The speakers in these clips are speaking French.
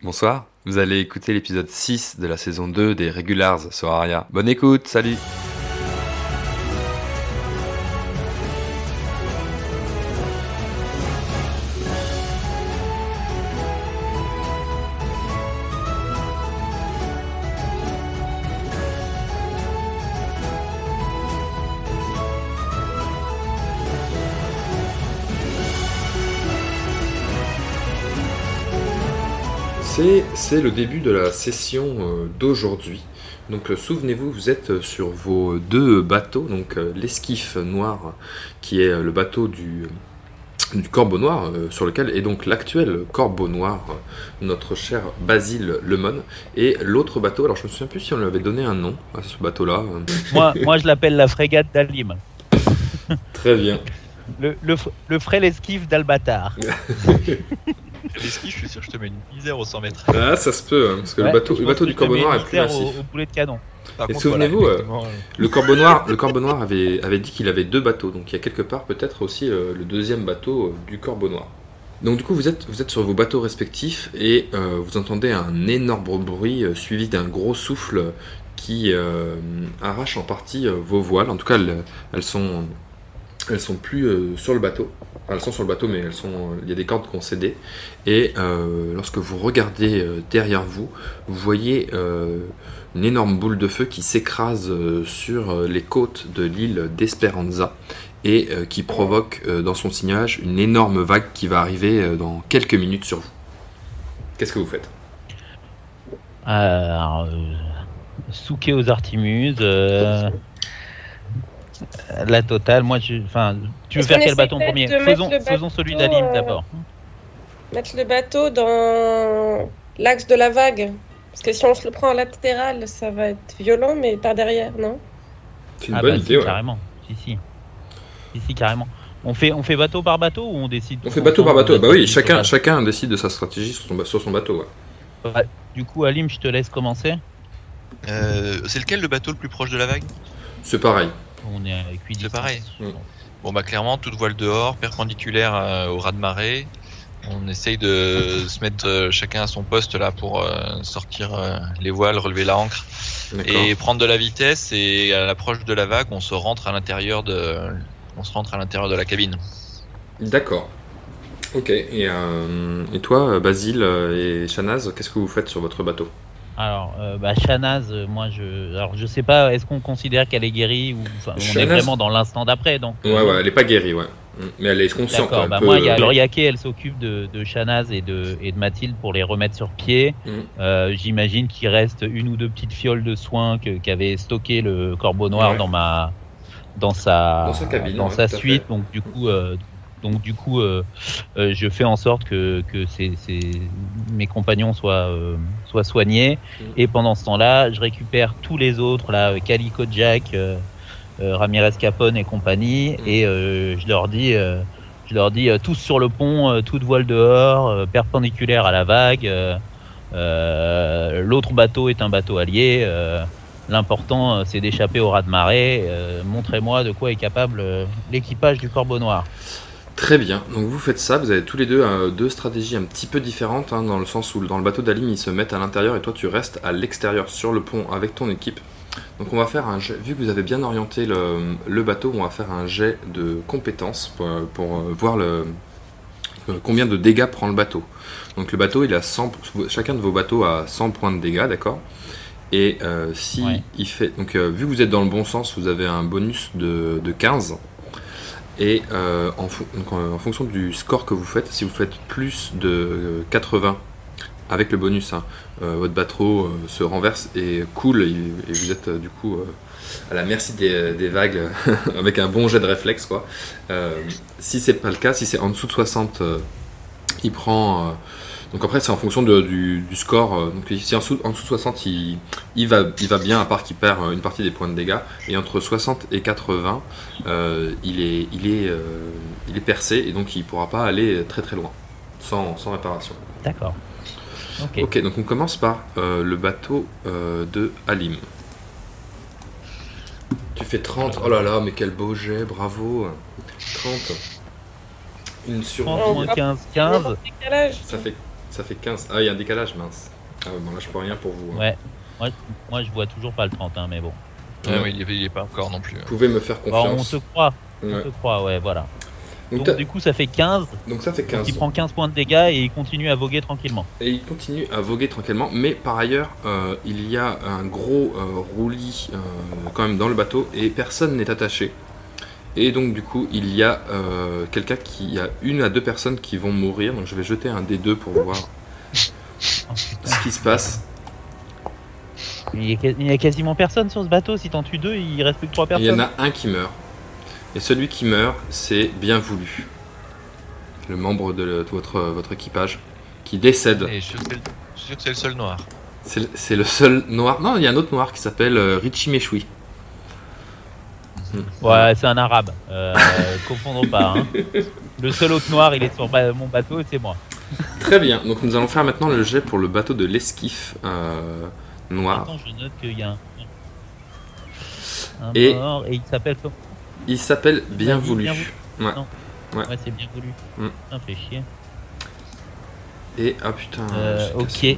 Bonsoir, vous allez écouter l'épisode 6 de la saison 2 des Regulars sur Aria. Bonne écoute, salut C'est le début de la session euh, d'aujourd'hui. Donc euh, souvenez-vous, vous êtes sur vos deux bateaux, donc euh, l'esquif noir qui est le bateau du, du corbeau noir, sur lequel est donc l'actuel corbeau noir, notre cher Basile Lemon, et l'autre bateau, alors je me souviens plus si on lui avait donné un nom à ce bateau-là. moi, moi je l'appelle la frégate d'Alim. Très bien. Le, le, le frêle esquif d'Albatar. Je suis sûr que je te mets une misère aux 100 mètres. Ah, ça se peut, hein, parce que le bateau, le bateau du Corbeau Noir est plus massif. Au, au boulet de canon. Et souvenez-vous, euh, le Corbeau Noir, le Corbeau Noir avait, avait dit qu'il avait deux bateaux, donc il y a quelque part peut-être aussi euh, le deuxième bateau euh, du Corbeau Noir. Donc du coup, vous êtes, vous êtes sur vos bateaux respectifs et vous entendez un énorme bruit suivi d'un gros souffle qui arrache en partie vos voiles. En tout cas, elles, elles sont elles sont plus euh, sur le bateau. elles sont sur le bateau, mais elles sont, il y a des cordes qui ont cédé. Et euh, lorsque vous regardez euh, derrière vous, vous voyez une énorme boule de feu qui s'écrase sur les côtes de l'île d'Esperanza et qui provoque dans son signage une énorme vague qui va arriver dans quelques minutes sur vous. Qu'est-ce que vous faites? Alors, souquer aux Artimuses la totale. Moi, je, enfin, tu veux faire quel bâton premier faisons, faisons, celui d'Alim euh, d'abord. Mettre le bateau dans l'axe de la vague. Parce que si on se le prend en latéral, ça va être violent, mais par derrière, non? C'est une ah bonne bah, idée, Carrément. Si, si. Si, si, carrément. On fait, on fait bateau par bateau ou on décide On fait bateau par bateau. Bah oui, chacun, chacun décide de sa stratégie sur son, sur son bateau. Ouais. du coup, Alim, je te laisse commencer. Euh, c'est lequel le bateau le plus proche de la vague? C'est pareil on est C'est pareil. Bon, bah clairement, toute voile dehors, perpendiculaire euh, au ras de marée. On essaye de se mettre euh, chacun à son poste là pour euh, sortir les voiles, relever la ancre et prendre de la vitesse. Et à l'approche de la vague, on se rentre à l'intérieur de, on se rentre à l'intérieur de la cabine. D'accord. Ok. Et, et toi, Basile et Shanaz, qu'est-ce que vous faites sur votre bateau? Alors, euh, bah, Shanaz, euh, moi, je, alors je sais pas, est-ce qu'on considère qu'elle est guérie ou on est vraiment dans l'instant d'après, donc. Ouais, ouais, elle est pas guérie, ouais. Mm. Mais elle est consciente. D'accord. Bah, moi, il y a Loriake, elle s'occupe de, de Shanaz et de, et de Mathilde pour les remettre sur pied. Mm. Euh, J'imagine qu'il reste une ou deux petites fioles de soins qu'avait stocké le Corbeau Noir dans ma, dans sa, dans sa, cabine, dans sa suite. Donc du coup, euh, donc du coup, euh, euh, je fais en sorte que, que mes compagnons soient, euh, soient soignés. Et pendant ce temps-là, je récupère tous les autres, là, Calico Jack, Ramirez Capone et compagnie, et je leur dis, je leur dis tous sur le pont, toute voile dehors, perpendiculaire à la vague. L'autre bateau est un bateau allié. L'important, c'est d'échapper au raz de marée. Montrez-moi de quoi est capable l'équipage du Corbeau Noir. Très bien, donc vous faites ça, vous avez tous les deux euh, deux stratégies un petit peu différentes, hein, dans le sens où dans le bateau d'Alim ils se mettent à l'intérieur et toi tu restes à l'extérieur sur le pont avec ton équipe. Donc on va faire un jet, vu que vous avez bien orienté le, bateau, on va faire un jet de compétences pour, euh, voir le, euh, combien de dégâts prend le bateau. Donc le bateau, il a 100, chacun de vos bateaux a 100 points de dégâts, d'accord? Et si il fait, donc vu que vous êtes dans le bon sens, vous avez un bonus de, de 15. Et euh, en, fonction du score que vous faites, si vous faites plus de 80 avec le bonus, hein, euh, votre bateau euh, se renverse et coule et, vous êtes du coup à la merci des, vagues avec un bon jet de réflexe. Quoi. si c'est pas le cas, si c'est en dessous de 60, il prend donc après, c'est en fonction du, score. Euh, donc si en dessous, en dessous de 60, il, il, va, il va bien, à part qu'il perd euh, une partie des points de dégâts. Et entre 60 et 80, euh, il, est, il, est, il est percé et donc il ne pourra pas aller très très loin, sans, sans réparation. D'accord. ok, donc on commence par le bateau de Halim. Tu fais 30, oh là là, mais quel beau jet, bravo. 30. Une sur 30 moins 15, 15. Ça fait Ça fait 15. Ah, il y a un décalage, mince. Ah, bon, là, je peux rien pour vous. hein. Ouais. Moi, moi, je vois toujours pas le 30, hein, mais bon. Ouais, Ouais. mais il, est, il est pas encore non plus. Vous pouvez me faire Bon, on confiance. te croit. On Ouais. te croit, ouais, voilà. Donc, Donc, t'as- du coup, ça fait 15. donc ça fait 15. Il prend 15 points de dégâts et il continue à voguer tranquillement. Et il continue à voguer tranquillement, mais par ailleurs, euh, il y a un gros euh, roulis euh, quand même dans le bateau et personne n'est attaché. Et donc du coup, il y a euh, quelqu'un qui, il y a une à deux personnes qui vont mourir. Donc je vais jeter un des deux pour voir ce qui se passe. Il y, a, quas- il y a quasiment personne sur ce bateau. Si t'en tues deux, il reste plus que 3 Et il y personnes. en a un qui meurt. Et celui qui meurt, c'est bien voulu. Le membre de, le- de votre, votre équipage qui décède. Et je suis sûr que c'est le- seul noir. C'est le- seul noir. Non, il y a un autre noir qui s'appelle euh, Richie. Ouais, c'est un arabe. Euh, confondons pas. hein. Le seul autre noir, il est sur ba- mon bateau et c'est moi. Très bien, donc nous allons faire maintenant le jet pour le bateau de l'esquif euh, noir. Attends, je note qu'il y a un, un Et- mort et il s'appelle comment? Il s'appelle Bien voulu. Bien Voulu. Ouais. Non. Ouais. Ouais, c'est bien voulu. Mm. Ça fait chier. Et ah putain, Euh, ok.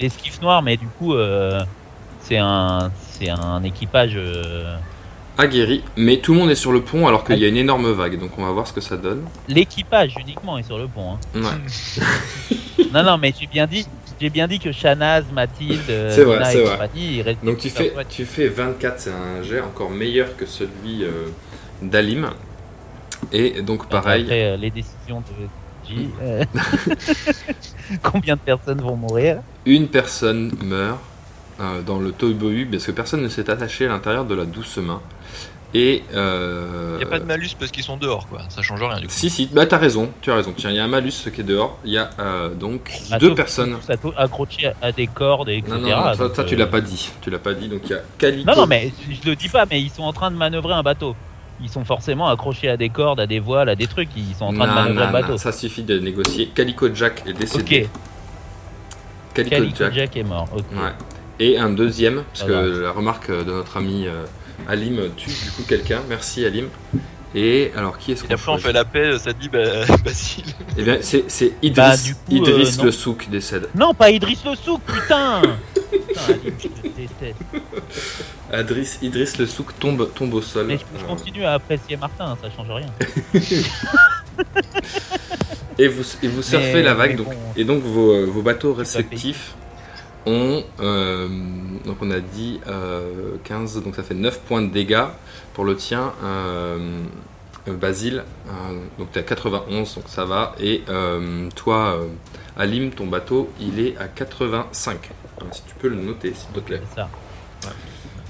L'esquif noir, mais du coup, euh, c'est un, c'est un équipage. euh, Aguerri, mais tout le monde est sur le pont alors qu'il y a une énorme vague, donc on va voir ce que ça donne. L'équipage uniquement est sur le pont. hein. Ouais. Non, non, mais j'ai bien dit, j'ai bien dit que Shanaz, Mathilde, C'est vrai, Nina c'est et vrai. compagnie, ils restent Donc tu fais, tu fais 24, c'est un jet encore meilleur que celui euh, d'Alim. Et donc pareil, Après euh, les décisions de J. euh, Combien de personnes vont mourir? Une personne meurt euh, dans le tobohu parce que personne ne s'est attaché à l'intérieur de la douce main. Et euh, Il n'y a pas de malus parce qu'ils sont dehors, quoi. Ça change rien du coup. Si, si, bah t'as raison, tu as raison. Tiens, il y a un malus qui est dehors. Il y a euh, donc deux personnes. tous accrochés à, des cordes, et etc. Non, non, non, ça, ça, tu euh, l'as pas dit. Tu l'as pas dit. Donc il y a Calico. Non, non, mais je le dis pas, mais ils sont en train de manœuvrer un bateau. Ils sont forcément accrochés à des cordes, à des voiles, à des trucs. Ils sont en train de manœuvrer non, le bateau. non, ça suffit de négocier. Calico Jack est décédé. Ok, Calico, Calico Jack. Jack. est mort. Ok. Ouais. Et un deuxième, parce que la remarque de notre ami euh, Alim tue du coup quelqu'un. Merci Alim. Et alors qui est-ce Et qu'on après on fait la paix, ça dit bah, Basile. Eh bien c'est c'est Idriss, Bah, coup, Idriss euh, le souk décède. Non, pas Idriss le souk, putain Putain, Alim, je te déteste. Idriss, Idriss le souk tombe, tombe au sol. Mais je, je Euh, continue à apprécier Martin, ça change rien. Et vous, et vous surfez Mais- la vague, donc, bon. et donc vos, vos bateaux respectifs ont, euh, donc on a dit euh, 15, donc ça fait 9 points de dégâts pour le tien, euh, euh, Basile, euh, donc tu à 91, donc ça va, et euh, toi, euh, Alim, ton bateau, il est à 85. Donc, si tu peux le noter, s'il te plaît. Ça.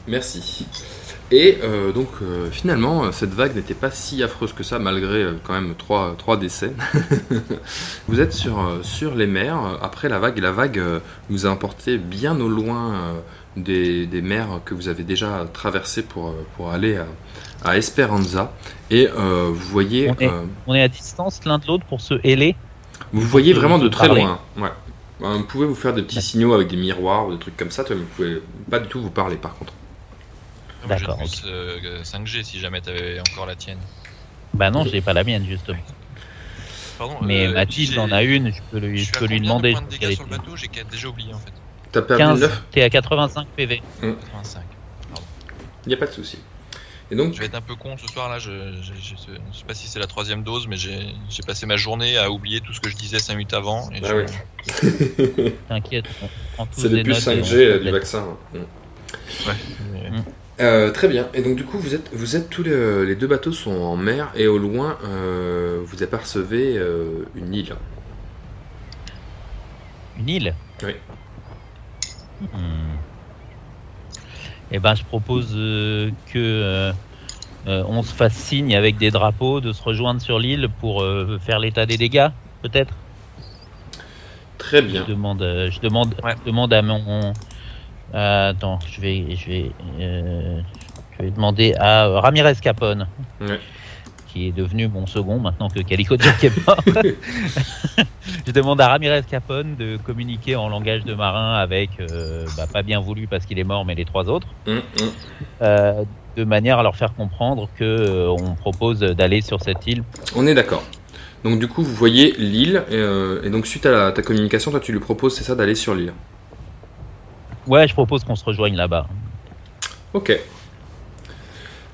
Merci. Et euh, donc euh, finalement, euh, cette vague n'était pas si affreuse que ça, malgré euh, quand même trois, trois décès. vous êtes sur, sur les mers après la vague, et la vague vous a emporté bien au loin des, des mers que vous avez déjà traversées pour, pour aller à, à Esperanza. Et vous voyez, On est- On est à distance l'un de l'autre pour se héler. vous voyez vraiment de très parler. loin. Ouais. Euh, Vous pouvez vous faire des petits signaux avec des miroirs ou des trucs comme ça, mais vous pouvez pas du tout vous parler par contre. D'accord, plus, euh, 5G si jamais t'avais encore la tienne. Bah non, j'ai pas la mienne justement. Pardon. Mais euh, Mathilde en a une, je peux lui, Je peux lui de demander. de qu'elle dégâts est sur le bateau J'ai déjà oublié en fait. T'as perdu 15, 9 t'es à 85 PV. 85. Il n'y a pas de souci. Et donc, Je vais être un peu con ce soir là, je, je, je- je sais pas si c'est la troisième dose, mais j'ai passé ma journée à oublier tout ce que je disais 5 minutes avant. Et Ah je- ouais. T'inquiète, on prend tous C'est des les puces notes et on 5G se euh, du vaccin. hein. mais- Mm. Euh, très bien. Et donc du coup, vous êtes, vous êtes tous les, les deux bateaux sont en mer et au loin, euh, vous apercevez euh, une île. Une île? Oui. Hmm. Eh ben, je propose euh, que euh, euh, on se fasse signe avec des drapeaux de se rejoindre sur l'île pour euh, faire l'état des dégâts, peut-être? Très bien. Je demande, euh, je demande, Ouais. je demande à mon. Euh, attends, je vais, je vais, euh, je vais demander à Ramirez Capone, Ouais. qui est devenu mon second maintenant que Calico Jack est mort. je demande à Ramirez Capone de communiquer en langage de marin avec, euh, bah, pas bien voulu parce qu'il est mort, mais les trois autres, hum. euh, de manière à leur faire comprendre que on propose d'aller sur cette île. On est d'accord. Donc du coup, vous voyez l'île, et, et donc suite à la- ta communication, toi tu lui proposes, c'est ça, d'aller sur l'île. Ouais, je propose qu'on se rejoigne là-bas. Ok.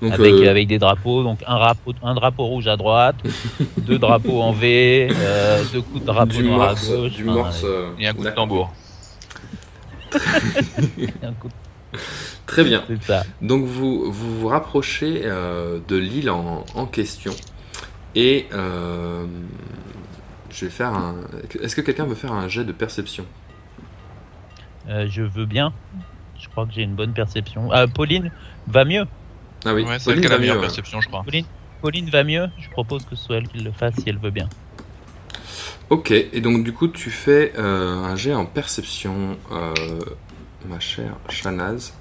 Donc, avec, euh, avec des drapeaux, donc un drapeau, un drapeau rouge à droite, deux drapeaux en V, euh, deux coups de drapeau du noir morse, à gauche, du enfin, morse, euh, Et un coup de tambour. et un coup de- Très bien. ça. Donc vous vous, vous rapprochez euh, de l'île en, en question et euh, je vais faire un. Est-ce que quelqu'un veut faire un jet de perception? Euh, je veux bien. Je crois que j'ai une bonne perception. Ah, Pauline va mieux. Ah oui. ouais, c'est elle Pauline qui a la va meilleure mieux, ouais. perception, je crois. Pauline va mieux. Je propose que ce soit elle qui le fasse si elle veut bien. Ok. Et donc du coup tu fais euh, un jet en perception, euh, ma chère Shanaz,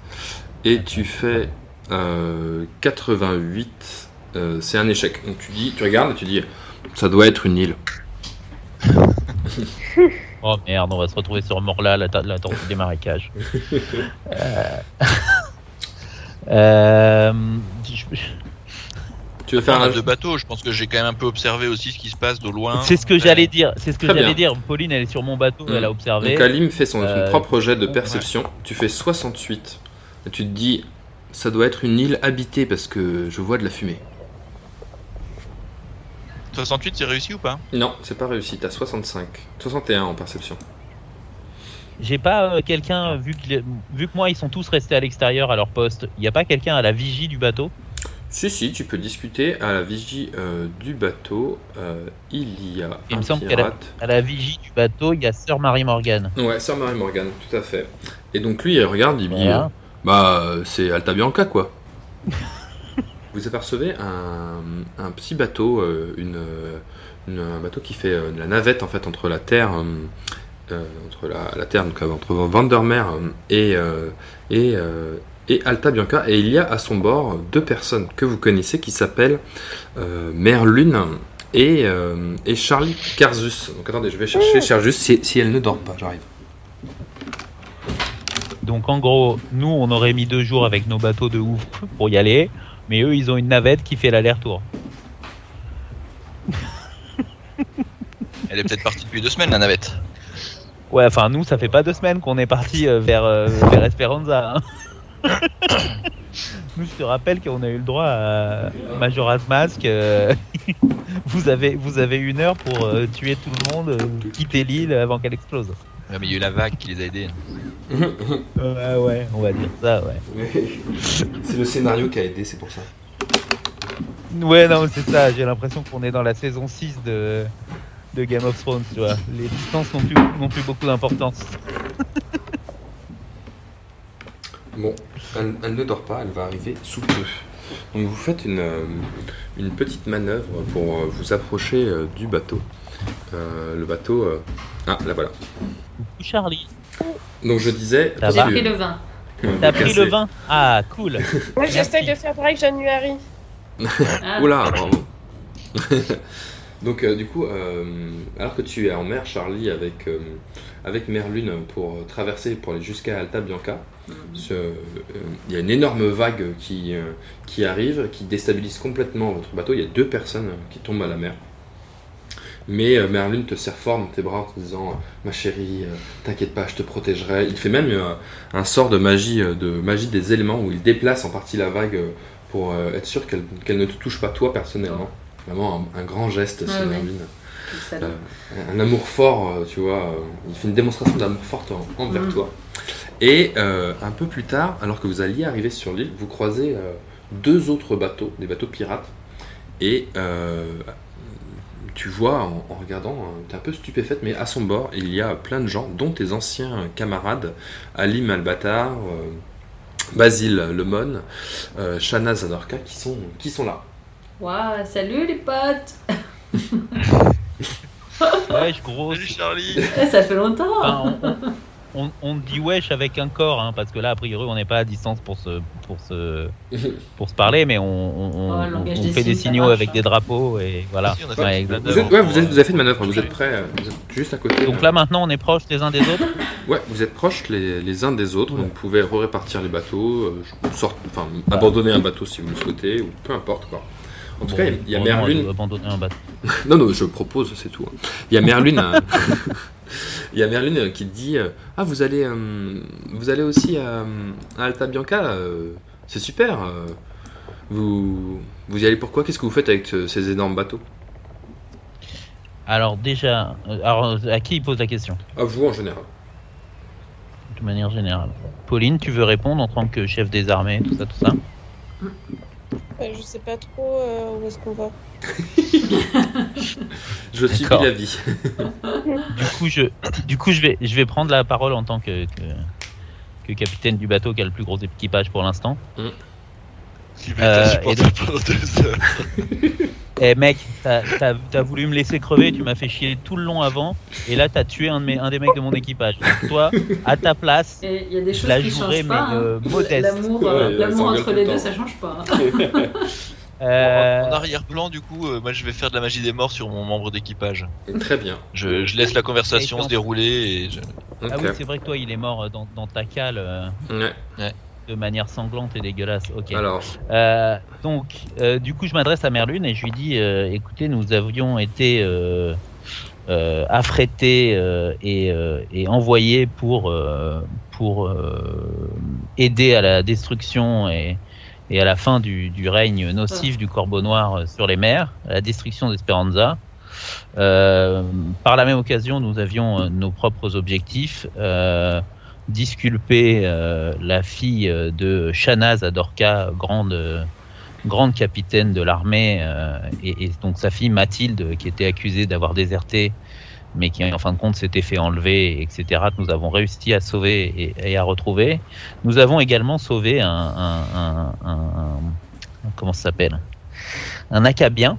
et tu fais euh, 88. euh, c'est un échec. Donc tu dis, tu regardes et tu dis, ça doit être une île. Oh merde, on va se retrouver sur Morla, la, ta- la tortue des marécages. Euh, euh, Tu veux faire on un a deux bateaux, je pense que j'ai quand même un peu observé aussi ce qui se passe de loin. C'est ce que j'allais dire. C'est ce que Très j'allais bien. dire. Pauline, elle est sur mon bateau, Mm. elle a observé. Donc Alim fait son, son Euh, propre jet de ouais. perception. Tu fais 68. Et tu te dis, ça doit être une île habitée parce que je vois de la fumée. 68, c'est réussi ou pas Non, c'est pas réussi. T'as 65. 61 en perception. J'ai pas euh, quelqu'un, vu, qu'il est- vu que moi ils sont tous restés à l'extérieur à leur poste, il n'y a pas quelqu'un à la vigie du bateau? Si, si, tu peux discuter à la vigie euh, du bateau. Euh, il y a Il un me semble qu'elle a- pirate. À la vigie du bateau, il y a Sœur Marie Morgan. Ouais, Sir Marie Morgan, tout à fait. Et donc lui, il regarde, il dit, Voilà. bah, c'est Alta Bianca, quoi. Vous apercevez un, un petit bateau, euh, une, euh, une- un bateau qui fait euh, de la navette en fait entre la terre, euh, entre la, la terre, donc entre Vandermeer et euh, et, euh, et Alta Bianca. Et il y a à son bord deux personnes que vous connaissez qui s'appellent euh, Mère Lune et, euh, et Charlie Carzus. Donc attendez, je vais chercher Carzus si, si elle ne dort pas, j'arrive. Donc en gros, nous on aurait mis deux jours avec nos bateaux de ouf pour y aller, mais eux ils ont une navette qui fait l'aller-retour. Elle est peut-être partie depuis deux semaines, la navette. Ouais, enfin nous ça fait pas deux semaines qu'on est parti euh, vers, euh, vers Esperanza. hein. nous je te rappelle qu'on a eu le droit à Majora's Mask. euh, vous, avez, vous avez une heure pour tuer tout le monde, quitter l'île avant qu'elle explose. Ouais, mais il y a eu la vague qui les a aidés. Ouais, ouais, on va dire ça, ouais. C'est le scénario qui a aidé, c'est pour ça. Ouais, non, c'est ça. J'ai l'impression qu'on est dans la saison 6 de, de Game of Thrones, tu vois. Les distances n'ont plus, n'ont plus beaucoup d'importance. Bon, elle, elle ne dort pas, elle va arriver sous peu. Donc vous faites une, euh, une petite manœuvre pour euh, vous approcher euh, du bateau. Euh, le bateau... euh, Ah, là voilà. Charlie. Donc je disais... J'ai pris le vin. T'as pris le vin Ah, cool. Moi, j'essaye de faire pareil que January. Ah, Oula, bravo. Donc euh, du coup, euh, alors que tu es en mer, Charlie, avec, euh, avec Merlune pour traverser, pour aller jusqu'à Alta Bianca, mhm. euh, il y a une énorme vague qui, euh, qui arrive, qui déstabilise complètement votre bateau. Il y a deux personnes qui tombent à la mer. Mais euh, Merlune te serre fort dans tes bras en te disant euh, Ma chérie, euh, t'inquiète pas, je te protégerai. Il fait même euh, un sort de magie, de magie des éléments où il déplace en partie la vague pour être sûr qu'elle ne te touche pas toi personnellement. Vraiment un, un grand geste, ce Ouais, ouais. Euh, un amour fort, tu vois. il fait une démonstration d'amour forte en- envers Mhm. toi. Et un peu plus tard, alors que vous alliez arriver sur l'île, vous croisez deux autres bateaux, des bateaux pirates. Et euh, tu vois, en, en regardant, tu es un peu stupéfaite, mais à son bord, il y a plein de gens, dont tes anciens camarades, Ali Malbatar, euh, Basile Lemon, euh, Shana Zadorka, qui sont, qui sont là. Waouh, salut les potes Wesh, gros. Salut Charlie Eh, Ça fait longtemps Enfin, on, on- dit wesh avec un corps, hein, parce que là, a priori, on n'est pas à distance pour se, pour se, pour se parler, mais on, on- Oh, on des fait des signaux marche, avec hein. des drapeaux, et voilà. Si, Ouais. Vous, êtes, ouais, vous, êtes- vous avez fait une manœuvre, vous êtes prêts, euh, vous êtes juste à côté. Donc là, maintenant, on est proche les uns des autres. Ouais, vous êtes proches les, les uns des autres, donc vous pouvez répartir les bateaux, euh, sorte- enfin, abandonner un bateau si vous le souhaitez, ou peu importe quoi. En tout Bon, cas, il y a Merlune. Non, non, je propose, c'est tout. hein. Il y a Merlune. euh, Il y a Merlune euh, qui dit euh, Ah, vous allez, euh, vous allez aussi à, à Alta Bianca C'est super. vous, vous y allez pourquoi Qu'est-ce que vous faites avec ces énormes bateaux? Alors déjà, alors, à qui il pose la question? À vous en général. De manière générale. Pauline, tu veux répondre en tant que chef des armées, tout ça, tout ça? Je sais pas trop euh, où est-ce qu'on va. Je suis la vie. Du coup, je, du coup, je vais, je vais prendre la parole en tant que, que, que capitaine du bateau qui a le plus gros équipage pour l'instant. Euh, pendant deux heures. Eh mec, t'as voulu me laisser crever, tu m'as fait chier tout le long avant, et là t'as tué un, de mes, un des mecs de mon équipage. Donc toi, à ta place, Et y a des choses la qui mais pas. hein. euh, modeste. L'amour euh, Ouais, entre les le deux, temps. ça change pas. hein. Euh, En arrière-plan, du coup, euh, moi je vais faire de la magie des morts sur mon membre d'équipage. Très bien. Je, je laisse la conversation Et se dérouler et je... Ah oui, c'est vrai que toi, il est mort dans, dans ta cale euh, Ouais. De manière sanglante et dégueulasse. Ok. Alors, Euh, donc, euh, du coup, je m'adresse à Merlune et je lui dis euh, écoutez, nous avions été euh, euh, affrétés euh, et, euh, et envoyés pour, euh, pour euh, aider à la destruction et, et à la fin du, du règne nocif du corbeau noir sur les mers, à la destruction d'Esperanza. Euh, par la même occasion, nous avions nos propres objectifs. Disculper euh, la fille euh, de Shanaz Adorka, grande, euh, grande capitaine de l'armée, et, et donc sa fille Mathilde, qui était accusée d'avoir déserté, mais qui en fin de compte s'était fait enlever, etc., que nous avons réussi à sauver et, et à retrouver. Nous avons également sauvé un, un, un- un- un- comment ça s'appelle? Un acabien.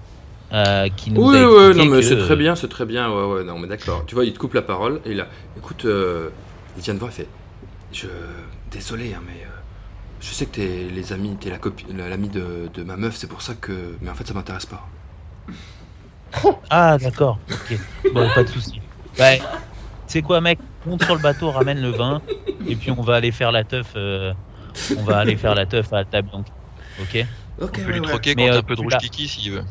euh, qui nous oui, a expliqué non, mais que- c'est très bien, c'est très bien. Ouais, ouais, non, mais d'accord. Tu vois, il te coupe la parole et a. Écoute, euh, il vient de voir, il fait. Je. Désolé, hein, mais. euh, je sais que t'es les amis, t'es la copine, l'ami de, de ma meuf, c'est pour ça que. Mais en fait, ça m'intéresse pas. Ah, d'accord. Ok. Bon, pas de souci. Ouais. C'est quoi, mec? Monte sur le bateau, ramène le vin, et puis on va aller faire la teuf. euh, on va aller faire la teuf à table. Donc, ok? Ok, on peut lui troquer Mais, contre euh, un peu de tu rouge l'as- kiki s'il veut.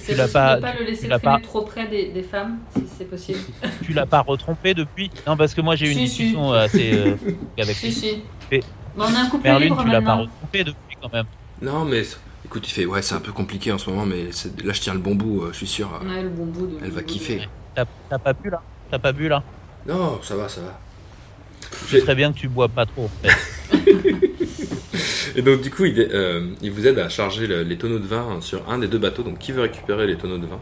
C'est l'as pas- pas le laisser traîner pas- trop près des, des femmes, si c'est possible. Tu l'as pas retrompé depuis? Non, parce que moi j'ai eu une Si, discussion assez euh, avec Si, si. Mais on a un couple Merlune. libre Tu l'as pas retrompé depuis quand même. Non, mais. Écoute, il fait. Ouais, c'est un peu compliqué en ce moment, mais là, je tiens le bon bout, euh, je suis sûr. euh, Ouais, le bon bout de. Elle va kiffer. bout T'as t'as pas bu là? T'as pas bu là? Non, ça va, ça va. C'est très bien que tu bois pas trop. En fait. Et donc, du coup, il, euh, il vous aide à charger le- les tonneaux de vin sur un des deux bateaux. Donc, qui veut récupérer les tonneaux de vin?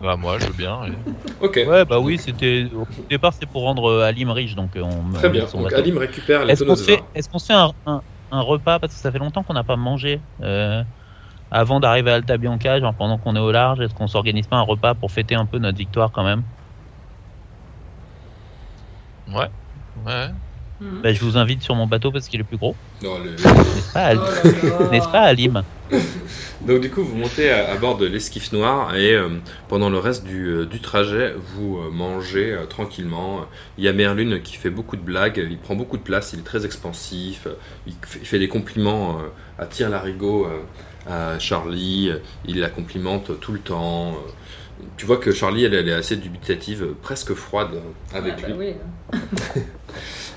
Bah, moi, je veux bien. et- Ok, Ouais, bah oui, c'était au départ c'était pour rendre euh, Alim riche, donc euh, on. très on bien. Donc. Alim récupère les Est-ce tonneaux qu'on de se fait, vin. est-ce qu'on se fait un, un- un repas? Parce que ça fait longtemps qu'on n'a pas mangé euh, avant d'arriver à Alta Bianca, genre pendant qu'on est au large, est-ce qu'on s'organise pas un repas pour fêter un peu notre victoire quand même? Ouais. Ouais. Bah, Je vous invite sur mon bateau parce qu'il est plus gros, Non, le- n'est-ce pas, Ali- Oh n'est-ce pas Alim Donc du coup, vous montez à, à bord de l'esquif noir et euh, pendant le reste du, euh, du trajet, vous euh, mangez euh, tranquillement. Il y a Merlune qui fait beaucoup de blagues, il prend beaucoup de place, il est très expansif, il fait, il fait des compliments euh, à Tire Larigot, euh, à Charlie, il la complimente tout le temps. Tu vois que Charlie, elle, elle est assez dubitative, presque froide euh, avec Ah, bah lui. oui.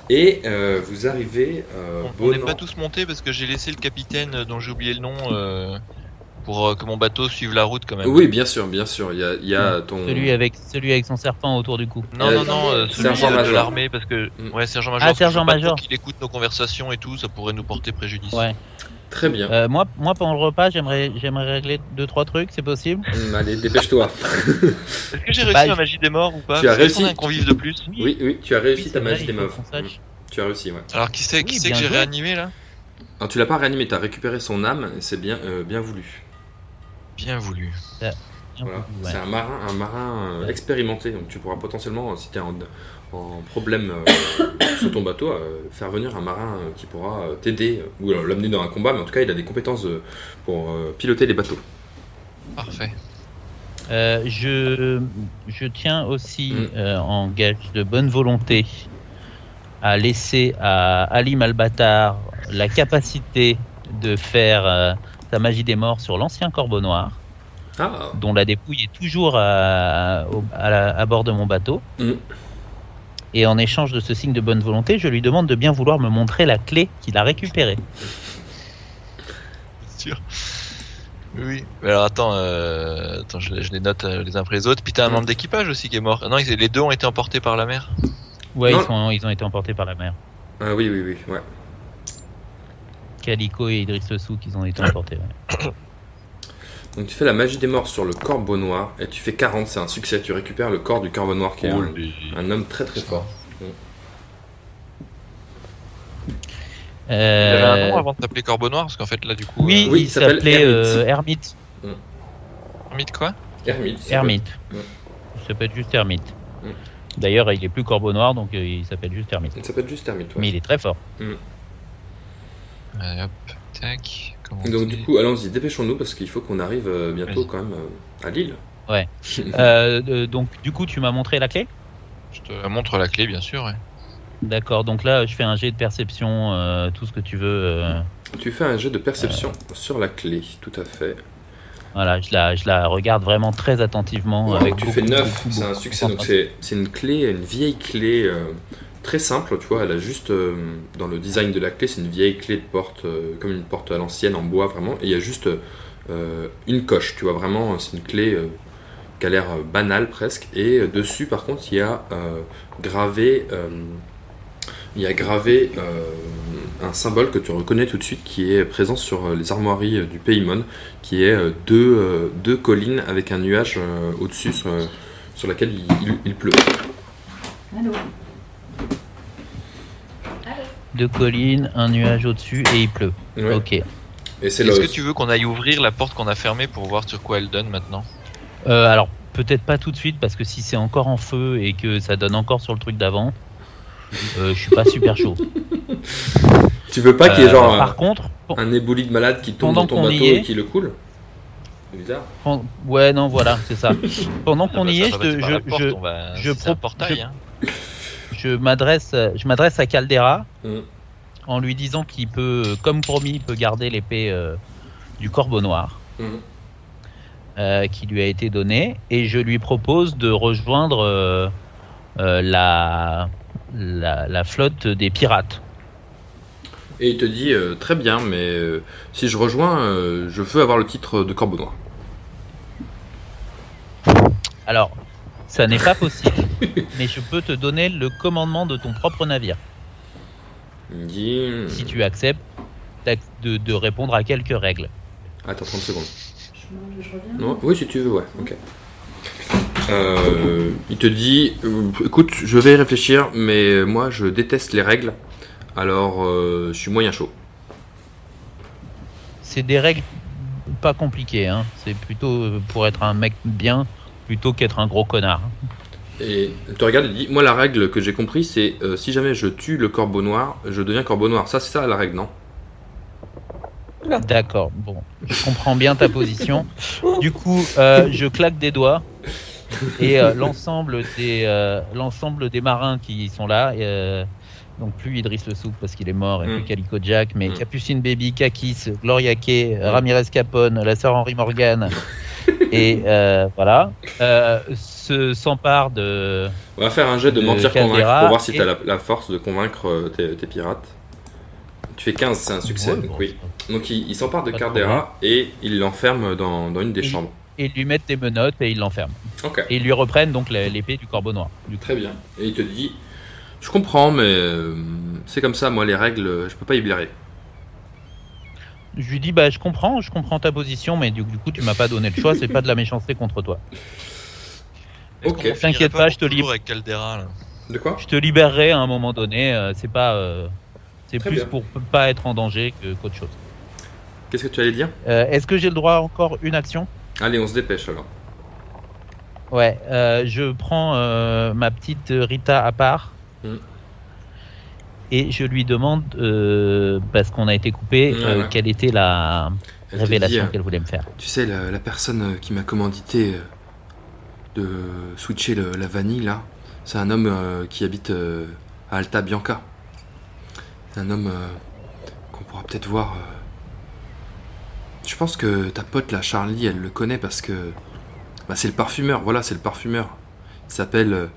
Et euh, vous arrivez euh, On- n'est pas tous montés parce que j'ai laissé le capitaine euh, dont j'ai oublié le nom euh, pour euh, que mon bateau suive la route quand même. Oui, bien sûr, bien sûr. Il y a, il y a ton... celui avec, celui avec son serpent autour du cou. Non, Euh, non, non, euh, celui Sergent de Major. l'armée parce que. Mm. Ouais, sergent major. Ah, je veux sergent major. Qu'il écoute nos conversations et tout, ça pourrait nous porter préjudice. Ouais. Très bien. Euh, moi, moi, pendant le repas, j'aimerais, j'aimerais régler deux trois trucs, c'est possible? Hum, Allez, dépêche-toi. Est-ce que j'ai réussi Bah, ma magie des morts ou pas? Tu as qu'on réussi. a un convive de plus. Oui, oui, tu as réussi Oui, ta magie des qu'on sache. Tu as réussi, ouais. Alors qui c'est qui Oui, c'est que j'ai réanimé là? Alors, tu l'as pas réanimé, tu as récupéré son âme, et c'est bien, euh, bien voulu. Bien voulu. Voilà. Ouais. C'est un marin, un marin euh, expérimenté, donc tu pourras potentiellement, euh, si tu es en, en problème euh, sur ton bateau, euh, faire venir un marin euh, qui pourra euh, t'aider, euh, ou alors l'amener dans un combat, mais en tout cas, il a des compétences euh, pour euh, piloter les bateaux. Parfait. Euh, je, je tiens aussi, Mm. euh, en gage de bonne volonté, à laisser à Ali Malbatar la capacité de faire euh, sa magie des morts sur l'ancien corbeau noir. Ah, dont la dépouille est toujours à, au- à la- à bord de mon bateau. Mm. Et en échange de ce signe de bonne volonté, je lui demande de bien vouloir me montrer la clé qu'il a récupérée. Sûr. Oui, Oui. Mais Alors attends, euh, attends je, je les note euh, les uns après les autres. Puis t'as un membre d'équipage aussi qui est mort. Ah Non, ils- les deux ont été emportés par la mer. Ouais, ils, sont- ils ont été emportés par la mer. ah oui, oui, oui, ouais. Calico et Idriss Souk, ils ont été emportés. ouais. Donc tu fais la magie des morts sur le corbeau noir et tu fais 40, c'est un succès. Tu récupères le corps du corbeau noir qui est un, un homme très très fort. Il avait un Euh, nom avant de t'appeler Corbeau Noir parce qu'en fait là du coup. oui, Oui, il s'appelait euh, Hermite. Euh, Hermite quoi Hermite. Hermite. Ouais. Il s'appelle juste Hermite. Mm. D'ailleurs, il est plus Corbeau Noir, donc euh, il s'appelle juste Hermite. Il s'appelle juste Hermite. ouais. Mais il est très fort. Allez, hop, tac. commencer. Donc du coup, allons-y, dépêchons-nous parce qu'il faut qu'on arrive euh, bientôt quand même euh, à Lille. Euh, euh, donc, du coup, tu m'as montré la clé? Je te montre la clé bien sûr. ouais. D'accord, donc là, je fais un jet de perception, euh, tout ce que tu veux. euh, Tu fais un jet de perception sur la clé, tout à fait. voilà, je la, je la regarde vraiment très attentivement. Avec tu beaucoup, fais 9, beaucoup, c'est un succès. Donc c'est c'est une clé, une vieille clé euh, très simple, tu vois. Elle a juste euh, dans le design de la clé, c'est une vieille clé de porte, euh, comme une porte à l'ancienne en bois vraiment. Et il y a juste euh, une coche, tu vois. Vraiment, c'est une clé qui a l'air banale presque. Et dessus, par contre, il y a gravé, il y a gravé un symbole que tu reconnais tout de suite, qui est présent sur les armoiries du Paymon qui est deux, collines avec un nuage au-dessus sur, laquelle il, pleut. Deux collines, un nuage au-dessus et il pleut. Ouais. Ok. Est-ce que tu veux qu'on aille ouvrir la porte qu'on a fermée pour voir sur quoi elle donne maintenant? Euh, alors, peut-être pas tout de suite, parce que si c'est encore en feu et que ça donne encore sur le truc d'avant, euh, je suis pas super chaud. Tu veux pas qu'il y ait Euh, genre par un, contre, pour- un éboulis de malade qui tombe pendant dans ton bateau est- et qui le coule? C'est bizarre. ouais, non, voilà, c'est ça. Pendant qu'on Ah bah, y est, je, je- porte, je- on va- je pro- portail. je- hein. Je m'adresse, je m'adresse à Caldera Mm. en lui disant qu'il peut, comme promis, il peut garder l'épée euh, du Corbeau Noir Mhm. euh, qui lui a été donnée, et je lui propose de rejoindre euh, la, la la flotte des pirates. Et il te dit euh, très bien, mais euh, si je rejoins, euh, je veux avoir le titre de Corbeau Noir. Alors, ça n'est pas possible, mais je peux te donner le commandement de ton propre navire. Il me dit. si tu acceptes de, de répondre à quelques règles. Attends 30 secondes. je, reviens Non oui, si tu veux, ouais, ok. Euh, il te dit euh, écoute, je vais y réfléchir, mais moi je déteste les règles, alors euh, je suis moyen chaud. C'est des règles pas compliquées, hein. c'est plutôt pour être un mec bien plutôt qu'être un gros connard. Et il te regarde et dit Moi, la règle que j'ai compris, c'est euh, si jamais je tue le corbeau noir, je deviens corbeau noir. Ça, c'est ça la règle, non? D'accord, bon, je comprends bien ta position. Du coup, euh, je claque des doigts et euh, l'ensemble des euh, l'ensemble des marins qui sont là, euh, donc plus Idriss le Souk parce qu'il est mort et Mm. plus Calico Jack, mais Mm. Capucine Baby, Kakis, Gloria Kay, Ramirez Capone, la sœur Henri Morgan et euh, voilà, euh, se s'empare de On va faire un jet de De mentir convaincre pour voir si et- tu as la, la force de convaincre euh, tes, tes pirates. Tu fais 15, c'est un succès. Ouais, donc bon, oui. Donc il, il s'empare de Cardera et il l'enferme dans, dans une des Et- chambres. et lui mettent des menottes et ils l'enferment. Ok, Et ils lui reprennent donc l'épée du corbeau noir. Du très bien. Et il te dit Je comprends, mais euh, c'est comme ça, moi, les règles, je peux pas y blairer. Je lui dis bah je comprends, je comprends ta position, mais du, du coup tu m'as pas donné le choix, c'est pas de la méchanceté contre toi. Ok. T'inquiète pas, je te avec Caldera là De quoi? Je te libérerai à un moment donné, euh, c'est pas euh, c'est Très plus bien. pour pas être en danger que- qu'autre chose. Qu'est-ce que tu allais dire? Euh, Est-ce que j'ai le droit à encore une action? Allez, on se dépêche alors. Ouais, euh, je prends euh, ma petite Rita à part Mm. et je lui demande euh, parce qu'on a été coupé euh, quelle était la Elle révélation euh, qu'elle voulait me faire. Tu sais, la, la personne qui m'a commandité de switcher le- la vanille, là, c'est un homme euh, qui habite à Alta Bianca. C'est un homme qu'on pourra peut-être voir. Je pense que ta pote là, Charlie, elle le connaît parce que bah, c'est le parfumeur. Voilà, c'est le parfumeur. Il s'appelle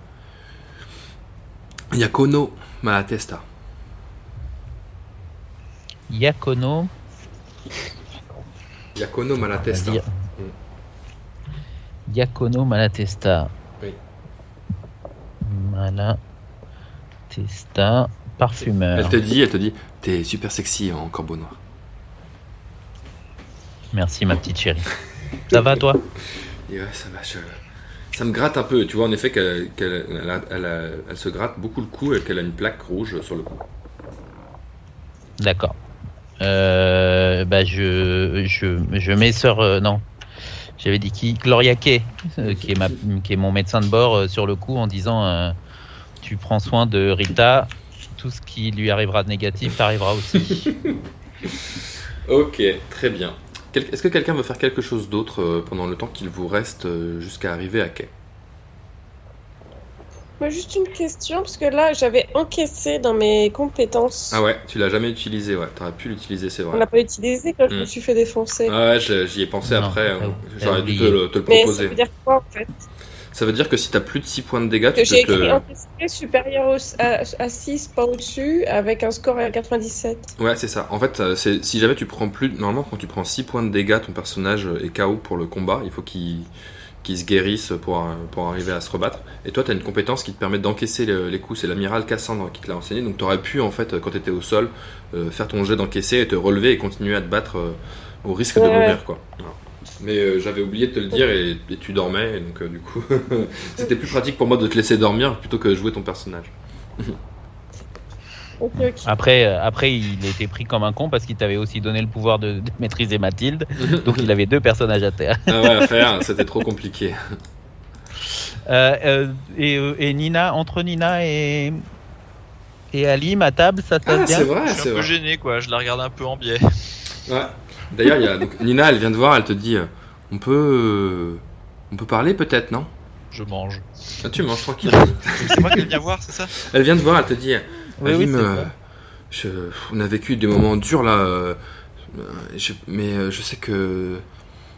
Yakono Malatesta. Yakono. Yakono Malatesta. Dire- Yakono Malatesta. Oui. Malatesta, parfumeur. Elle te dit, elle te dit, t'es super sexy en corbeau noir. Merci ma petite chérie. Ça va toi? Ouais, ça va, je- Ça me gratte un peu, tu vois en effet qu'elle elle elle elle se gratte beaucoup le cou et qu'elle a une plaque rouge sur le cou. D'accord. Euh, bah je, je, je mets sur euh, non. J'avais dit qui? Gloria Kay, euh, qui est ma, qui est mon médecin de bord euh, sur le coup en disant euh, tu prends soin de Rita, tout ce qui lui arrivera de négatif t'arrivera aussi. Ok, très bien. Quel- Est-ce que quelqu'un veut faire quelque chose d'autre euh, pendant le temps qu'il vous reste euh, jusqu'à arriver à quai? Moi, juste une question, parce que là, j'avais encaissé dans mes compétences. Ah ouais, tu l'as jamais utilisé, ouais. T'aurais pu l'utiliser, c'est On vrai. l'a pas utilisé quand je me Hmm. suis fait défoncer. Ah ouais, j'y ai pensé Non, après. hein. J'aurais dû te le, te le Mais ça proposer. veut dire quoi, en fait? Ça veut dire que si t'as plus de 6 points de dégâts, Que tu j'ai peux écrit te... supérieur au- à, à 6, pas au-dessus, avec un score à 97. Ouais, c'est ça. En fait, euh, si jamais tu prends plus... Normalement, quand tu prends 6 points de dégâts, ton personnage est KO pour le combat. Il faut qu'il se guérisse pour, euh, pour arriver à se rebattre. Et toi, tu as une compétence qui te permet d'encaisser le- les coups. C'est l'amiral Cassandre qui te l'a enseigné. Donc, tu aurais pu, en fait, quand tu étais au sol, euh, faire ton jet d'encaisser et te relever et continuer à te battre euh, au risque de mourir, quoi. Mais euh, j'avais oublié de te le dire et, et tu dormais. Et donc, euh, du coup, c'était plus pratique pour moi de te laisser dormir plutôt que de jouer ton personnage. Après, euh, après il était pris comme un con parce qu'il t'avait aussi donné le pouvoir de, de maîtriser Mathilde, donc il avait deux personnages à terre. ah ouais, à faire, c'était trop compliqué. Euh, euh, et, et Nina, entre Nina et et Alim à table, ça se passe Ah, bien. c'est vrai, je suis c'est un peu vrai. gêné, quoi. Je la regarde un peu en biais. Ouais. D'ailleurs, il y a donc, Nina, elle vient de voir, elle te dit, euh, on peut, euh, on peut parler peut-être, non? Je mange. ah, Tu manges tranquille. C'est moi qui viens voir, c'est ça? Elle vient de voir, elle te dit, Oui, oui, Alim, c'est euh, je- on a vécu des moments durs là, euh, euh, je- mais euh, je sais que,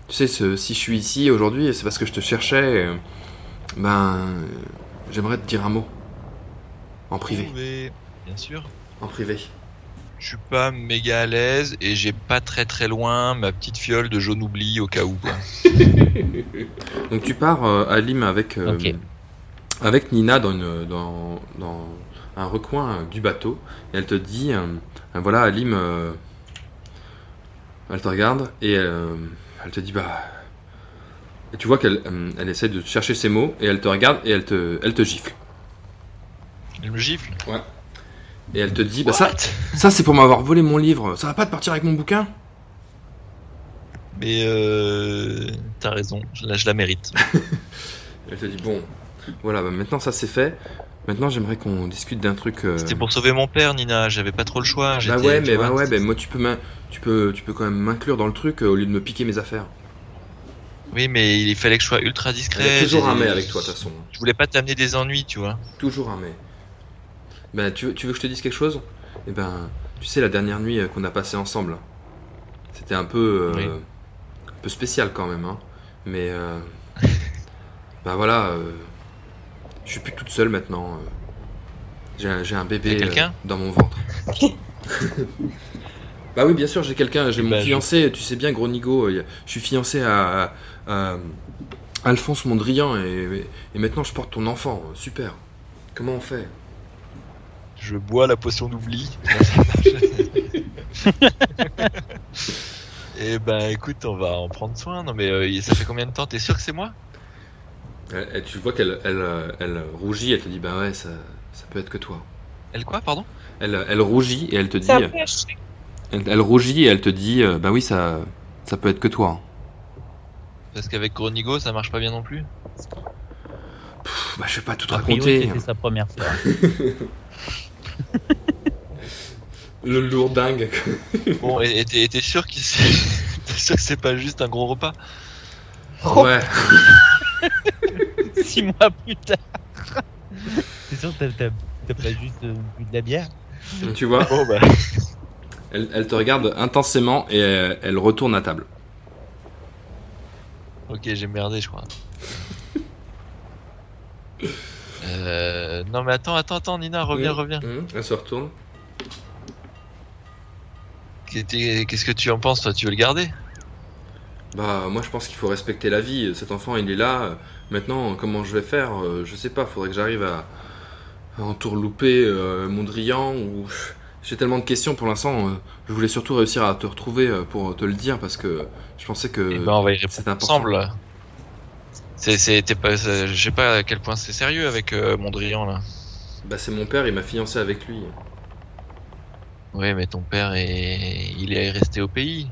tu sais, ce- si je suis ici aujourd'hui, c'est parce que je te cherchais. euh, ben, euh, j'aimerais te dire un mot, en privé, Mais, bien sûr. en privé. Je suis pas méga à l'aise et j'ai pas très très loin ma petite fiole de jaune oubli au cas où. Quoi. Donc tu pars, euh, Alim, avec, euh, avec Nina dans, une, dans, dans un recoin euh, du bateau. Et elle te dit, euh, euh, voilà, Alim, euh, elle te regarde et euh, elle te dit, bah... Et tu vois qu'elle euh, elle essaie de chercher ses mots et elle te regarde et elle te, elle te gifle. Elle me gifle? Et elle te dit, bah ça, ça c'est pour m'avoir volé mon livre. Ça va pas te partir avec mon bouquin? Mais euh, t'as raison, je la, je la mérite. Elle te dit, bon, voilà, bah, maintenant ça c'est fait. Maintenant j'aimerais qu'on discute d'un truc... euh, C'était pour sauver mon père, Nina. J'avais pas trop le choix. Bah ouais, mais bah ouais, bah moi tu peux, tu peux, tu peux quand même m'inclure dans le truc euh, au lieu de me piquer mes affaires. Oui, mais il fallait que je sois ultra discret. Il y a toujours un mais avec toi de toute façon. Je voulais pas t'amener des ennuis, tu vois. Toujours un mais. Ben tu veux, tu veux que je te dise quelque chose? Eh ben, tu sais la dernière nuit euh, qu'on a passée ensemble, c'était un peu, euh, Oui. un peu spécial quand même, hein. Mais euh, bah voilà, euh, je suis plus toute seule maintenant. J'ai un, bébé dans mon ventre. bah oui, bien sûr, j'ai quelqu'un. J'ai mon Bah, je- fiancé. Tu sais bien, gros nigo. Je suis fiancé à, à- à Alphonse Mondrian et, et maintenant je porte ton enfant. Super. Comment on fait? Je bois la potion d'oubli. Et ben écoute, on va en prendre soin. Non mais euh, ça fait combien de temps? T'es sûr que c'est moi? Elle- Tu vois qu'elle elle, euh, elle rougit. Elle te dit bah ouais, ça, ça peut être que toi. Elle quoi, pardon? Elle, elle rougit et elle te dit. Elle, elle rougit et elle te dit euh, bah oui, ça, ça peut être que toi. Parce qu'avec Gronigo, ça marche pas bien non plus. Pff, bah je vais pas tout te raconter. c'était sa première fois. Le lourdingue. Bon, et et t'es sûr qu'il s'est- T'es sûr que c'est pas juste un gros repas? Ouais. Six mois plus tard. C'est sûr que t'as- t'as t'as pas juste euh, bu de la bière? Tu vois, Bon bah. elle, elle te regarde intensément et euh, elle retourne à table. Ok, j'ai merdé, je crois. Euh, non mais attends, attends, attends, Nina, reviens, Mmh, reviens. mmh, Elle se retourne. Qu'est- Qu'est-ce que tu en penses, toi? Tu veux le garder? Bah, moi je pense qu'il faut respecter la vie. Cet enfant il est là. Maintenant, comment je vais faire? Euh, Je sais pas, faudrait que j'arrive à, à entourlouper euh, Mondrian ou. J'ai tellement de questions pour l'instant. euh, je voulais surtout réussir à te retrouver euh, pour te le dire parce que je pensais que. Eh ben, on va y c'est répondre important. ensemble. C'est, c'est, t'es pas, je sais pas à quel point c'est sérieux avec euh, Mondrian là. Bah, c'est mon père, il m'a fiancé avec lui. Oui, mais ton père est, il est resté au pays.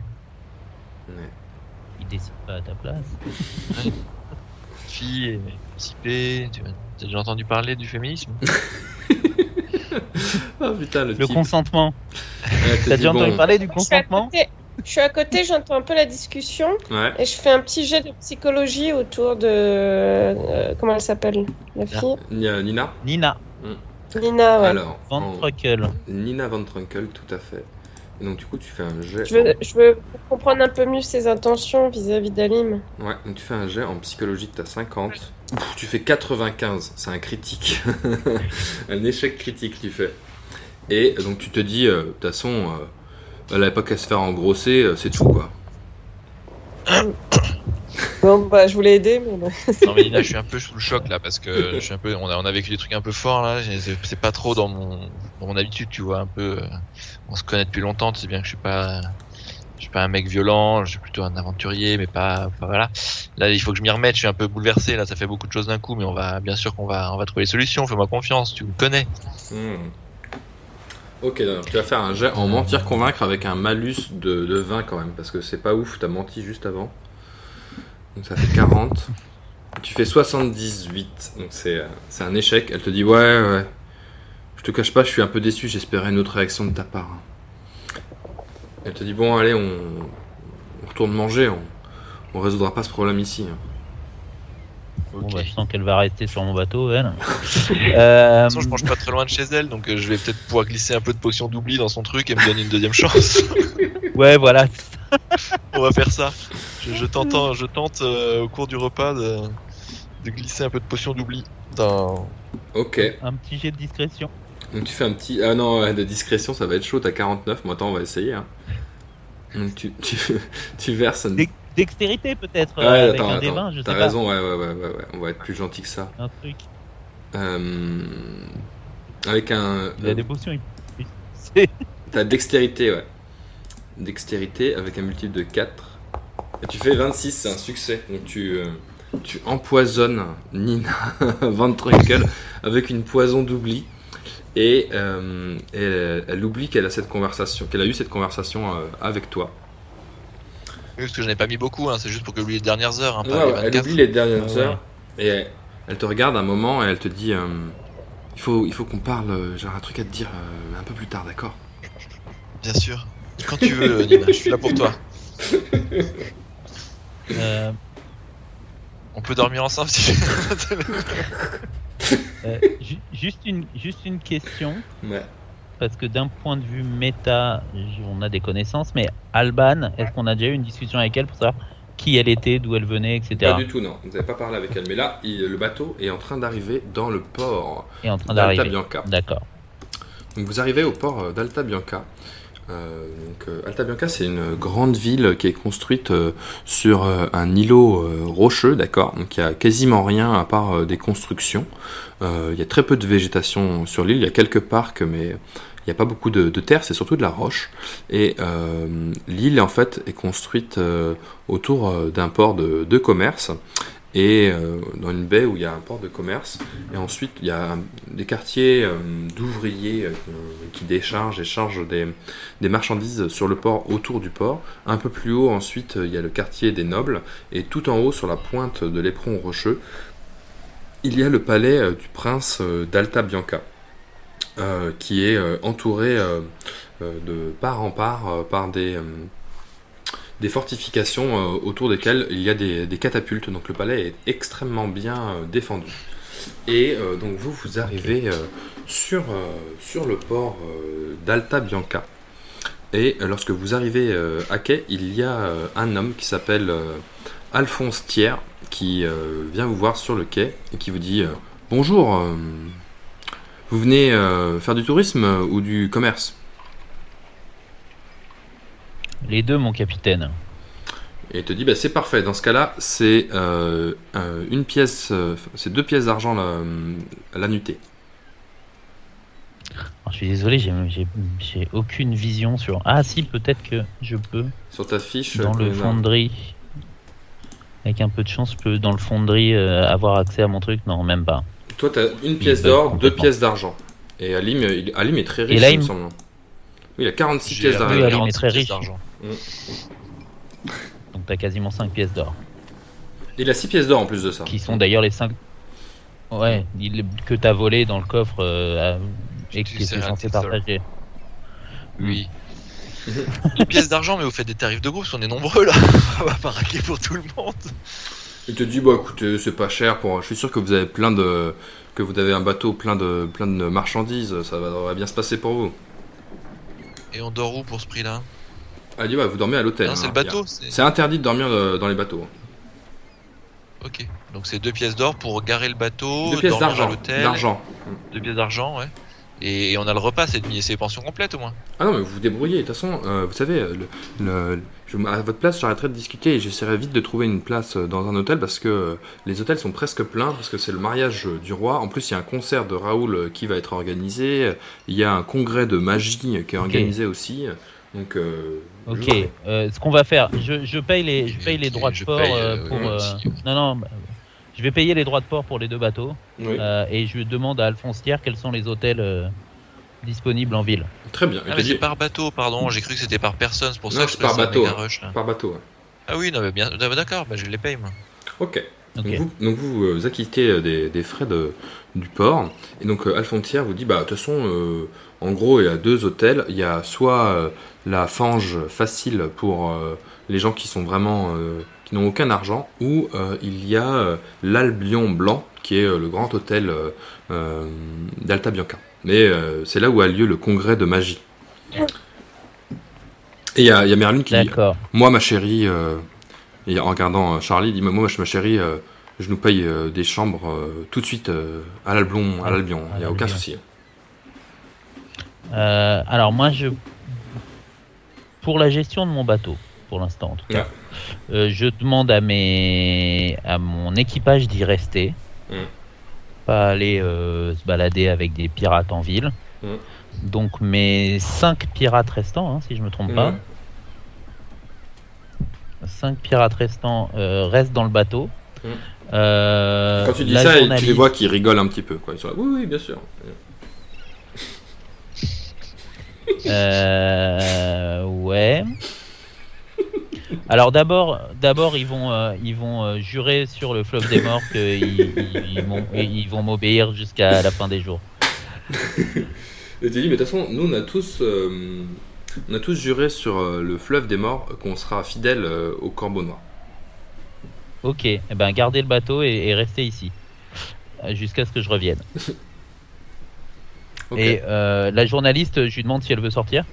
Ouais. Il décide pas à ta place. Fille, émancipée. Tu as déjà entendu parler du féminisme? Ah putain, le, Le type. consentement. Ouais, T'as déjà entendu bon, parler du consentement? Je suis à côté, j'entends un peu la discussion Ouais. et je fais un petit jet de psychologie autour de. euh, comment elle s'appelle La fille? Euh, Nina? Nina Nina, ouais. Alors, Van en- Truckel. Nina Van Trunkel, tout à fait. Et donc, du coup, tu fais un jet. Je veux, je veux comprendre un peu mieux ses intentions vis-à-vis d'Alim. Ouais, donc tu fais un jet en psychologie, t'as 50. Ouf, tu fais 95, c'est un critique. un échec critique, tu fais. Et donc tu te dis, euh, de toute façon, euh, elle avait pas qu'à se faire engrosser, euh, c'est tout quoi. Bon, bah, je voulais aider, mais. bon. Non mais Nina, je suis un peu sous le choc là parce que je suis un peu, on a, on a vécu des trucs un peu forts là. C'est, pas trop dans mon, dans mon habitude, tu vois. Un peu, euh, on se connaît depuis longtemps. Tu sais bien que je suis pas, je suis pas un mec violent. Je suis plutôt un aventurier, mais pas, pas- voilà. Là, il faut que je m'y remette. Je suis un peu bouleversé là. Ça fait beaucoup de choses d'un coup, mais on va, bien sûr qu'on va, on va trouver des solutions. Fais-moi confiance. Tu me connais. Hmm. Ok, tu vas faire un jet en mentir convaincre avec un malus de, de 20 quand même, parce que c'est pas ouf, t'as menti juste avant. Donc ça fait 40. Tu fais 78, donc c'est euh, c'est un échec. Elle te dit ouais, ouais. Je te cache pas, je suis un peu déçu, j'espérais une autre réaction de ta part. Elle te dit bon, allez, on, retourne manger, on, on résoudra pas ce problème ici. Hein. Bon, bah, je sens qu'elle va rester sur mon bateau, elle. De Euh, toute façon, je mange pas très loin de chez elle, donc euh, je vais peut-être pouvoir glisser un peu de potion d'oubli dans son truc et me donner une deuxième chance. ouais, voilà. On va faire ça. Je, je tente, je tente euh, au cours du repas de, de glisser un peu de potion d'oubli dans. Ok, Un petit jet de discrétion. donc tu fais un petit. Ah non, ouais, de discrétion, ça va être chaud, t'as 49, moi attends, on va essayer. hein. Donc tu, tu, tu verses un. Dextérité, peut-être, Ouais, euh, avec un des attends, 20, je sais T'as raison, ouais, ouais, ouais, on va être plus gentil que ça. Un truc. Euh, avec un. Il y a des potions. T'as dextérité, ouais. Dextérité avec un multiple de 4. Et tu fais 26, c'est un succès. Donc tu, euh, tu empoisonnes Nina Van Trunkel avec une poison d'oubli. Et, euh, elle, elle oublie qu'elle a cette conversation, qu'elle a eu cette conversation euh, avec toi. Oui, parce que je n'ai pas mis beaucoup, hein, c'est juste pour que j'oublie les dernières heures, hein, pas Ouais, les elle 24. oublie les dernières Ah ouais. heures. Et elle, elle te regarde un moment et elle te dit euh, il faut, il faut qu'on parle, euh, j'ai un truc à te dire euh, un peu plus tard, d'accord? Bien sûr. Quand tu veux, euh, Nina, je suis là pour toi. Euh, On peut dormir ensemble si euh, ju- juste, une, juste une question, Ouais. Parce que d'un point de vue méta, on a des connaissances, mais Alban, est-ce qu'on a déjà eu une discussion avec elle pour savoir qui elle était, d'où elle venait, etc. Pas du tout, non. Vous n'avez pas parlé avec elle. Mais là, il- le bateau est en train d'arriver dans le port Et en train d'Alta d'arriver. Bianca. D'accord. Donc vous arrivez au port d'Alta Bianca. Euh, euh, Alta Bianca, c'est une grande ville qui est construite euh, sur euh, un îlot rocheux, d'accord. Donc il y a quasiment rien à part des constructions. Il y a très peu de végétation sur l'île. Il y a quelques parcs, mais il n'y a pas beaucoup de, terre. C'est surtout de la roche. Et l'île, en fait, est construite autour d'un port de commerce et euh, dans une baie où il y a un port de commerce. Et ensuite, il y a des quartiers euh, d'ouvriers euh, qui déchargent et chargent des, des marchandises sur le port, autour du port. Un peu plus haut, ensuite, il y a le quartier des nobles. Et tout en haut, sur la pointe de l'éperon rocheux, il y a le palais du prince d'Alta Bianca, qui est entouré de part en part par des, des fortifications euh, autour desquelles il y a des, catapultes. Donc le palais est extrêmement bien euh, défendu. Et euh, donc vous, vous arrivez sur, sur le port d'Alta Bianca. Et lorsque vous arrivez à quai, il y a un homme qui s'appelle Alphonse Thiers qui vient vous voir sur le quai et qui vous dit Bonjour, vous venez faire du tourisme ou du commerce? Les deux, mon capitaine. Et il te dit bah, C'est parfait, dans ce cas-là, c'est euh, euh, une pièce, euh, c'est deux pièces d'argent la, la. Alors, je suis désolé, j'ai- aucune vision sur. Ah, si, peut-être que je peux. Sur ta fiche, Dans le fonderie. Avec un peu de chance, je peux dans le fonderie euh, avoir accès à mon truc. Non, même pas. toi, tu as une pièce d'or, deux pièces d'argent. Et Alim, Alim est très riche, là, il me- semble. Oui, il a 46 J'ai pièces Oui, d'argent. Mais 46 très pièces riche. d'argent. Donc t'as quasiment 5 pièces d'or. Il a 6 pièces d'or en plus de ça. Qui sont d'ailleurs les 5. Ouais, il- que t'as volé dans le coffre euh, et que Tu es censé partager. Oui. Une pièce d'argent, mais vous faites des tarifs de groupe, qu'on est nombreux là. On va pas raquer pour tout le monde. Il te dit, bah écoutez, c'est pas cher pour. Je suis sûr que vous avez plein de. que vous avez un bateau plein de plein de marchandises, ça va, va bien se passer pour vous. Et on dort où pour ce prix-là Elle dit, bah vous dormez à l'hôtel. Non, hein. c'est le a- bateau. c'est- interdit de dormir euh, dans les bateaux. Ok. Donc c'est deux pièces d'or pour garer le bateau, Deux pièces dormir à d'argent. l'hôtel. D'argent. Deux pièces d'argent, ouais. Et, et on a le repas cette nuit, et c'est pension complète au moins. Ah non, mais vous vous débrouillez. De toute façon, euh, vous savez, le, le- je- à votre place, j'arrêterai de discuter et j'essaierai vite de trouver une place euh, dans un hôtel parce que euh, les hôtels sont presque pleins parce que c'est le mariage euh, du roi. En plus, il y a un concert de Raoul euh, qui va être organisé. Il y a un congrès de magie euh, qui est organisé aussi. Donc, euh, Ok, euh, ce qu'on va faire, je, je paye les, je paye les Ok, droits de port paye, euh, euh, pour. oui, euh. Non, non, bah, je vais payer les droits de port pour les deux bateaux Oui. euh, et je demande à Alphonse Thiers quels sont les hôtels euh, disponibles en ville. Très bien. Ah, mais c'est par bateau, pardon. J'ai cru que c'était par personne, c'est pour Non, ça que je par bateau, hein. rush, là. par bateau. ouais. Ah oui, non, mais bien, d'accord, bah, je les paye moi. Ok. Donc vous, donc vous euh, acquittez euh, des, des frais de, du port. Et donc euh, Alphonse vous dit, bah de toute façon, euh, en gros, il y a deux hôtels. Il y a soit euh, la fange facile pour euh, les gens qui sont vraiment... qui n'ont aucun argent, ou euh, il y a euh, l'Albion Blanc, qui est euh, le grand hôtel d'Alta Bianca. Mais c'est là où a lieu le congrès de magie. Et il y a, il y a Merlin qui dit, moi, ma chérie, et en regardant Charlie, dit Moi, ma chérie, je nous paye des chambres tout de suite à l'Albion, à l'Albion. Il n'y a aucun souci. Alors moi, je pour la gestion de mon bateau, pour l'instant en tout cas, euh, je demande à mes à mon équipage d'y rester, Mm. pas aller euh, se balader avec des pirates en ville. Mm. Donc mes cinq pirates restants, hein, si je me trompe pas, Ouais. cinq pirates restants euh, restent dans le bateau. Quand tu dis ça, tu les vois qui rigolent un petit peu. Quoi. Ils sont là, oui, oui, bien sûr. Ouais. Alors d'abord, d'abord ils vont, euh, ils vont euh, jurer sur le fleuve des morts qu'ils ils, ils vont m'obéir jusqu'à la fin des jours. Et tu dis Mais de toute façon, nous, on a tous, euh, on a tous juré sur le fleuve des morts qu'on sera fidèle au corbeau noir. Ok, eh ben gardez le bateau et, et restez ici jusqu'à ce que je revienne. Et la journaliste, je lui demande si elle veut sortir.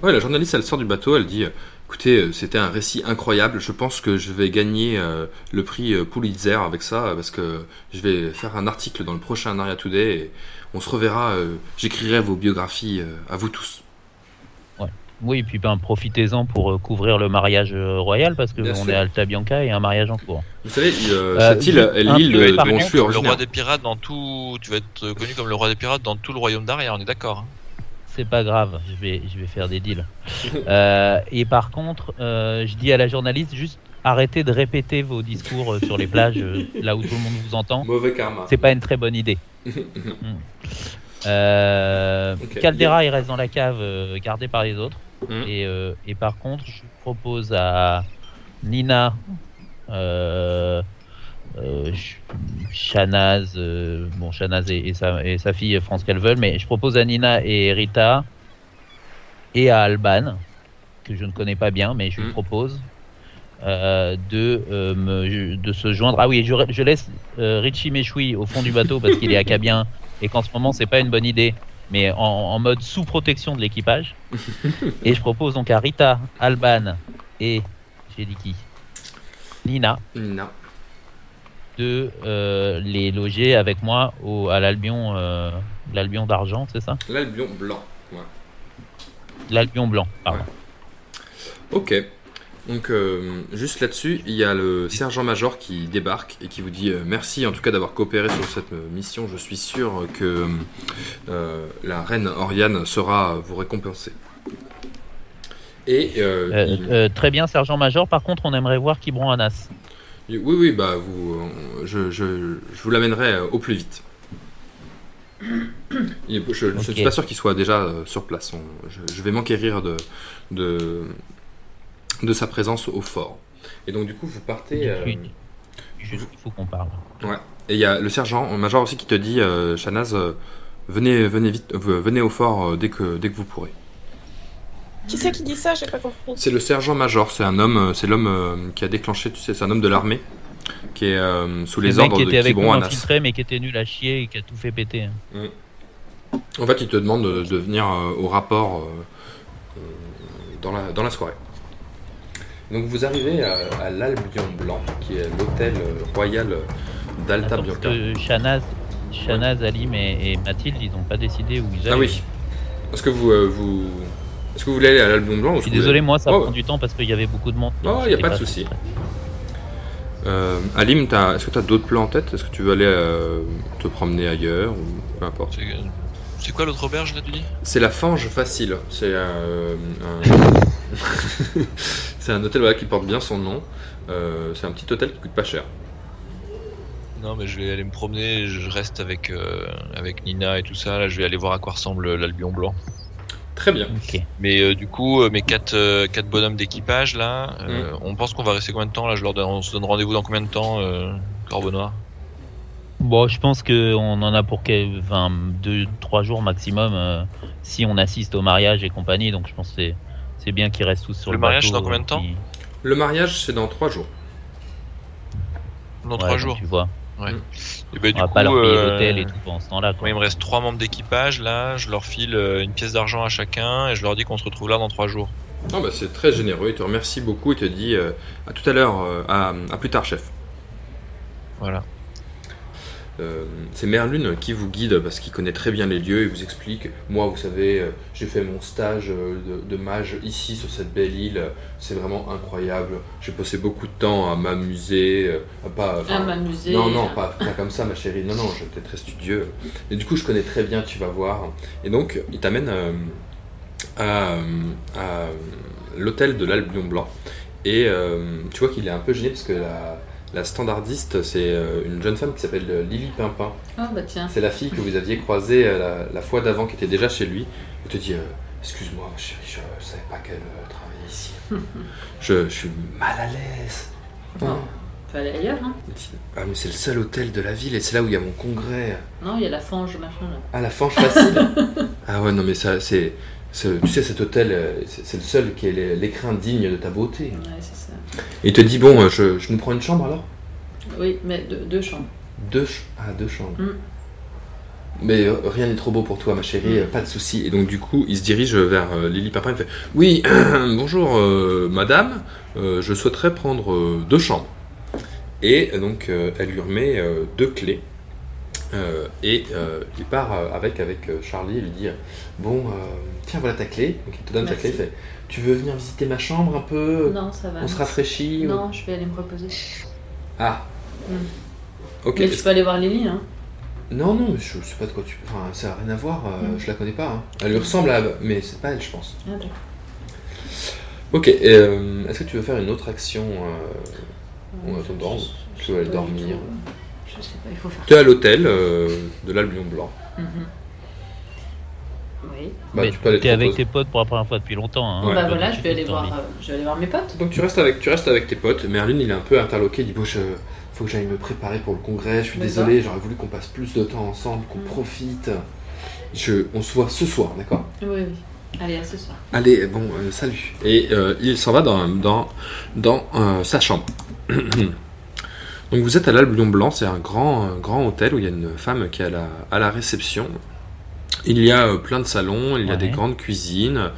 Ouais, la journaliste, elle sort du bateau, elle dit Écoutez, euh, c'était un récit incroyable. Je pense que je vais gagner euh, le prix euh, Pulitzer avec ça, parce que je vais faire un article dans le prochain Naria Today et on se reverra. euh, J'écrirai vos biographies euh, à vous tous. Oui, puis ben profitez-en pour euh, couvrir le mariage euh, royal parce que Bien on sûr. est à Alta Bianca et un mariage en cours. Vous savez, euh, Euh, cette île l'île dont je Le roi des pirates dans tout. Tu vas être connu comme le roi des pirates dans tout le royaume d'Aria, on est d'accord. hein. C'est pas grave, je vais, je vais faire des deals. Euh, et par contre, euh, je dis à la journaliste juste arrêtez de répéter vos discours euh, sur les plages, là où tout le monde vous entend. Mauvais karma. C'est pas une très bonne idée. Mm. Euh, Ok. Caldera, il reste dans la cave, gardé par les autres. Mm. Et, et par contre, je propose à Nina, euh, euh, Shanaz, euh, bon, Shanaz et, et sa, et sa fille feront ce qu'elles veulent, mais je propose à Nina et Rita et à Alban, que je ne connais pas bien, mais je lui Mm. propose euh, de, euh, me, de se joindre. Ah oui, je, je laisse euh, Richie Méchoui au fond du bateau parce qu'il est à Cabien et qu'en ce moment c'est pas une bonne idée, mais en, en mode sous protection de l'équipage. et je propose donc à Rita, Alban et j'ai dit qui? Nina Nina. De euh, les loger avec moi au, à l'Albion euh, l'Albion d'argent, c'est ça? L'Albion blanc. Ouais. L'Albion blanc, pardon. Ok. Donc, euh, juste là-dessus, il y a le sergent-major qui débarque et qui vous dit euh, merci en tout cas d'avoir coopéré sur cette mission. Je suis sûr que euh, la reine Oriane saura vous récompenser. Et il- très bien, sergent-major. Par contre, on aimerait voir Kibron Anas. Oui, oui, bah vous, euh, je, je, je vous l'amènerai euh, au plus vite. Il est- je ne suis pas sûr qu'il soit déjà euh, sur place. On- je, je vais m'enquérir de, de, de sa présence au fort. Et donc du coup, vous partez. euh, Juste, juste, il faut qu'on parle. et il y a le sergent major aussi qui te dit, euh, Shanaz, euh, venez, venez vite, euh, venez au fort euh, dès que dès que vous pourrez. Qui c'est qui dit ça J'ai pas compris. C'est le sergent major. C'est un homme, euh, c'est l'homme euh, qui a déclenché. Tu sais, c'est un homme de l'armée qui est euh, sous les le mec ordres qui de était avec nous Kibron Anas. infiltré, mais qui était nul à chier et qui a tout fait péter. hein. En fait, il te demande de, de venir euh, au rapport euh, dans, la, dans la soirée. Donc vous arrivez à, à l'Albion Blanc, qui est l'hôtel royal d'Alta parce Bianca. que Shanaz, Shanaz, Alim et, et Mathilde, ils n'ont pas décidé où ils allaient. Ah oui. Est-ce que vous, euh, vous, est-ce que vous voulez aller à l'Albion Blanc Je suis désolé, voulez- moi, ça Oh, prend du temps parce qu'il y avait beaucoup de monde. Oh, y a J'étais pas de souci. Euh, Alim, est-ce que tu as d'autres plans en tête? Est-ce que tu veux aller euh, te promener ailleurs ou peu importe? C'est c'est quoi l'autre auberge là, tu dis? C'est la Fange Facile. C'est euh, un... c'est un hôtel voilà, qui porte bien son nom. Euh, c'est un petit hôtel qui coûte pas cher. Non, mais je vais aller me promener. Je reste avec euh, avec Nina et tout ça. Là, je vais aller voir à quoi ressemble l'Albion blanc. Très bien. Mais euh, du coup, euh, mes quatre euh, quatre bonhommes d'équipage là, euh, on pense qu'on va rester combien de temps là? Je leur donne, on se donne rendez-vous dans combien de temps, euh, Corbeau Noir Bon, je pense qu'on en a pour 2-3 jours maximum euh, si on assiste au mariage et compagnie. Donc je pense que c'est- c'est bien qu'ils restent tous sur Le le, mariage, bateau, c'est dans combien de temps? qui- Le mariage, c'est dans trois jours. Dans Ouais, trois donc jours. Tu vois, Et ben, on du va coup, pas leur payer euh, l'hôtel et tout pendant ce temps-là. Moi, il me reste trois membres d'équipage là. Je leur file euh, une pièce d'argent à chacun et je leur dis qu'on se retrouve là dans trois jours. Non, bah, c'est très généreux. Il te remercie beaucoup. Il te dit euh, à tout à l'heure, euh, à, à plus tard, chef. Voilà. Euh, c'est Merlune qui vous guide parce qu'il connaît très bien les lieux et vous explique. Moi, vous savez, euh, j'ai fait mon stage euh, de, de mage ici sur cette belle île. C'est vraiment incroyable. J'ai passé beaucoup de temps à m'amuser, à pas. À m'amuser. Non, non, pas, pas comme ça, ma chérie. Non, non, j'étais très studieux. Et du coup, je connais très bien, tu vas voir. Et donc, il t'amène à, à l'hôtel de l'Albion Blanc. Et tu vois qu'il est un peu gêné parce que la, la standardiste, c'est euh, une jeune femme qui s'appelle euh, Lily Pimpin. Oh bah tiens. C'est la fille que vous aviez croisée euh, la, la fois d'avant qui était déjà chez lui. Elle te dit euh, Excuse-moi, chérie, je ne savais pas qu'elle euh, travaillait ici. je, je suis mal à l'aise. Bon, faut aller ailleurs, hein. Ah, mais c'est le seul hôtel de la ville et c'est là où il y a mon congrès. Non, il y a la fange, machin là. Ah, la fange facile Ah ouais, non, mais ça, c'est. Tu sais, cet hôtel, euh, c'est le seul qui est l'é- l'écrin digne de ta beauté. Ouais, c'est ça. Et il te dit Bon, euh, je, je nous prends une chambre alors? Oui, mais deux, deux chambres. Deux, ch- ah, deux chambres. Mm. Mais euh, rien n'est trop beau pour toi, ma chérie, euh, pas de souci. Et donc, du coup, il se dirige vers euh, Lily Papin. Il fait Oui, bonjour, euh, madame, euh, je souhaiterais prendre deux chambres. Et donc, elle lui remet deux clés. Euh, et euh, il part euh, avec, avec Charlie et lui dit Bon, euh, tiens, voilà ta clé. Donc, il te donne ta clé. Il fait Tu veux venir visiter ma chambre un peu? Non, ça va. On se rafraîchit ou- Non, je vais aller me reposer. Ah Mm. Ok. Mais tu peux aller voir Lily, hein. Non, non, mais je sais pas de quoi tu. Enfin, ça n'a rien à voir, euh, Mm. je la connais pas. hein. Elle lui ressemble à. Mais c'est pas elle, je pense. Ah, d'accord. Ok, est-ce que tu veux faire une autre action en attendant Je- je Tu vas aller dormir. tout. Je sais pas, il faut faire. Tu es à l'hôtel euh, de l'Albion Blanc. Mhm. Oui. Bah, Mais tu peux aller te t'es avec tes potes pour la première fois depuis longtemps. Hein, Ouais. bah Donc, voilà, tu je vais aller peux voir, dormir. euh, je vais aller voir mes potes. Donc tu restes avec, tu restes avec tes potes. Merlune, il est un peu interloqué. Il dit Bon, je, faut que j'aille me préparer pour le congrès. Je suis désolé, j'aurais voulu qu'on passe plus de temps ensemble, qu'on Mm. profite. Je, on se voit ce soir, d'accord? Oui, oui. Allez, à ce soir. Allez, bon, euh, salut. Et euh, il s'en va dans, dans, dans euh, sa chambre. Donc vous êtes à l'Albion Blanc, c'est un grand, un grand hôtel où il y a une femme qui est à la, à la réception. Il y a euh, plein de salons, il y a Ouais. des grandes cuisines,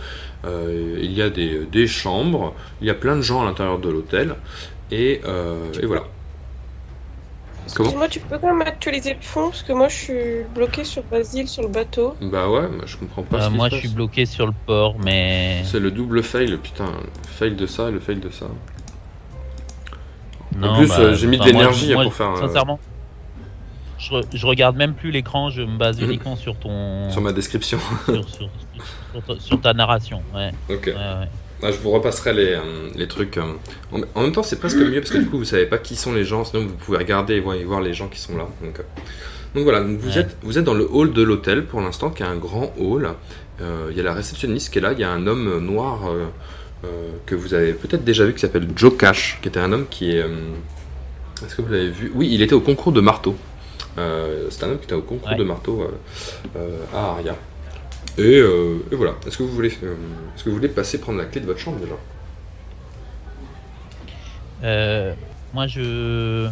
euh, il y a des, des chambres, il y a plein de gens à l'intérieur de l'hôtel. Et, euh, et voilà. Comment Excuse-moi, tu peux quand même actualiser le fond parce que moi je suis bloqué sur Basile sur le bateau. Bah ouais, je comprends pas. Euh, ce moi, se je suis bloqué sur le port, mais C'est le double fail, putain. Le fail de ça et le fail de ça. Non. plus, bah, euh, j'ai mis de l'énergie pour faire, euh, Sincèrement, je, re- je regarde même plus l'écran. Je me base uniquement sur ton Sur ma description. sur, sur- sur ta- sur ta narration. Ouais, ok. ouais, ouais. Ah, je vous repasserai les, euh, les trucs. euh. En, en même temps, c'est presque mieux parce que du coup, vous savez pas qui sont les gens, sinon vous pouvez regarder et voir, et voir les gens qui sont là. Donc, euh. Donc voilà, donc vous, Ouais. êtes, vous êtes dans le hall de l'hôtel pour l'instant, qui est un grand hall. Il y a la réceptionniste qui est là, il y a un homme noir que vous avez peut-être déjà vu qui s'appelle Joe Cash, qui était un homme qui est. euh, Est-ce que vous l'avez vu? Oui, il était au concours de marteau. Euh, c'est un homme qui était au concours Ouais. de marteau euh, euh, à Aria. Et, euh, et voilà. Est-ce que vous voulez, euh, est-ce que vous voulez passer prendre la clé de votre chambre déjà? Euh, moi, je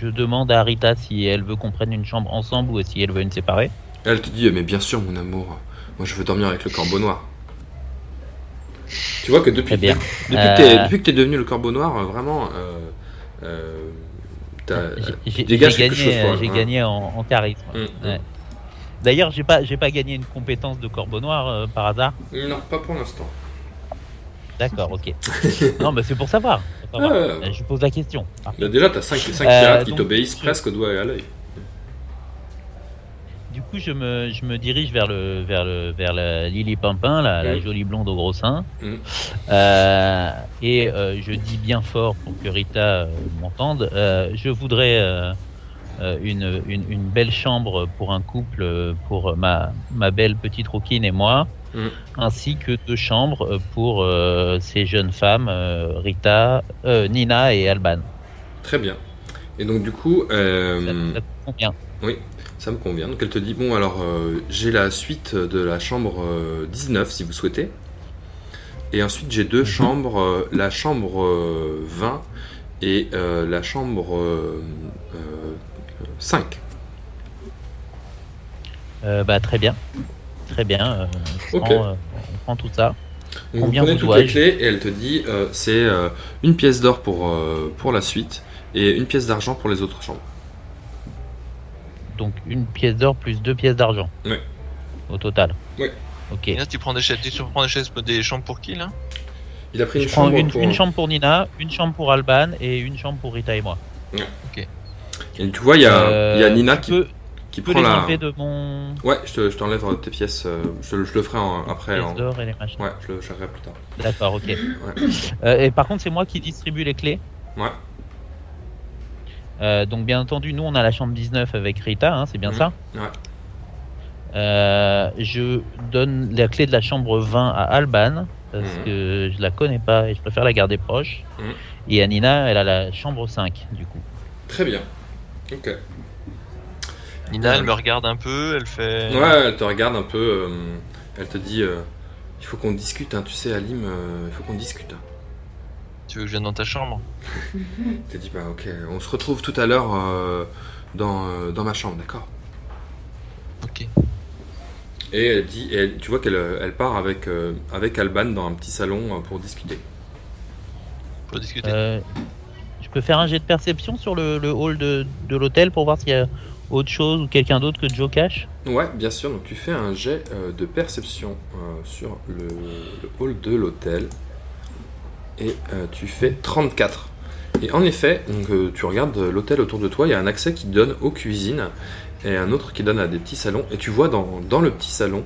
je demande à Rita si elle veut qu'on prenne une chambre ensemble ou si elle veut une séparée. Elle te dit, mais bien sûr, mon amour, moi je veux dormir avec le corbeau noir. Tu vois que depuis, Très bien. depuis, que t'es- Euh. depuis que t'es devenu le corbeau noir, euh, vraiment, euh, euh, tu dégages gagné, quelque chose. pour elle, j'ai hein. gagné en, en charisme. Mm, mm. D'ailleurs, j'ai pas j'ai pas gagné une compétence de corbeau noir euh, par hasard? Non, pas pour l'instant. D'accord, ok. non, mais c'est pour savoir. pour savoir. Ouais. Euh, Je pose la question. Là, déjà, t'as 5, Euh, pirates qui donc, t'obéissent je- presque au doigt et à l'œil. Du coup, je me, je me dirige vers le vers le vers la Lily Pimpin, la, la Mm. jolie blonde au gros sein, Mm. Euh, et euh, je dis bien fort pour que Rita euh, m'entende. je voudrais une, une une belle chambre pour un couple, pour ma ma belle petite rouquine et moi, Mm. ainsi que deux chambres pour ces jeunes femmes, Rita, Nina et Alban. Très bien. Et donc, du coup, Ça, ça te convient ça me convient. Donc, elle te dit, bon, alors, euh, j'ai la suite de la chambre euh, 19, si vous souhaitez. Et ensuite, j'ai deux Mhm. chambres, euh, la chambre euh, 20 et euh, la chambre euh, euh, 5. Euh, Bah très bien, très bien. euh, on, prend, euh, on prend tout ça. Donc, vous Combien prenez vous toutes les clés et elle te dit, euh, c'est euh, une pièce d'or pour, euh, pour la suite et une pièce d'argent pour les autres chambres. Donc une pièce d'or plus deux pièces d'argent. Ouais. Au total. Ouais. Ok. Et là, tu prends des chaises, tu prends des chaises, des chambres pour qui là? Il a pris Je une prends chambre une, pour... une chambre pour Nina, une chambre pour Alban et une chambre pour Rita et moi. Et tu vois, il y a, Euh, il y a Nina tu qui, peux, qui tu peux prend les la... enlever de mon Ouais, je te- je t'enlève tes pièces. euh, je, je le ferai en- après. pièce en- d'or et les machins. Ouais, je le gérerai plus tard. D'accord, ok. Euh, et par contre, c'est moi qui distribue les clés. Ouais. Euh, donc bien entendu, nous on a la chambre 19 avec Rita, hein, c'est bien Mhm. ça Ouais. Euh, je donne la clé de la chambre 20 à Alban parce Mhm. que je la connais pas et je préfère la garder proche. Mhm. Et à Nina, elle a la chambre 5 du coup. Très bien. Ok. Nina, elle me regarde un peu, elle fait. Ouais, elle te regarde un peu. euh, elle te dit euh, il faut qu'on discute, hein, tu sais, Alim, euh, il faut qu'on discute. hein. Tu veux que je vienne dans ta chambre dit bah ok, on se retrouve tout à l'heure euh, dans, euh, dans ma chambre, d'accord? Ok. Et elle dit, et elle- tu vois qu'elle euh, elle part avec, euh, avec Alban dans un petit salon euh, pour discuter. Pour discuter. Euh, je peux faire un jet de perception sur le, le hall de, de l'hôtel pour voir s'il y a autre chose ou quelqu'un d'autre que Joe Cash. Ouais, bien sûr. Donc tu fais un jet euh, de perception euh, sur le, le hall de l'hôtel et euh, tu fais 34. Et en effet, donc, euh, tu regardes l'hôtel autour de toi, il y a un accès qui donne aux cuisines et un autre qui donne à des petits salons. Et tu vois dans, dans le petit salon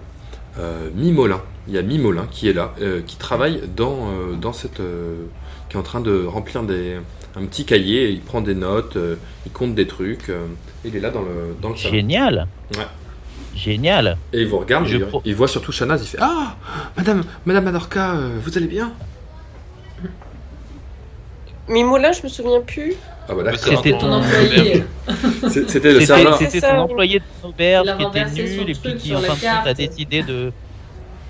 euh, Mimolin. Il y a Mimolin qui est là, euh, qui travaille dans, euh, dans cette. euh, qui est en train de remplir des, un petit cahier, il prend des notes, euh, il compte des trucs. euh, il est là dans le, dans le salon. Génial. Ouais. Génial. Et il vous regarde, Je il, pro- il voit surtout Shanaz, il fait Ah Madame, Madame Anorka, euh, vous allez bien? Mimolin, je me souviens plus. Ah bah d'accord. C'était Ton employé. C'est- C'était le C'était serveur. c'était oui. employé de son auberge qui était nul et puis qui en fin de compte a décidé de,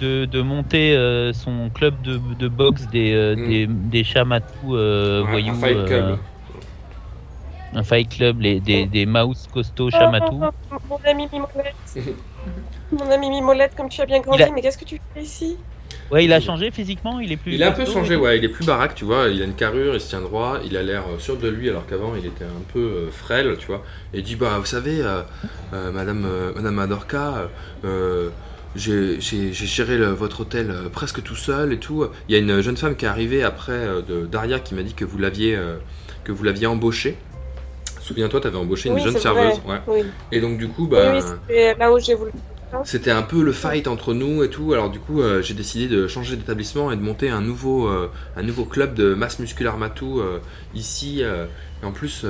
de, de monter euh, son club de, de boxe des, euh, Mm. des, des chats matous euh, Ouais, voyous. un fight club. euh, un fight club, les, des, des mouse costauds chats matous. Mon ami Mimolette. Mon ami Mimolette, comme tu as bien grandi, a- mais qu'est-ce que tu fais ici? Ouais, il a changé physiquement, il est plus. Il a un peu changé, ouais, il est plus baraque, tu vois, il a une carrure, il se tient droit, il a l'air euh, sûr de lui alors qu'avant il était un peu euh, frêle, tu vois. Et il dit, bah vous savez, euh, euh, madame, euh, madame Adorka, euh, j'ai géré le- votre hôtel euh, presque tout seul et tout. Il y a une jeune femme qui est arrivée après euh, de Daria qui m'a dit que vous l'aviez euh, que vous l'aviez embauchée. Souviens-toi, tu avais embauché une Oui, jeune serveuse. vrai. Ouais. Oui, Et donc du coup, bah, oui, oui, c'était là où j'ai voulu. C'était un peu le fight entre nous et tout. Alors du coup, euh, j'ai décidé de changer d'établissement et de monter un nouveau, euh, un nouveau club de masse musculaire matou euh, ici. et en plus,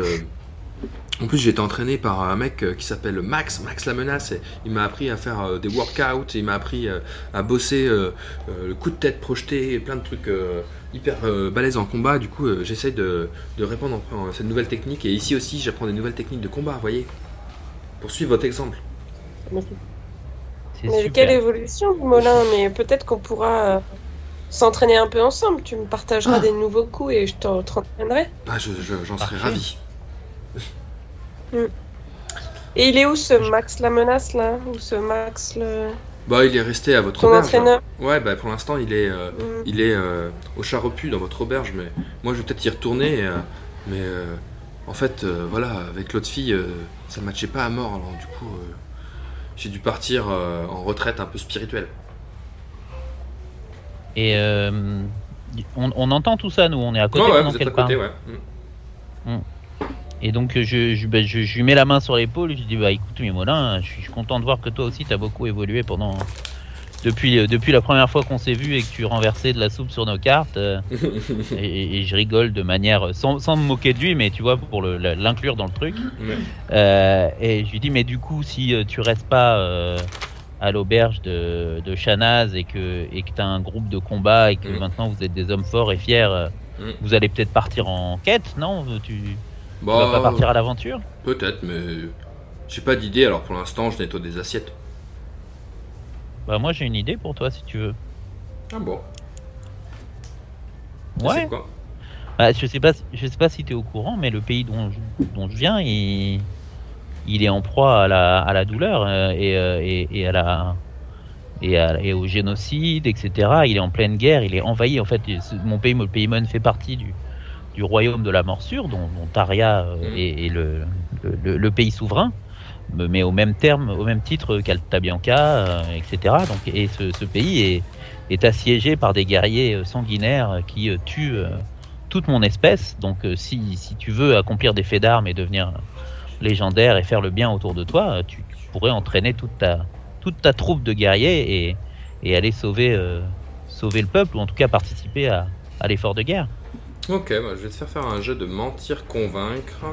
en plus, j'ai été entraîné par un mec qui s'appelle Max, Max la menace. Il m'a appris à faire des workouts. Il m'a appris à bosser le coup de tête projeté, et plein de trucs hyper balèzes en combat. Du coup, j'essaie de, de répandre en cette nouvelle technique. Et ici aussi, j'apprends des nouvelles techniques de combat. Voyez, pour suivre votre exemple. C'est Mais super. quelle évolution, Molin Mais peut-être qu'on pourra euh, s'entraîner un peu ensemble. Tu me partageras Ah. des nouveaux coups et je t'en- t'entraînerai. Ah, je- je- j'en serais ravi. Et il est où ce Max la menace là? Ou ce Max le. Bah, il est resté à votre Ton auberge. entraîneur Ouais, bah pour l'instant, il est, euh, Mm. il est euh, au Charepu dans votre auberge, mais moi je vais peut-être y retourner. euh, mais euh, en fait, euh, voilà, avec l'autre fille, euh, ça matchait pas à mort, alors du coup, euh, j'ai dû partir euh, en retraite un peu spirituelle. Et euh, on, on entend tout ça, nous, on est à côté Ouais, ouais, vous êtes qu'elle à côté, parle. ouais. Mm. Et donc je, je, ben, je, je lui mets la main sur l'épaule, je lui dis bah écoute Mimolin, suis, je suis content de voir que toi aussi t'as beaucoup évolué pendant depuis, euh, depuis la première fois qu'on s'est vu et que tu renversais de la soupe sur nos cartes. euh, et, et je rigole de manière sans, sans me moquer de lui, mais tu vois pour l'inclure dans le truc. Ouais. Euh, et je lui dis mais du coup si euh, tu restes pas euh, à l'auberge de, de Shanaz et que et que t'as un groupe de combat et que Mhm. maintenant vous êtes des hommes forts et fiers, euh, Mhm. vous allez peut-être partir en quête, non? Tu, tu Bah, vas pas partir à l'aventure? Peut-être, mais j'ai pas d'idée, alors pour l'instant, je nettoie des assiettes. Bah moi j'ai une idée pour toi si tu veux. Ah bon Ouais. Quoi Bah, je sais pas, je sais pas si tu es au courant, mais le pays dont je, dont je viens, il, il est en proie à la, à la douleur euh, et, euh, et, et à la et, à- et au génocide, etc. Il est en pleine guerre, il est envahi. En fait, mon pays, le pays Mon, fait partie du, du royaume de la morsure, dont, dont Taria euh, Mhm. est, est le, le, le- le pays souverain, mais au même terme, au même titre qu'Alta Bianca, euh, etc. Donc, et ce, ce pays est, est assiégé par des guerriers euh, sanguinaires qui euh, tuent euh, toute mon espèce. Donc, euh, si, si tu veux accomplir des faits d'armes et devenir légendaire et faire le bien autour de toi, euh, tu, tu pourrais entraîner toute ta, toute ta troupe de guerriers et, et aller sauver, euh, sauver le peuple, ou en tout cas participer à, à l'effort de guerre. Ok, bah, je vais te faire faire un jeu de mentir convaincre.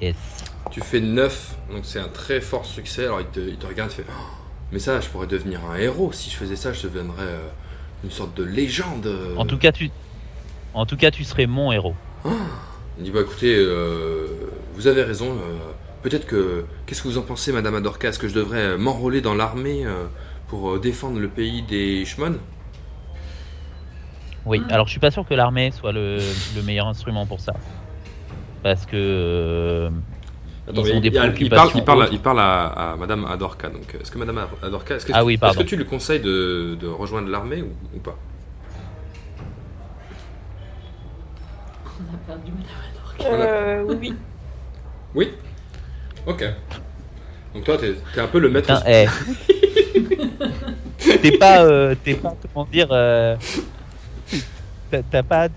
Yes. Tu fais 9, donc c'est un très fort succès. Alors il te, il te regarde, il fait Oh, Mais ça, je pourrais devenir un héros. Si je faisais ça, je deviendrais euh, une sorte de légende. euh. En tout cas, tu, en tout cas, tu serais mon héros. Il dit Bah écoutez, euh, vous avez raison. euh, Peut-être que. Qu'est-ce que vous en pensez, Madame Adorka Est-ce que je devrais m'enrôler dans l'armée pour défendre le pays des Shmon? Oui, alors je suis pas sûr que l'armée soit le, le meilleur instrument pour ça. Parce que. Attends, Ils mais ont des il, il parle, il parle, il parle à, à Madame Adorka. Donc, est-ce que Madame Adorka, est-ce que, Ah oui, est-ce pardon. que tu lui conseilles de, de rejoindre l'armée ou, ou pas? On a perdu Madame Adorka. Euh, oui. Oui. Ok. Donc toi, t'es, t'es un peu le maître. Eh. t'es pas, euh, t'es pas, comment dire, euh, t'as- pas,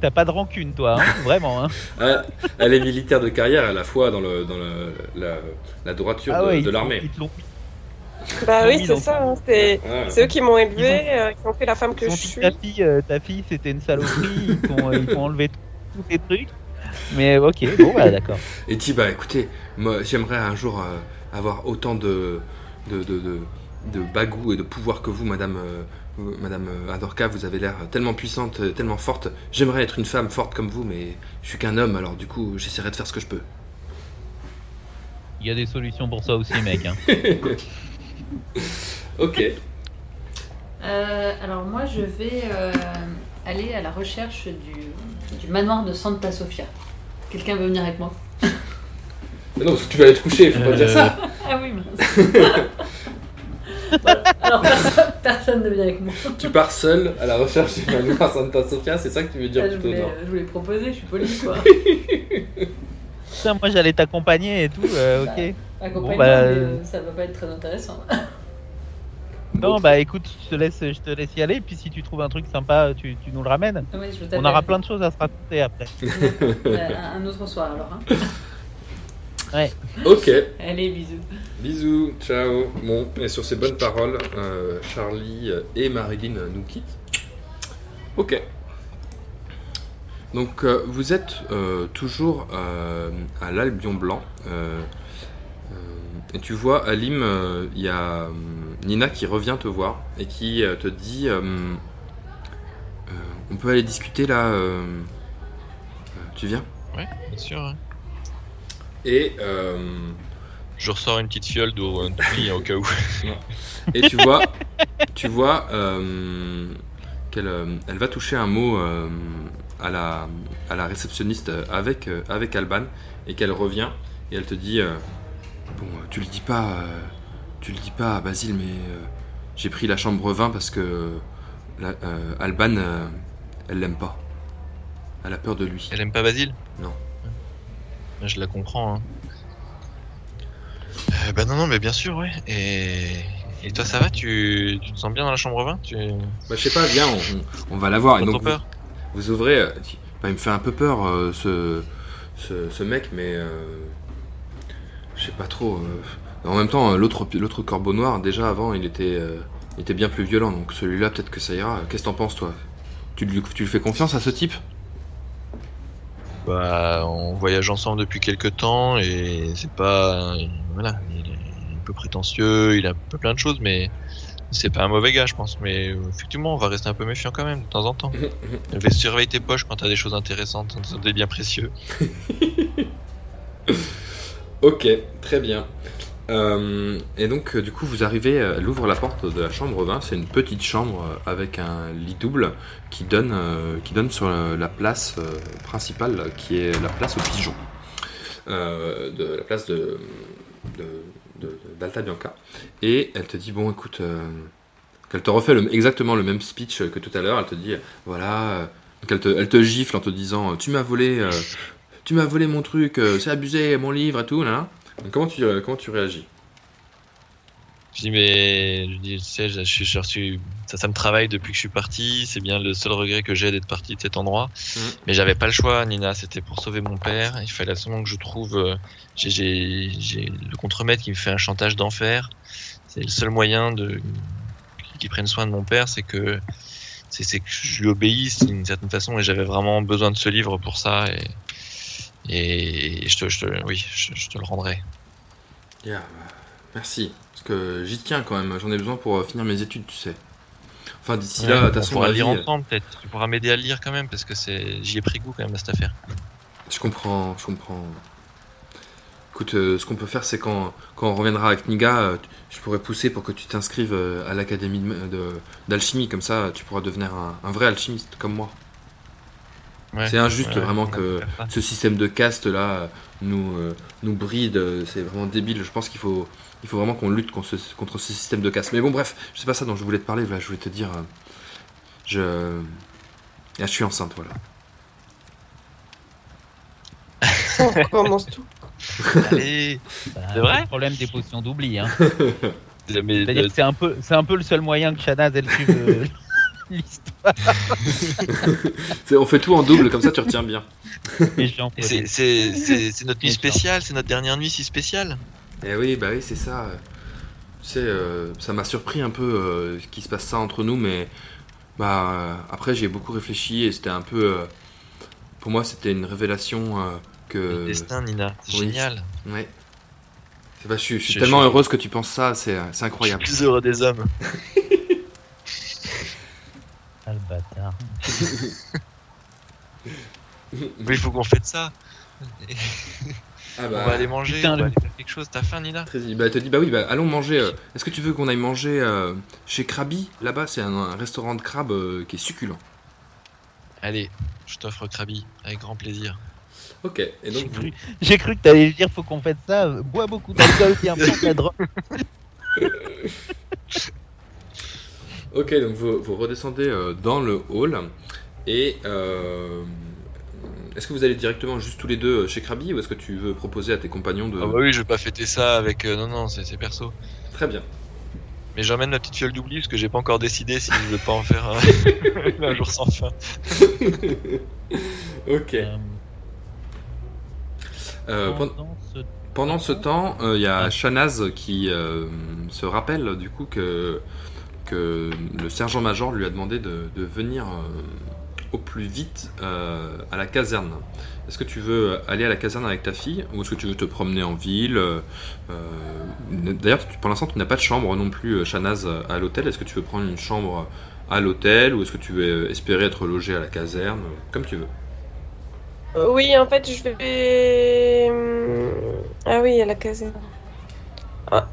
t'as- pas de rancune, toi, hein, vraiment. Hein. Ah, elle est militaire de carrière à la fois dans, le, dans le, la, la droiture Ah de, ouais, l'armée. Bah Ils oui, c'est ça. hein, C'est Ouais. c'est eux qui m'ont élevé, Ils euh, qui ont fait la femme que je ont suis. ta fille, euh, ta fille, c'était une saloperie. Ils t'ont, ils t'ont enlevé tous tes trucs. Mais ok, bon, bah, d'accord. Et dit bah écoutez, moi j'aimerais un jour euh, avoir autant de de, de, de, de bagou et de pouvoir que vous, Madame Madame euh, Adorka. Vous avez l'air tellement puissante, euh, tellement forte. J'aimerais être une femme forte comme vous, mais je suis qu'un homme, alors du coup j'essaierai de faire ce que je peux. Il y a des solutions pour ça aussi, mec. Hein. Ok. Euh, alors moi, je vais euh, aller à la recherche du, du manoir de Santa Sofia. Quelqu'un veut venir avec moi? Mais non, parce que tu vas aller te coucher, faut pas dire ça. Ah oui, mince. Voilà. Alors personne, personne ne vient avec moi. Tu pars seul à la recherche du manoir Santa Sofia, c'est ça que tu veux dire Ah, je, plutôt voulais, non je voulais proposer, je suis polie quoi. Putain, moi j'allais t'accompagner et tout, euh, ok. Accompagnement, bah, mais euh, euh, ça va pas être très intéressant. Non, bah écoute, je te laisse, je te laisse y aller, puis si tu trouves un truc sympa, tu, tu nous le ramènes. Je On aura plein de choses à se raconter après. Euh, un autre soir alors. Hein. Ok, Allez, bisous. bisous, ciao. Bon, et sur ces bonnes paroles, euh, Charlie et Marilyn nous quittent. Ok. Donc euh, vous êtes euh, toujours euh, à l'Albion Blanc. euh, euh, et tu vois, Alim, euh, il y a euh, Nina qui revient te voir et qui euh, te dit euh, euh, On peut aller discuter là euh, euh, Tu viens? Bien sûr. hein. Et euh, Je ressors une petite fiole d'eau au cas où. Et tu vois, tu vois euh, qu'elle euh, elle va toucher un mot à, la, à la réceptionniste avec, avec Alban et qu'elle revient et elle te dit Bon, tu le dis pas, euh, tu le dis pas à Basile, mais euh, j'ai pris la chambre 20 parce que la- Alban, elle l'aime pas. Elle a peur de lui. Elle aime pas Basile? Non. Je la comprends. Hein. Euh, bah non, non, mais bien sûr, ouais. Et, et toi, ça va tu... tu te sens bien dans la chambre 20 tu... Bah, je sais pas, viens, on, va la voir. Et donc, peur Vous ouvrez. euh, bah, il me fait un peu peur euh, ce, ce, ce mec, mais euh, je sais pas trop. euh. En même temps, l'autre l'autre corbeau noir, déjà avant, il était, euh, il était bien plus violent. Donc celui-là, peut-être que ça ira. Qu'est-ce que t'en penses, toi? Tu lui, tu lui fais confiance à ce type? Bah, on voyage ensemble depuis quelques temps et c'est pas. Voilà, il est un peu prétentieux, il a un peu plein de choses, mais c'est pas un mauvais gars, je pense. Mais effectivement, on va rester un peu méfiant quand même, de temps en temps. Va surveiller tes poches quand t'as des choses intéressantes, des biens précieux. Ok, très bien. Euh, et donc, euh, du coup, vous arrivez, euh, elle ouvre la porte de la chambre 20. C'est une petite chambre avec un lit double qui donne, qui donne sur la place principale, qui est la place aux pigeons. De la place de, d'Alta Bianca. Et elle te dit Bon, écoute, qu'elle te refait exactement le même speech que tout à l'heure. Elle te dit Voilà. elle te, elle te gifle en te disant Tu m'as volé. tu m'as volé mon truc, c'est abusé, mon livre et tout, là. là. Donc, Comment tu, euh, comment tu réagis Je dis, mais je dis, tu sais, je, je, je suis- ça, ça me travaille depuis que je suis parti. C'est bien le seul regret que j'ai d'être parti de cet endroit. Mhm. Mais j'avais pas le choix, Nina. C'était pour sauver mon père. Il fallait absolument que je trouve. euh, j'ai- le contremaître qui me fait un chantage d'enfer. C'est le seul moyen de qui prenne soin de mon père, c'est que c'est c'est que je lui obéisse d'une certaine façon. Et j'avais vraiment besoin de ce livre pour ça. Et, et je te, je te- oui, je, je te le rendrai. Yeah, Merci, parce que j'y tiens quand même, j'en ai besoin pour euh, finir mes études, tu sais. Enfin, d'ici là, de toute on pourra lire ensemble peut-être. Tu pourras m'aider à lire quand même parce que c'est j'y ai pris goût quand même à cette affaire. Je comprends, je comprends. Écoute, euh, ce qu'on peut faire, c'est quand, quand on reviendra avec Niga, euh, je pourrais pousser pour que tu t'inscrives euh, à l'académie de- de- d'alchimie, comme ça tu pourras devenir un, un vrai alchimiste comme moi. Ouais. C'est injuste Ouais, vraiment que ce système de caste là nous, euh, nous bride, euh, c'est vraiment débile. Je pense qu'il faut, il faut vraiment qu'on lutte contre ce, contre ce système de caste. Mais bon, bref, c'est pas ça dont je voulais te parler. Voilà, je voulais te dire, euh, je, Ah, je suis enceinte, voilà. On recommence tout. Allez, Bah, C'est vrai Le problème des potions d'oubli. Hein. que c'est un, peu, c'est un peu le seul moyen que Shanaz elle suive euh, l'histoire. On fait tout en double, comme ça tu retiens bien. c'est- notre nuit spéciale, c'est notre dernière nuit si spéciale. Eh oui, bah oui, c'est ça. Tu sais, euh, ça m'a surpris un peu euh, qu'il se passe ça entre nous, mais bah euh, après j'ai beaucoup réfléchi et c'était un peu, euh, pour moi, c'était une révélation euh, que. Le destin, Nina, c'est oui. génial. Ouais. Pas- je suis, je suis Je- tellement je- heureuse que tu penses ça, c'est c'est Je suis incroyable. plus heureux des hommes. Ah, le bâtard. Mais il faut qu'on fête ça. Ah On va aller manger, Putain, on va le- aller faire quelque chose. T'as faim, Nina? Très bah, elle te dit, bah oui, bah, allons manger. euh, Est-ce que tu veux qu'on aille manger euh, chez Krabi? Là-bas, c'est un, un restaurant de crabe euh, qui est succulent. Allez, je t'offre Krabi, avec grand plaisir. Ok, et J'ai donc cru, j'ai cru que t'allais dire faut qu'on fête ça, bois beaucoup d'alcool, bien de la drogue. Ok, donc vous, vous redescendez euh, dans le hall et euh, est-ce que vous allez directement juste tous les deux chez Krabi ou est-ce que tu veux proposer à tes compagnons de... Ah bah oui, je vais pas fêter ça avec. euh, non, non, c'est c'est perso. Très bien. Mais j'emmène ma petite fiole d'oubli parce que j'ai pas encore décidé si je veux pas en faire un, un jour sans fin. ok. Euh, Euh, pen- pendant ce- Pendant ce temps, euh, il y a Shanaz qui euh, se rappelle du coup que, le sergent-major lui a demandé de, venir euh, au plus vite euh, à la caserne. Est-ce que tu veux aller à la caserne avec ta fille ou est-ce que tu veux te promener en ville euh, D'ailleurs, pour l'instant, tu n'as pas de chambre non plus, Shanaz, à l'hôtel. Est-ce que tu veux prendre une chambre à l'hôtel ou est-ce que tu veux espérer être logé à la caserne Comme tu veux? Oui, en fait, je vais. Ah oui, à la caserne. Ah,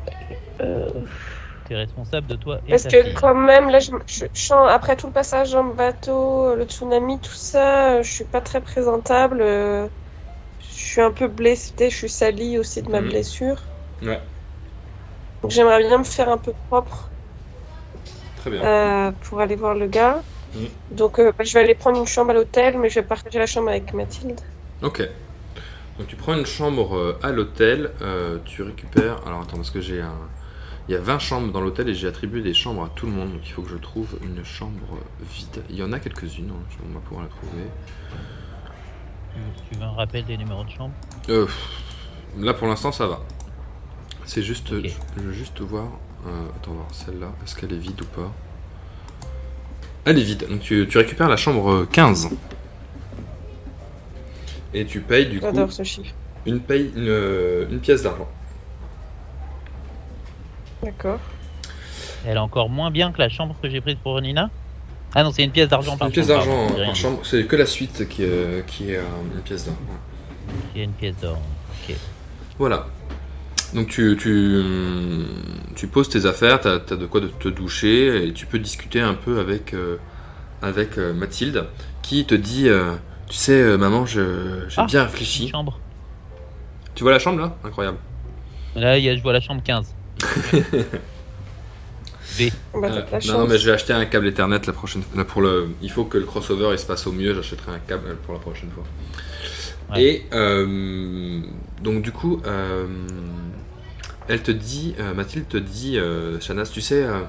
Responsable de toi et Parce ta que fille. quand même, là, je, je- après tout le passage en bateau, le tsunami, tout ça, euh, je suis pas très présentable. euh, Je suis un peu blessée, je suis salie aussi de ma Mhm. blessure. Ouais, Donc j'aimerais bien me faire un peu propre très bien. euh, pour aller voir le gars. Mhm. Donc euh, bah, je vais aller prendre une chambre à l'hôtel, mais je vais partager la chambre avec Mathilde. Ok. Donc tu prends une chambre euh, à l'hôtel, euh, tu récupères... Alors attends, parce que j'ai un... Il y a 20 chambres dans l'hôtel et j'ai attribué des chambres à tout le monde, donc il faut que je trouve une chambre euh, vide. Il y en a quelques-unes, hein, on va pouvoir la trouver. Tu, veux un rappel des numéros de chambre? Euh, là pour l'instant ça va. C'est juste... Je, je veux juste voir... euh, attends, voir celle-là, est-ce qu'elle est vide ou pas? Elle est vide, donc tu, tu récupères la chambre euh, 15. Et tu payes du coup J'adore ce chiffre. une, paye, une, euh, une pièce d'argent. D'accord. Elle est encore moins bien que la chambre que j'ai prise pour Nina Ah non, c'est une pièce d'argent par Une pièce chambre, d'argent euh, par chambre, c'est que la suite qui est, qui est euh, une pièce d'or. y a une pièce d'or. Ok. Voilà. Donc tu, tu, tu poses tes affaires, tu as, de quoi de te doucher et tu peux discuter un peu avec, euh, avec euh, Mathilde qui te dit euh, Tu sais, euh, maman, je- j'ai Ah, bien Une réfléchi. chambre. Tu vois la chambre là? Incroyable. Là, il y a, je vois la chambre 15. B. Bah, Euh, non, non, mais je vais acheter un câble Ethernet la prochaine fois. Pour le, il faut que le crossover il se passe au mieux, j'achèterai un câble pour la prochaine fois. Ouais. Et euh, donc du coup, euh, elle te dit, euh, Mathilde te dit, euh, Shanas, tu sais, euh,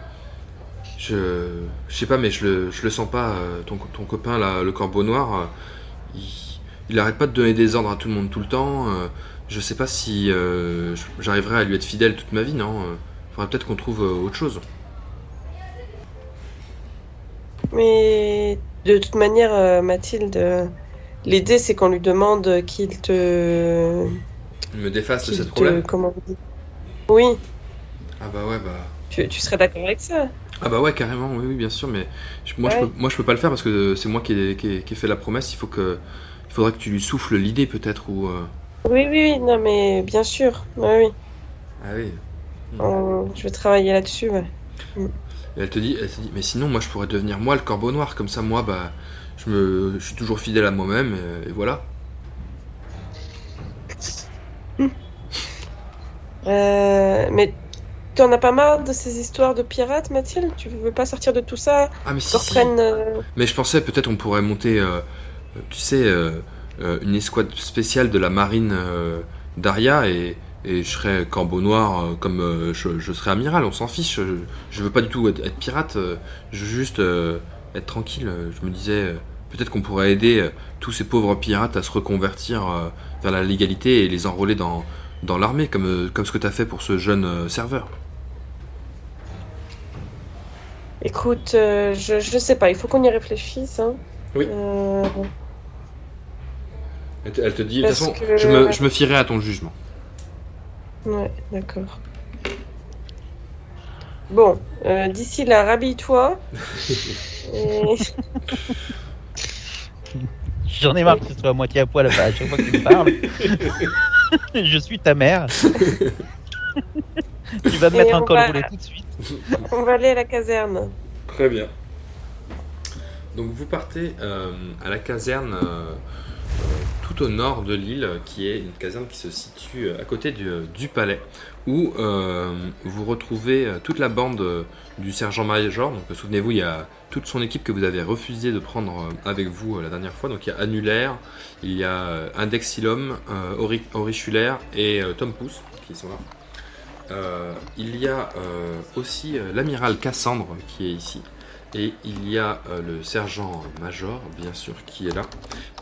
je, je sais pas, mais je le, je le sens pas, euh, ton, ton copain là, le corbeau noir, euh, il, il arrête pas de donner des ordres à tout le monde tout le temps. Je sais pas si euh, j'arriverai à lui être fidèle toute ma vie, non euh, Faudrait peut-être qu'on trouve euh, autre chose. Mais de toute manière, Mathilde, l'idée c'est qu'on lui demande qu'il te. Il me déface de qu'il ce te- problème. comment on dit? Oui, Ah bah ouais, bah. tu, tu serais d'accord avec ça? Ah bah ouais, carrément, oui, oui bien sûr, mais je- moi, je peux, moi je peux pas le faire parce que c'est moi qui ai, qui ai- qui ai fait la promesse, il faut que... Il faudrait que tu lui souffles l'idée peut-être ou... euh, Oui, oui, oui, non, mais bien sûr. Oui, oui. Ah oui. On- Je vais travailler là-dessus. ouais. Et elle te dit, elle te dit, mais sinon moi je pourrais devenir moi le corbeau noir, comme ça moi bah je me, je suis toujours fidèle à moi-même et, et voilà. Euh, mais t'en as pas marre de ces histoires de pirates, Mathilde? Tu veux pas sortir de tout ça? Ah mais si, euh, Mais je pensais peut-être on pourrait monter, euh, euh, tu sais, euh, euh, une escouade spéciale de la marine euh, d'Aria et, et je serais corbeau noir euh, comme euh, je, je serais amiral, on s'en fiche. Je, je veux pas du tout être, être pirate, euh, je veux juste euh, être tranquille. Euh, Je me disais euh, peut-être qu'on pourrait aider euh, tous ces pauvres pirates à se reconvertir euh, vers la légalité et les enrôler dans, dans l'armée comme, euh, comme ce que tu as fait pour ce jeune euh, serveur. Écoute, euh, je, je sais pas, il faut qu'on y réfléchisse. Hein. Oui. Euh, Elle te, elle te dit, de toute façon, que- je, me, je me fierai à ton jugement. Ouais, d'accord. Bon, euh, d'ici là, rhabille-toi. Et- J'en ai marre que ce soit à moitié à poil à chaque fois que tu me parles. je suis ta mère. tu vas me Et mettre un on col va- roulé tout de suite. On va aller à la caserne. Très bien. Donc vous partez euh, à la caserne euh, euh, tout au nord de l'île, qui est une caserne qui se situe à côté du, du palais, où euh, vous retrouvez euh, toute la bande euh, du sergent-major. Donc souvenez-vous, il y a toute son équipe que vous avez refusé de prendre euh, avec vous euh, la dernière fois. Donc il y a Annulaire, il y a euh, Indexilum, euh, et euh, Tom Pouce qui sont là. Euh, il y a euh, aussi euh, l'amiral Cassandre qui est ici. Et il y a euh, le sergent-major, bien sûr, qui est là.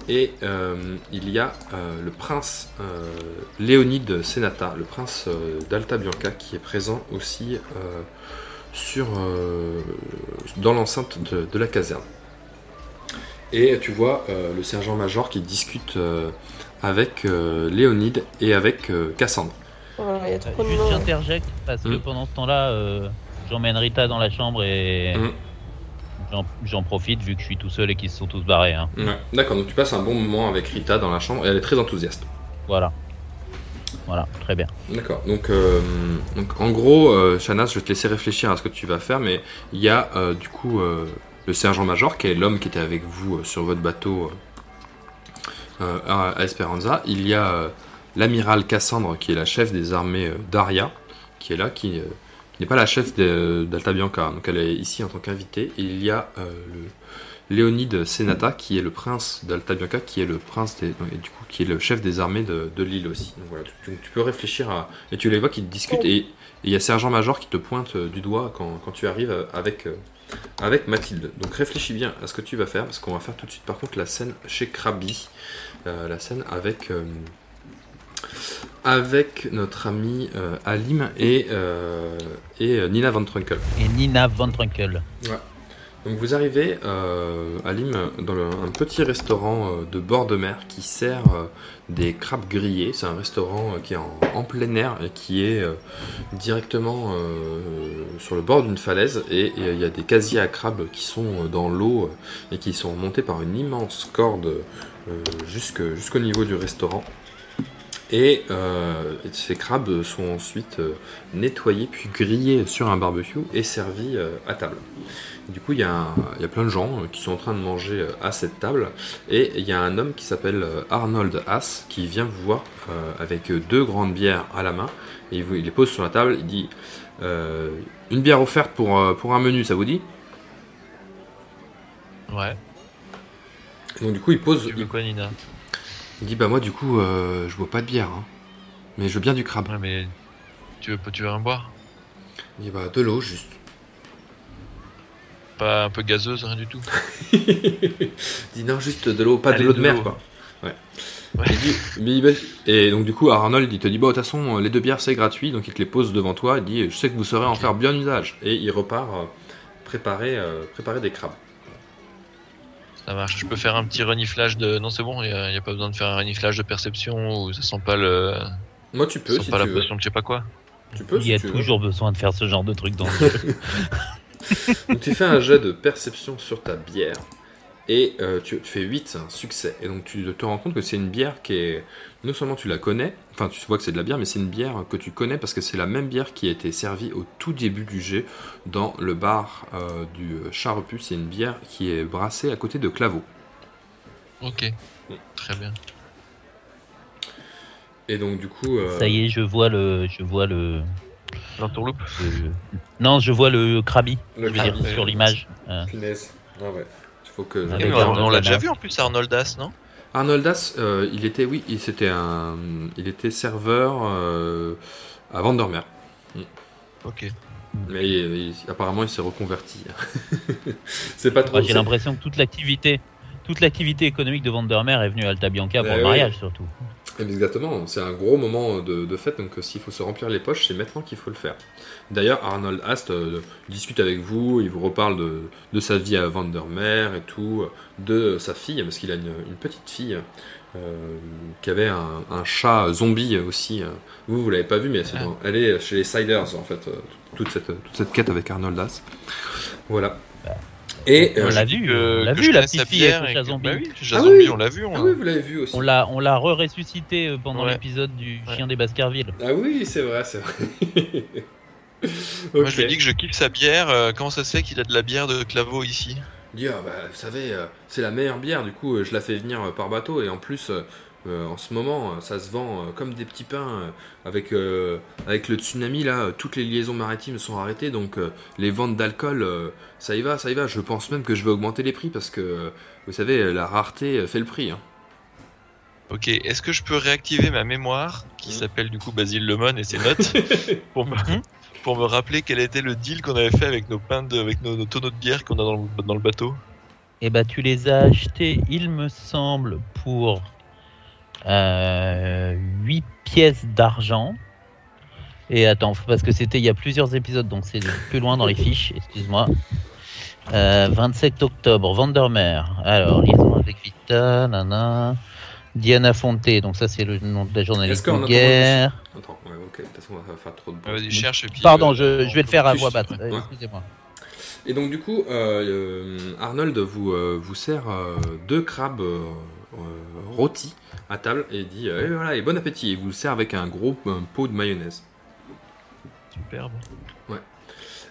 Et euh, il y a euh, le prince euh, Léonide Senata, le prince euh, d'Alta Bianca, qui est présent aussi euh, sur, euh, dans l'enceinte de, de la caserne. Et tu vois euh, le sergent-major qui discute euh, avec euh, Léonide et avec euh, Cassandre. Voilà, il y a trop de Juste j'interjecte parce que Mm. pendant ce temps-là, euh, j'emmène Rita dans la chambre et Mm. J'en- profite vu que je suis tout seul et qu'ils se sont tous barrés. hein. Ouais. D'accord, donc tu passes un bon moment avec Rita dans la chambre et elle est très enthousiaste. Voilà. Voilà, très bien. D'accord. Donc, euh, donc en gros, euh, je vais te laisser réfléchir à ce que tu vas faire, mais il y a euh, du coup euh, le sergent-major, qui est l'homme qui était avec vous sur votre bateau à, Esperanza. Il y a l'amiral Cassandre, qui est la chef des armées d'Aria, qui est là, qui, qui n'est pas la chef d'Alta Bianca, donc elle est ici en tant qu'invitée. Il y a euh, le Léonide Senata, qui est le prince d'Alta Bianca, qui est le prince des, et du coup, qui est le chef des armées de, de l'île aussi. Donc voilà, tu, tu peux réfléchir à, et tu les vois qui discutent et il y a sergent-major qui te pointe euh, du doigt quand, quand tu arrives euh, avec, avec Mathilde. Donc réfléchis bien à ce que tu vas faire, parce qu'on va faire tout de suite par contre la scène chez Krabi, la scène avec, avec notre ami euh, Alim et, euh, et euh, Nina Van Trunkel. Et Nina Von Trunkel. Donc vous arrivez euh, à Lim dans le- un petit restaurant euh, de bord de mer qui sert euh, des crabes grillés. C'est un restaurant euh, qui est en, en plein air et qui est euh, directement euh, sur le bord d'une falaise et et il y a des casiers à crabes qui sont euh, dans l'eau euh, et qui sont montés par une immense corde euh, jusque- jusqu'au niveau du restaurant. Et, euh, ces crabes sont ensuite euh, nettoyés puis grillés sur un barbecue et servis euh, à table. Du coup, il y, a y plein de gens qui sont en train de manger à cette table. Et il y a un homme qui s'appelle Arnold Haas qui vient vous voir avec deux grandes bières à la main. Et il, vous- il les pose sur la table. Il dit Une bière offerte pour, pour un menu, ça vous dit? Ouais. Et Donc, du coup, il pose. Tu veux Il, quoi, Nina? Il dit Bah, moi, du coup, euh, je bois pas de bière. hein. mais je veux bien du crabe. Ouais, mais tu veux, tu veux rien boire? Il dit Bah, de l'eau, juste. Pas un peu gazeuse, rien du tout? Il dit Non, juste de l'eau, pas de l'eau de de mer, quoi. Ouais. Ouais. Il dit, et donc du coup Arnold il te dit bon de toute façon les deux bières c'est gratuit donc il te les pose devant toi il dit je sais que vous saurez en faire bien usage et il repart euh, préparer euh, préparer des crabes. Ça marche. Je peux faire un petit reniflage de. Non, c'est bon, il n'y a, y a pas besoin de faire un reniflage de perception où ça sent pas le. Moi tu ça peux sent si pas tu la veux. potion de je sais pas quoi. Tu peux Il si y a tu veux. toujours besoin de faire ce genre de truc dans le jeu. Donc tu fais un jet de perception sur ta bière et euh, tu, tu fais 8, c'est un succès. Et donc tu te rends compte que c'est une bière qui est... Non seulement tu la connais, enfin tu vois que c'est de la bière, mais c'est une bière que tu connais parce que c'est la même bière qui a été servie au tout début du jet dans le bar euh, du Charrepu. C'est une bière qui est brassée à côté de Claveau. Ok. Très bien. Et donc du coup... euh, Ça y est, je vois le, je vois le, L'entourloupe le- non, je vois le Krabi. Le je veux dire, Krabi. sur l'image. Ah ouais. Il faut que... Ah, Eh, mais on, l'a déjà vu en plus, Arnoldas, non? Arnoldas, euh, il était, oui, il, c'était un, il était serveur euh, à Vandermeer. Ok. Mais il- il- apparemment, il s'est reconverti. c'est pas trop. moi, J'ai l'impression que toute l'activité, toute l'activité économique de Vandermeer est venue à Alta Bianca pour Eh le oui. mariage surtout. Exactement, c'est un gros moment de, de fête, donc euh, s'il faut se remplir les poches, c'est maintenant qu'il faut le faire. D'ailleurs, Arnold Ast euh, discute avec vous, il vous reparle de, de sa vie à Vandermeer et tout, de sa fille, parce qu'il a une, une petite fille euh, qui avait un, un chat zombie aussi. euh. Vous, vous l'avez pas vu, mais c'est Ah. dans- elle est chez les Siders, en fait, toute, cette, toute cette quête avec Arnold Ast. Voilà. Et, On euh, l'a vu, que- on l'a vu, je la connais sa petite fille avec zombie. Bah Ah zombie, oui. on l'a vu. ah on- oui, vous l'avez vu aussi. On l'a, on l'a re-ressuscité euh, pendant Ouais. l'épisode du Ouais. chien des Baskerville. Ah oui, c'est vrai, c'est vrai. Moi, je lui dis que je kiffe sa bière. euh, comment ça se fait qu'il a de la bière de Claveau ici? Ah bah, vous savez, euh, c'est la meilleure bière, du coup, euh, je la fais venir euh, par bateau, et en plus, euh, en ce moment, euh, ça se vend euh, comme des petits pains. euh, avec, euh, avec le tsunami, là, toutes les liaisons maritimes sont arrêtées. Donc, euh, les ventes d'alcool, euh, ça y va, ça y va. Je pense même que je vais augmenter les prix parce que, euh, vous savez, la rareté euh, fait le prix. hein. Ok, est-ce que je peux réactiver ma mémoire, qui Mhm. s'appelle du coup Basile Lemon et ses notes, pour me, pour me rappeler quel était le deal qu'on avait fait avec nos pains de, avec nos, nos tonneaux de bière qu'on a dans le, dans le bateau? Et bah tu les as achetés, il me semble, pour 8 pièces d'argent. Et attends, parce que c'était il y a plusieurs épisodes, donc c'est plus loin dans les fiches, excuse-moi. Euh, 27 octobre, Vandermeer. Alors, liaison avec Vita, nana. Diana Fonte, donc ça c'est le nom de la Est-ce journaliste de guerre. Attends, ouais, ok, de toute façon, va faire trop de Ah. Vas-y, cherche. et puis, Pardon, euh, je, je vais le faire à voix basse, ouais. euh, excusez-moi. Et donc du coup, euh, euh, Arnold vous, euh, vous sert euh, deux crabes euh, euh, rôtis à table et dit euh, et voilà et bon appétit. Et vous le sert avec un gros un pot de mayonnaise. Superbe.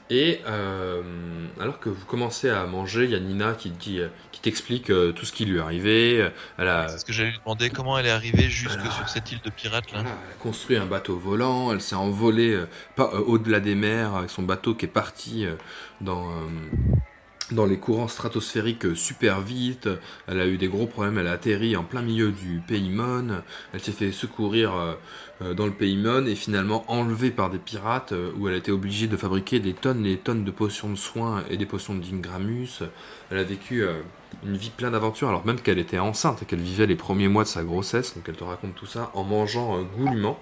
Et euh, alors que vous commencez à manger, il y a Nina qui dit euh, qui t'explique euh, tout ce qui lui est arrivé. Elle a, C'est ce que j'allais lui demander, comment elle est arrivée jusque sur cette île de pirates là elle a construit un bateau volant. Elle s'est envolée euh, pas au-delà des mers avec son bateau qui est parti dans dans les courants stratosphériques super vite. Elle a eu des gros problèmes. Elle a atterri en plein milieu du pays Mon. Elle s'est fait secourir euh, euh, dans le pays Mon et finalement enlevée par des pirates euh, où elle a été obligée de fabriquer des tonnes et des tonnes de potions de soins et des potions d'Ingramus. Elle a vécu une vie pleine d'aventures alors même qu'elle était enceinte et qu'elle vivait les premiers mois de sa grossesse. Donc elle te raconte tout ça en mangeant goulûment.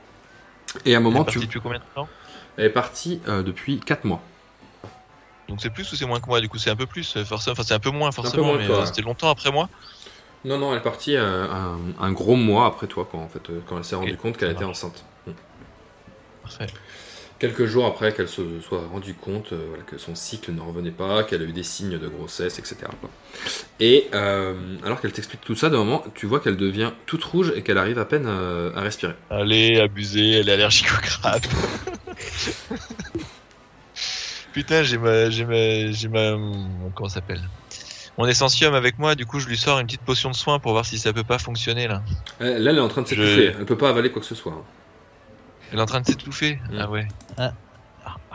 Et à un Elle est moment, partie tu... depuis combien de temps? Elle est partie euh, depuis 4 mois. Donc c'est plus ou c'est moins que moi Du coup, c'est un peu plus, euh, forcément. Enfin, c'est un peu moins, forcément, moins mais euh, c'était longtemps après moi. Non, non, elle est partie euh, un, un gros mois après toi, quoi, en fait, euh, quand elle s'est rendue compte qu'elle était enceinte. Hmm. Parfait. Quelques jours après qu'elle se soit rendue compte euh, voilà, que son cycle ne revenait pas, qu'elle a eu des signes de grossesse, etc. quoi. Et euh, alors qu'elle t'explique tout ça, d'un moment, tu vois qu'elle devient toute rouge et qu'elle arrive à peine euh, à respirer. Allez, abusé, elle est allergique au crabe. Putain, j'ai ma, j'ai ma, j'ai ma, comment ça s'appelle? Mon essentium avec moi, du coup, je lui sors une petite potion de soin pour voir si ça peut pas fonctionner là. Elle, là, elle est en train de Je- s'étouffer. Elle peut pas avaler quoi que ce soit. hein. Elle est en train de s'étouffer? Ah ouais.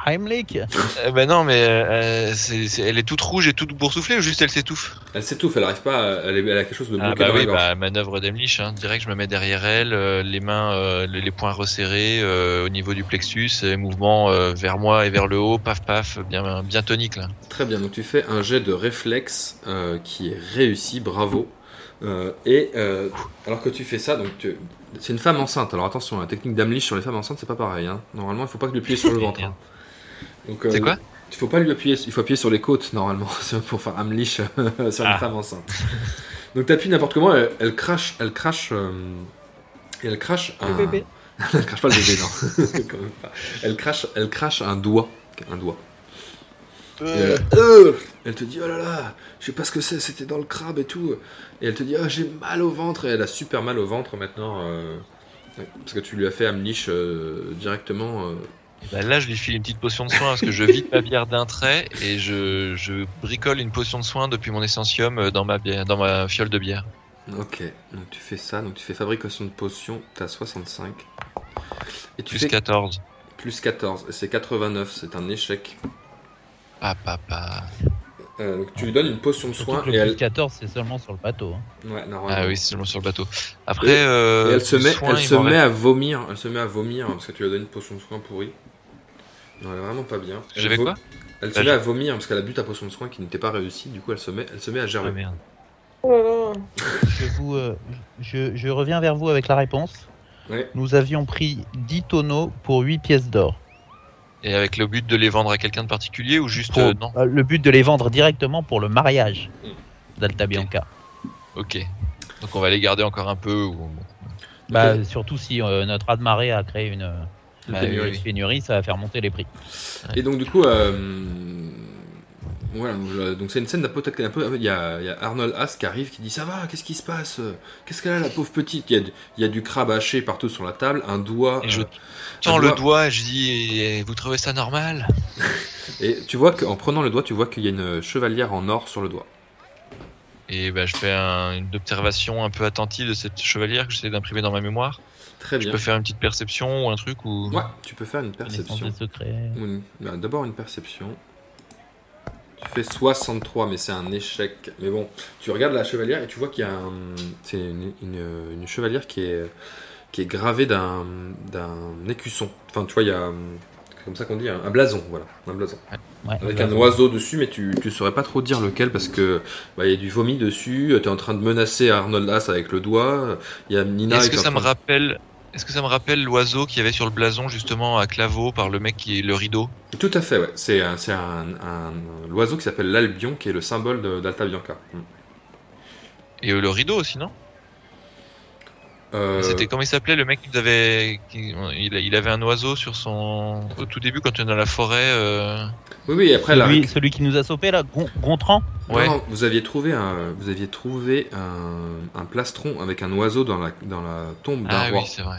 Heimlich? Eh ben non, mais euh, c'est, c'est- elle est toute rouge et toute boursouflée ou juste elle s'étouffe? Elle s'étouffe, elle arrive pas, à- elle, est- elle a quelque chose de bloqué Ah bah dans la oui, gorge. bah manœuvre d'Emlich, hein. direct je me mets derrière elle, euh, les mains, euh, les les poings resserrés euh, au niveau du plexus, et mouvement euh, vers moi et vers le haut, paf paf, bien, bien tonique là. Très bien, donc tu fais un jet de réflexe euh, qui est réussi, bravo. Euh, et euh, alors que tu fais ça, donc tu- c'est une femme enceinte. Alors attention, la technique d'Amlich sur les femmes enceintes, c'est pas pareil. hein. Normalement, il faut pas que lui appuyer sur le ventre. hein. Donc, euh, C'est quoi Il faut pas lui appuyer, il faut appuyer sur les côtes normalement c'est pour faire Amlich euh, sur une Ah. femme enceinte. Donc t'appuies n'importe comment, elle, elle crache, elle crache, euh, elle crache un. Le bébé. elle crache pas le bébé, non. Elle crache, elle crache un doigt, un doigt. Et elle, Euh, elle te dit oh là là, je sais pas ce que c'est, c'était dans le crabe et tout. Et elle te dit oh j'ai mal au ventre et elle a super mal au ventre maintenant euh, parce que tu lui as fait Amlich euh, directement. euh. Bah là je lui file une petite potion de soin parce que je vide ma bière d'un trait et je, je bricole une potion de soin depuis mon essentium euh, dans ma, bière, dans ma fiole de bière. Ok, donc tu fais ça, donc tu fais fabrication de potions, t'as 65. Et tu Plus fais 14. plus 14, et c'est 89, c'est un échec. Ah papa. Euh, donc tu lui donnes une potion de soin et le plus elle. 14, c'est seulement sur le bateau. hein. Ouais, normalement. Ah oui, c'est seulement sur le bateau. Après, Et- euh, Et elle se met, soin, elle se met à vomir, elle se met à vomir parce que tu lui as donné une potion de soin pourrie. Non, elle est vraiment pas bien. Elle J'avais vo- quoi? Elle se Ah, met j'ai- à vomir parce qu'elle a bu ta potion de soin qui n'était pas réussie. Du coup, elle se met, elle se met à Ah gerber. merde. Oh là là. Je, vous, euh, je, je reviens vers vous avec la réponse. Ouais. Nous avions pris 10 tonneaux pour 8 pièces d'or. Et avec le but de les vendre à quelqu'un de particulier ou juste Pour- euh, non euh, le but de les vendre directement pour le mariage Mm. d'Alta Bianca. Ok. Donc on va les garder encore un peu. Ou... Bah, Surtout si euh, notre raz-de-marée a créé une, Une Bah, pénurie. oui, une pénurie, ça va faire monter les prix. Et donc du coup, euh, voilà, donc, c'est une scène d'un peu, un peu- il y a, il y a Arnold Haas qui arrive, qui dit ça va, qu'est-ce qui se passe, qu'est-ce qu'elle a la pauvre petite, il y a, du- il y a du crabe haché partout sur la table, un doigt, Et je euh, tends le doigt- et je dis Vous trouvez ça normal? Et tu vois qu'en prenant le doigt, tu vois qu'il y a une chevalière en or sur le doigt. Et bah, je fais un- une observation un peu attentive de cette chevalière que j'essaie d'imprimer dans ma mémoire. Très Je bien. peux faire une petite perception ou un truc ou. Ouais, tu peux faire une perception. bah, D'abord une perception. Tu fais 63, mais c'est un échec. Mais bon, tu regardes la chevalière et tu vois qu'il y a un. C'est une, une- une chevalière qui est, qui est gravée d'un d'un écusson. Enfin, tu vois, il y a. c'est comme ça qu'on dit, un, un blason, voilà. Un blason. Ouais, Avec un oiseau dessus, mais tu, tu saurais pas trop dire lequel parce que bah, il y a du vomi dessus. Tu es en train de menacer Arnold As avec le doigt. Il y a Nina Est-ce que ça me rappelle. Est-ce que ça me rappelle l'oiseau qu'il y avait sur le blason justement à Claveau par le mec qui est le rideau? Tout à fait, ouais. C'est un, c'est un, un- l'oiseau qui s'appelle l'Albion, qui est le symbole d'Alta Bianca. Mm. Et euh, le rideau aussi, non? Euh, C'était comment il s'appelait le mec qui nous avait. qui- il, avait un oiseau sur son. Au tout début, quand on est dans la forêt. euh, Oui, oui, après, la... celui, celui qui nous a sauvé là, Gon- Gontran. Ouais. non, vous aviez trouvé un, vous aviez trouvé un, un plastron avec un oiseau dans la, dans la tombe d'un Ah roi. oui, c'est vrai.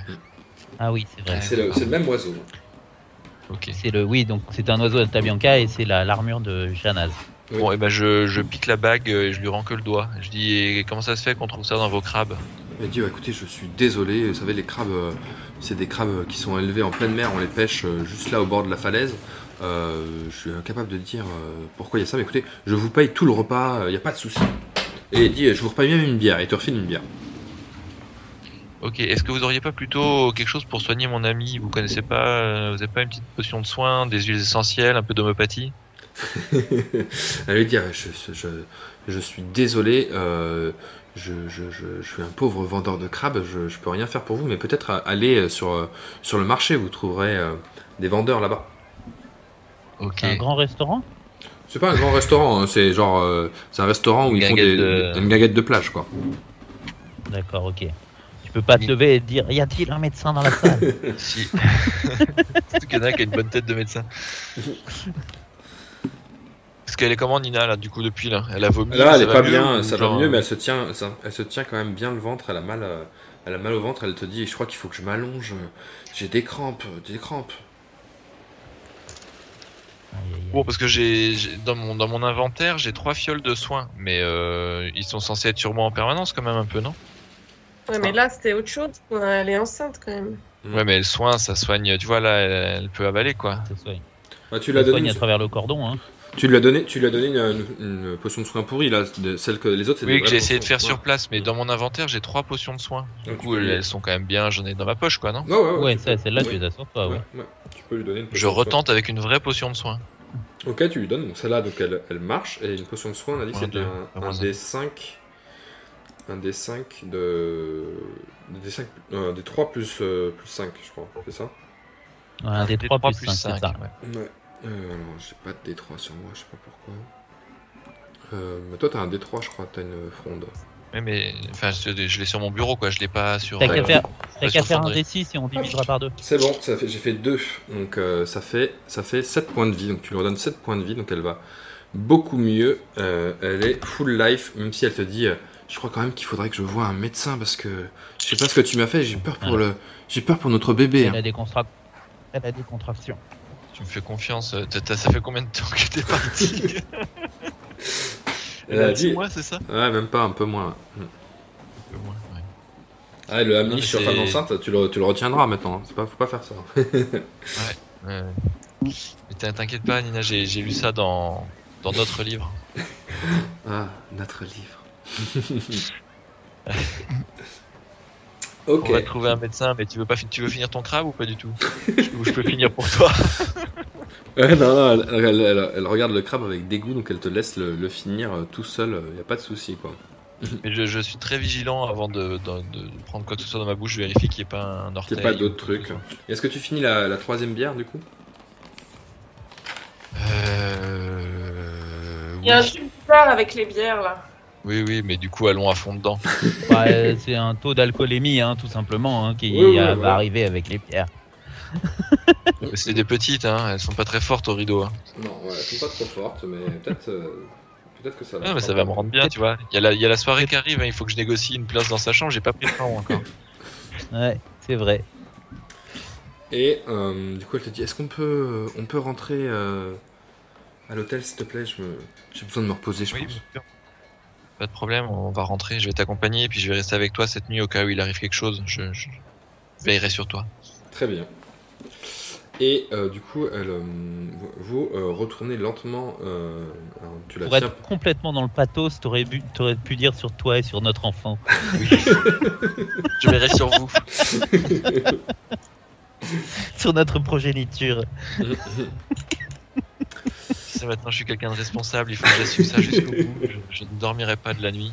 Ah oui, c'est vrai. c'est, le, c'est le même oiseau. Ok. C'est le oui, donc c'est un oiseau de Tabianca et c'est la l'armure de Janaz. Oui. Bon, et ben je, je pique la bague euh, et je lui rends que le doigt. Je dis et comment ça se fait qu'on trouve ça dans vos crabes? Il a dit, oh, écoutez, je suis désolé, vous savez, les crabes, euh, c'est des crabes qui sont élevés en pleine mer, on les pêche euh, juste là au bord de la falaise. Euh, je suis incapable de dire pourquoi il y a ça, mais écoutez, je vous paye tout le repas, il n'y a pas de souci. Et il dit, je vous repaye même une bière, et te refile une bière. Ok. Est-ce que vous auriez pas plutôt quelque chose pour soigner mon ami? Vous connaissez pas Vous avez pas une petite potion de soin, des huiles essentielles, un peu d'homéopathie? Elle lui dit je, je, je suis désolé, euh, je, je, je, je suis un pauvre vendeur de crabes, je, je peux rien faire pour vous, mais peut-être euh, aller sur, euh, sur le marché, vous trouverez euh, des vendeurs là-bas. Un grand restaurant? C'est pas un grand restaurant, hein, c'est genre euh, c'est un restaurant où Une ils font des, de- une guinguette de plage quoi. D'accord, ok. Tu peux pas te lever et te dire y a-t-il un médecin dans la salle? Si. Surtout qu'il y en a qui a une bonne tête de médecin. Qu'elle est comment Nina là du coup depuis là? Elle a vomi Là, elle est pas bien, ça genre, va mieux, euh, mais elle se tient, ça- elle se tient quand même bien le ventre. Elle a mal, euh, elle a mal au ventre. Elle te dit, je crois qu'il faut que je m'allonge. J'ai des crampes, des crampes. Bon parce que j'ai dans mon dans mon inventaire j'ai trois fioles de soins, mais euh, ils sont censés être sur moi en permanence quand même un peu non? Ouais, mais là, c'était autre chose. Elle est enceinte quand même. Mm. Ouais mais le soin ça soigne, tu vois là elle, elle peut avaler quoi. Ça soigne. Ah, tu l'as soigne donné, à travers le cordon. Hein. Tu lui as donné, tu lui as donné une, une- une potion de soin pourrie là, de- celle que les autres. c'est Oui que j'ai essayé de faire sur place, mais dans mon inventaire j'ai trois potions de soins. Du coup elles sont quand même bien, j'en ai dans ma poche quoi non? Ouais, ouais, ouais, Ouais, tu celle-là, tu les as sur toi, ouais. ouais, ouais. Tu peux lui donner une potion Je de soin. retente avec une vraie potion de soins. Ok, tu lui donnes. Donc celle-là, donc elle, elle marche. Et une potion de soin, on a dit c'était un, un des 5 un des 5 de des 5 euh, des 3 plus euh, plus 5 je crois c'est ça? Un des Des 3 trois plus 5, c'est cinq, ça. ouais. Euh, alors j'ai pas de D3 sur moi je sais pas pourquoi euh, mais toi t'as un D3 je crois t'as une fronde Ouais, mais enfin, je, je l'ai sur mon bureau, quoi. Je l'ai pas sur. T'as qu'à euh, faire, t'as qu'à faire un Foundry. D6 et on divisera par deux. c'est bon ça fait j'ai fait 2 donc euh, ça fait ça fait 7 points de vie donc tu lui redonnes 7 points de vie donc elle va beaucoup mieux Euh, elle est full life même si elle te dit euh, je crois quand même qu'il faudrait que je voie un médecin parce que je sais pas ce que tu m'as fait j'ai peur pour le j'ai peur pour notre bébé hein. Elle a des contractions. Elle a des contractions. Tu me fais confiance. euh, t'as- ça fait combien de temps que t'es parti Elle a Six dit- mois, c'est ça Ouais, même pas, un peu moins. Un peu moins, ouais. Ah, le mais sur femme enceinte, tu le, tu le retiendras maintenant. hein. C'est pas, faut pas faire ça. Ouais. Mais t'in- t'inquiète pas, Nina, j'ai lu ça dans, dans d'autres livres. Ah, notre livre. On va trouver un médecin, mais tu veux pas fi- tu veux finir ton crabe ou pas du tout? Je, Ou je peux finir pour toi? Ouais, non, non, elle, elle- elle- elle regarde le crabe avec dégoût, donc elle te laisse le, le finir euh, tout seul. Il y a pas de souci, quoi. Mais je, je suis très vigilant avant de, de- de prendre quoi que ce soit dans ma bouche. Je vérifie qu'il n'y ait pas un orteil. Qu'il y ait pas d'autres trucs. Est-ce que tu finis la, la troisième bière, du coup? Euh... Il y a un bizarre avec les bières là. Oui, oui, mais du coup, allons à fond dedans. Bah, c'est un taux d'alcoolémie, hein, tout simplement, hein, qui Oui, oui, va arriver avec les pierres. C'est des petites, hein. Elles sont pas très fortes au rideau. hein. Non, ouais, elles sont pas trop fortes, mais peut-être euh, peut-être que ça va. Ah, mais ça va me rendre bien, tu vois. Il y, a la, il y a la soirée qui arrive, hein, il faut que je négocie une place dans sa chambre, j'ai pas pris le temps encore. Ouais, c'est vrai. Et euh, du coup, elle te dit est-ce qu'on peut, on peut rentrer euh, à l'hôtel, s'il te plaît? Je me- J'ai besoin de me reposer, je Oui, pense. bien sûr. Pas de problème, on va rentrer, je vais t'accompagner, et puis je vais rester avec toi cette nuit au cas où il arrive quelque chose. Je, je veillerai sur toi. Très bien. Et euh, du coup, elle, euh, vous- euh, retournez lentement. euh, alors, tu la Pour tiens. être complètement dans le pathos, t'aurais, bu- t'aurais pu dire sur toi et sur notre enfant. Je verrai sur vous. Sur notre progéniture. Ça, maintenant, je suis quelqu'un de responsable, il faut que j'assume ça jusqu'au bout. Je, je ne dormirai pas de la nuit.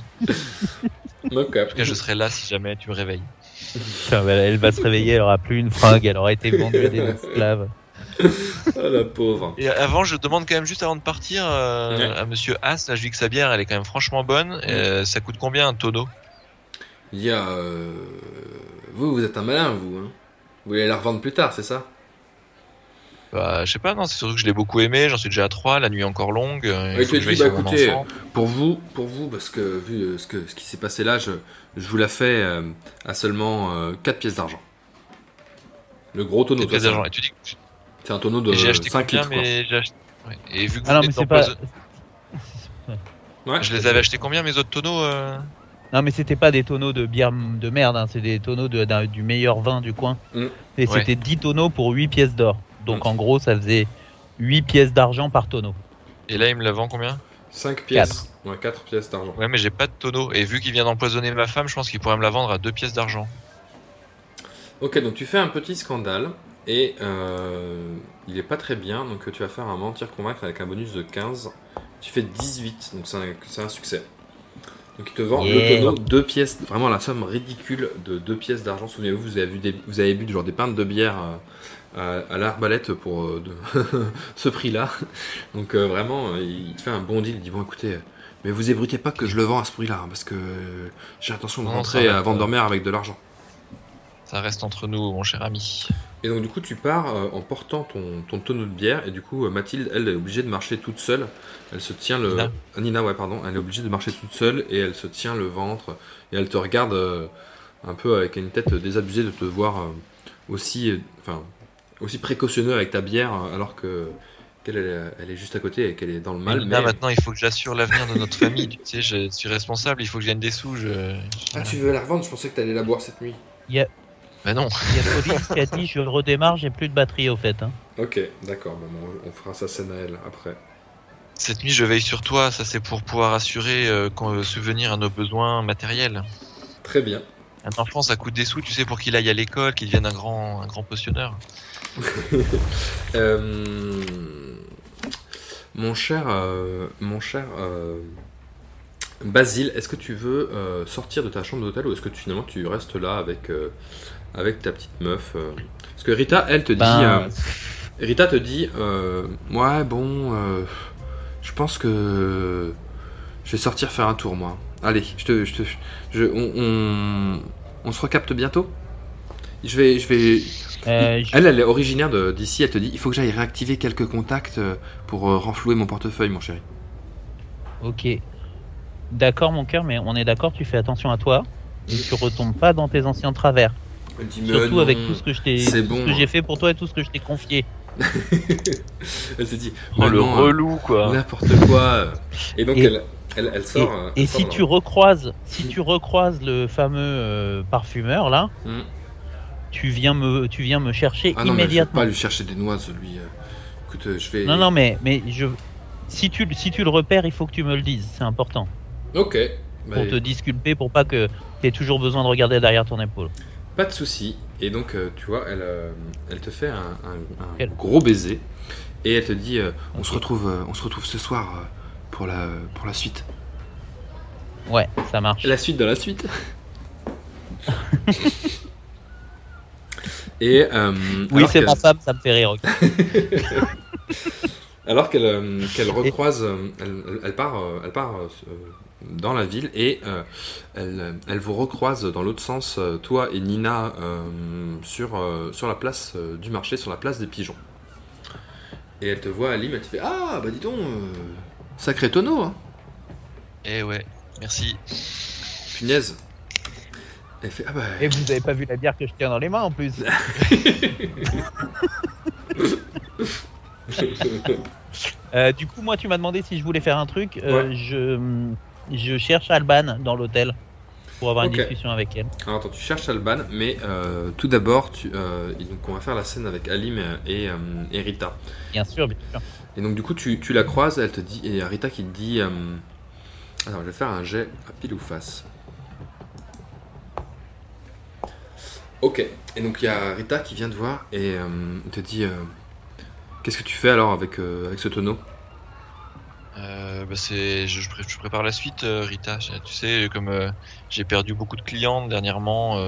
En tout cas, je serai là si jamais tu me réveilles. Putain, bah, elle va se réveiller, elle aura plus une fringue, elle aura été vendue des esclaves. Ah, la pauvre. Et avant, je demande quand même juste avant de partir euh, Ouais. à Monsieur As, là, je dis que sa bière, elle est quand même franchement bonne. Euh, ça coûte combien un tonneau? Il y a. euh, Vous, vous êtes un malin, vous. Hein vous voulez la revendre plus tard, c'est ça? Bah, je sais pas, non, c'est surtout que je l'ai beaucoup aimé, j'en suis déjà à 3, la nuit est encore longue. euh, il faut que je dit, bah, écoutez, enfant. Pour vous, pour vous, parce que vu euh, ce, que, ce qui s'est passé là, je, je vous la fais euh, à seulement euh, 4 pièces d'argent. Le gros tonneau, Des toi, pièces c'est d'argent. un- Et tu dis que c'est un tonneau de et j'ai acheté 5 combien, litres. quoi. mais j'ai acheté... ouais. Et vu que vous Ah non, mais c'est pas. Ouais. Je les avais achetés combien mes autres tonneaux euh Non, mais c'était pas des tonneaux de bière de merde, hein, c'est des tonneaux de- du meilleur vin du coin. Mm. Et Ouais. c'était 10 tonneaux pour 8 pièces d'or. Donc en gros, ça faisait 8 pièces d'argent par tonneau. Et là, il me la vend combien? 5 pièces. Ouais, 4 pièces d'argent. Ouais, mais j'ai pas de tonneau. Et vu qu'il vient d'empoisonner ma femme, je pense qu'il pourrait me la vendre à 2 pièces d'argent. Ok, donc tu fais un petit scandale et euh, il est pas très bien, donc tu vas faire un mentir convaincre avec un bonus de 15. Tu fais 18, donc c'est un, c'est un succès. Donc il te vend Yeah. le tonneau, deux pièces, vraiment la somme ridicule de deux pièces d'argent. Souvenez-vous, vous avez, vu des, vous avez bu genre des pintes de bière euh, à, à l'arbalète pour euh, de- ce prix-là. Donc euh, vraiment, euh, il te fait un bon deal, il dit bon écoutez, mais vous ébrutez pas que je le vends à ce prix-là, hein, parce que j'ai l'intention de Non, rentrer va. dormir avec de l'argent. Ça reste entre nous, mon cher ami. Et donc du coup tu pars euh, en portant ton, ton tonneau de bière et du coup Mathilde elle est obligée de marcher toute seule. Elle se tient le Nina. Ah, Nina ouais pardon, elle est obligée de marcher toute seule et elle se tient le ventre et elle te regarde un peu avec une tête désabusée de te voir aussi enfin aussi précautionneux avec ta bière alors que qu'elle elle, est- elle est juste à côté et qu'elle est dans le mal. Mais là, mais- maintenant, il faut que j'assure l'avenir de notre famille. Tu sais, je suis responsable, il faut que je gagne des sous. Je... Ah tu veux la revendre? Je pensais que t'allais la boire cette nuit. Bah non. Il y a Police qui a dit je redémarre, j'ai plus de batterie au fait. hein. Ok d'accord, bon, bon, on fera sa scène à elle après. Cette nuit, je veille sur toi. Ça, c'est pour pouvoir assurer, euh, qu'on- euh, subvenir à nos besoins matériels. Très bien. Un enfant, ça coûte des sous, tu sais, pour qu'il aille à l'école, qu'il devienne un grand, un grand potionneur. Euh, mon cher, euh, mon cher euh, Basile, est-ce que tu veux euh, sortir de ta chambre d'hôtel ou est-ce que tu, finalement tu restes là avec, euh, avec ta petite meuf euh? Parce que Rita, elle te dit, Ben, euh, Rita te dit, euh, ouais bon, euh, je pense que je vais sortir faire un tour moi. Allez, je te, je te, je, on, on, on se recapte bientôt? Je vais, je vais, euh, je- elle, elle est originaire de- d'ici, elle te dit il faut que j'aille réactiver quelques contacts euh, pour euh, renflouer mon portefeuille, mon chéri. Ok. D'accord mon cœur, mais on est d'accord, tu fais attention à toi. Et tu retombes pas dans tes anciens travers. Elle dit Surtout avec tout ce que je t'ai, c'est tout bon. ce que j'ai fait pour toi et tout ce que je t'ai confié. Elle te dit Oh, le relou, quoi. n'importe quoi. Et donc Et- elle, elle, elle Et, sort. euh, et elle sort si dans- tu recroises, si tu recroises le fameux euh, parfumeur là, Hmm. tu viens me, tu viens me chercher Ah non, mais je vais immédiatement. pas lui chercher des noix, lui. euh. Écoute, euh, je vais. Non, non, mais, mais je, si tu, si tu le repères, il faut que tu me le dises, c'est important. Ok. Bah, Pour te disculper, pour pas que tu aies toujours besoin de regarder derrière ton épaule. Pas de souci. Et donc, euh, tu vois, elle, euh, elle te fait un, un- un Quel- gros baiser. Et elle te dit euh, on, se retrouve, euh, on se retrouve ce soir euh, pour, la, pour la suite. Ouais, ça marche. La suite dans la suite. Et euh, Oui, c'est qu'elle- ma femme, ça me fait rire. alors qu'elle euh, qu'elle recroise, euh, elle, elle- part, elle part euh, dans la ville et euh, elle, elle vous recroise dans l'autre sens, toi et Nina, euh, sur, euh, sur la place euh, du marché, sur la place des pigeons. Et elle te voit, Alim, elle te fait Ah, bah dis donc, euh, sacré tonneau, hein, Eh ouais, merci. punaise. Elle fait Ah, bah. Et vous avez pas vu la bière que je tiens dans les mains en plus. Euh, du coup, moi, tu m'as demandé si je voulais faire un truc. Euh, Ouais. je, je cherche Alban dans l'hôtel pour avoir une discussion avec elle. Alors attends, tu cherches Alban, mais euh, tout d'abord, tu, euh, et donc on va faire la scène avec Alim et, euh, et Rita. Bien sûr, bien sûr. Et donc du coup, tu, tu la croises, elle te dit, et Rita qui te dit, euh, alors je vais faire un jet à pile ou face. Ok. Et donc il y a Rita qui vient te voir et euh, te dit, euh, qu'est-ce que tu fais alors avec, euh, avec ce tonneau? Euh, bah, je, je pré- je prépare la suite, Rita. Tu sais, comme j'ai perdu beaucoup de clients dernièrement,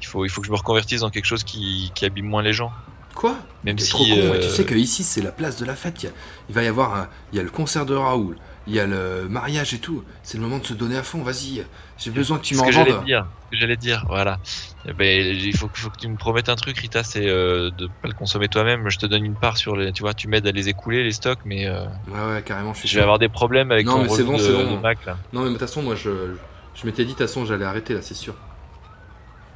il faut, il faut que je me reconvertisse dans quelque chose qui, qui abîme moins les gens. Quoi Même si, trop con, euh, tu sais que ici c'est la place de la fête. Il, y a- il va y avoir un- il y a le concert de Raoul, il y a le mariage et tout. C'est le moment de se donner à fond. Vas-y, j'ai besoin que tu m'en j'allais dire, ce que j'allais dire, voilà. Eh ben, il faut, que- faut que tu me promettes un truc, Rita, c'est euh, de pas le consommer toi-même. Je te donne une part sur les, tu vois, tu m'aides à les écouler les stocks, mais euh, Ouais, ouais, carrément, je suis je sûr. vais avoir des problèmes avec Non, ton mais c'est bon, de, c'est bon. de Mac là. Non, mais de toute façon, moi je, je m'étais dit, de toute façon, j'allais arrêter là, c'est sûr.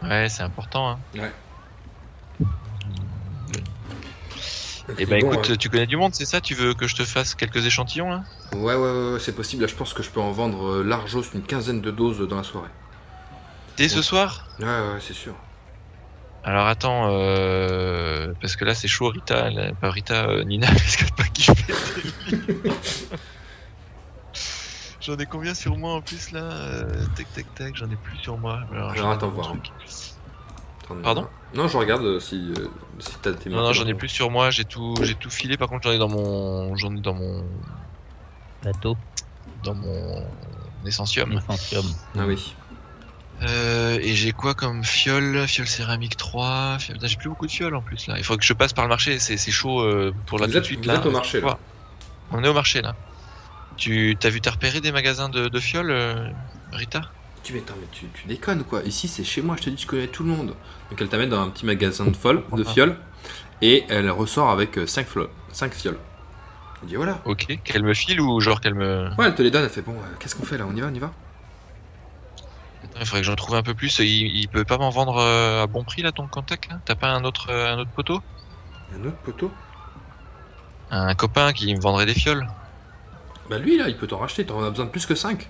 Ouais, c'est important. Hein. Ouais. Et ben bon, écoute, ouais. tu connais du monde, c'est ça? Tu veux que je te fasse quelques échantillons là? Ouais, ouais, ouais, ouais, c'est possible. Là, je pense que je peux en vendre euh, largement une quinzaine de doses dans la soirée. Dès ce soir? Ouais, ouais, c'est sûr. Alors attends, euh, parce que là c'est chaud, Rita, elle- pas Rita, euh, Nina, parce qu'elle pas kiffé. J'en ai combien sur moi en plus là Euh, Tac tac tac, j'en ai plus sur moi. Alors, Alors, attends, voir. truc. Attends, Pardon Non, je regarde euh, si, euh, si t'as tes Non non, j'en ai plus sur moi, j'ai tout, j'ai tout filé. Par contre, j'en ai dans mon, j'en ai dans mon, Plateau, dans mon essentium. essentium. Ah oui. Euh, et j'ai quoi comme fiole? Fiole céramique 3. Fiole... Putain, J'ai plus beaucoup de fioles en plus là. Il faut que je passe par le marché, c'est c'est chaud euh, pour là Vous tout êtes- de suite. vous là. êtes au marché, là. On est au marché là. Tu t'as vu t'as repéré des magasins de, de fioles, euh, Rita? Tu mais attends, mais tu, tu déconnes quoi. Ici, c'est chez moi, je te dis, je connais tout le monde. Donc, elle t'amène dans un petit magasin de, fol, de fioles et elle ressort avec 5 cinq fioles. Elle dit voilà. Ok. Qu'elle me file ou genre qu'elle me. Ouais, elle te les donne, elle fait bon, euh, qu'est-ce qu'on fait là? On y va, on y va? Attends, il faudrait que j'en trouve un peu plus. Il, il peut pas m'en vendre euh, à bon prix là ton contact là? T'as pas un autre euh, un autre poteau? Un autre poteau? Un copain qui me vendrait des fioles Bah, lui là, il peut t'en racheter, t'en as besoin de plus que 5.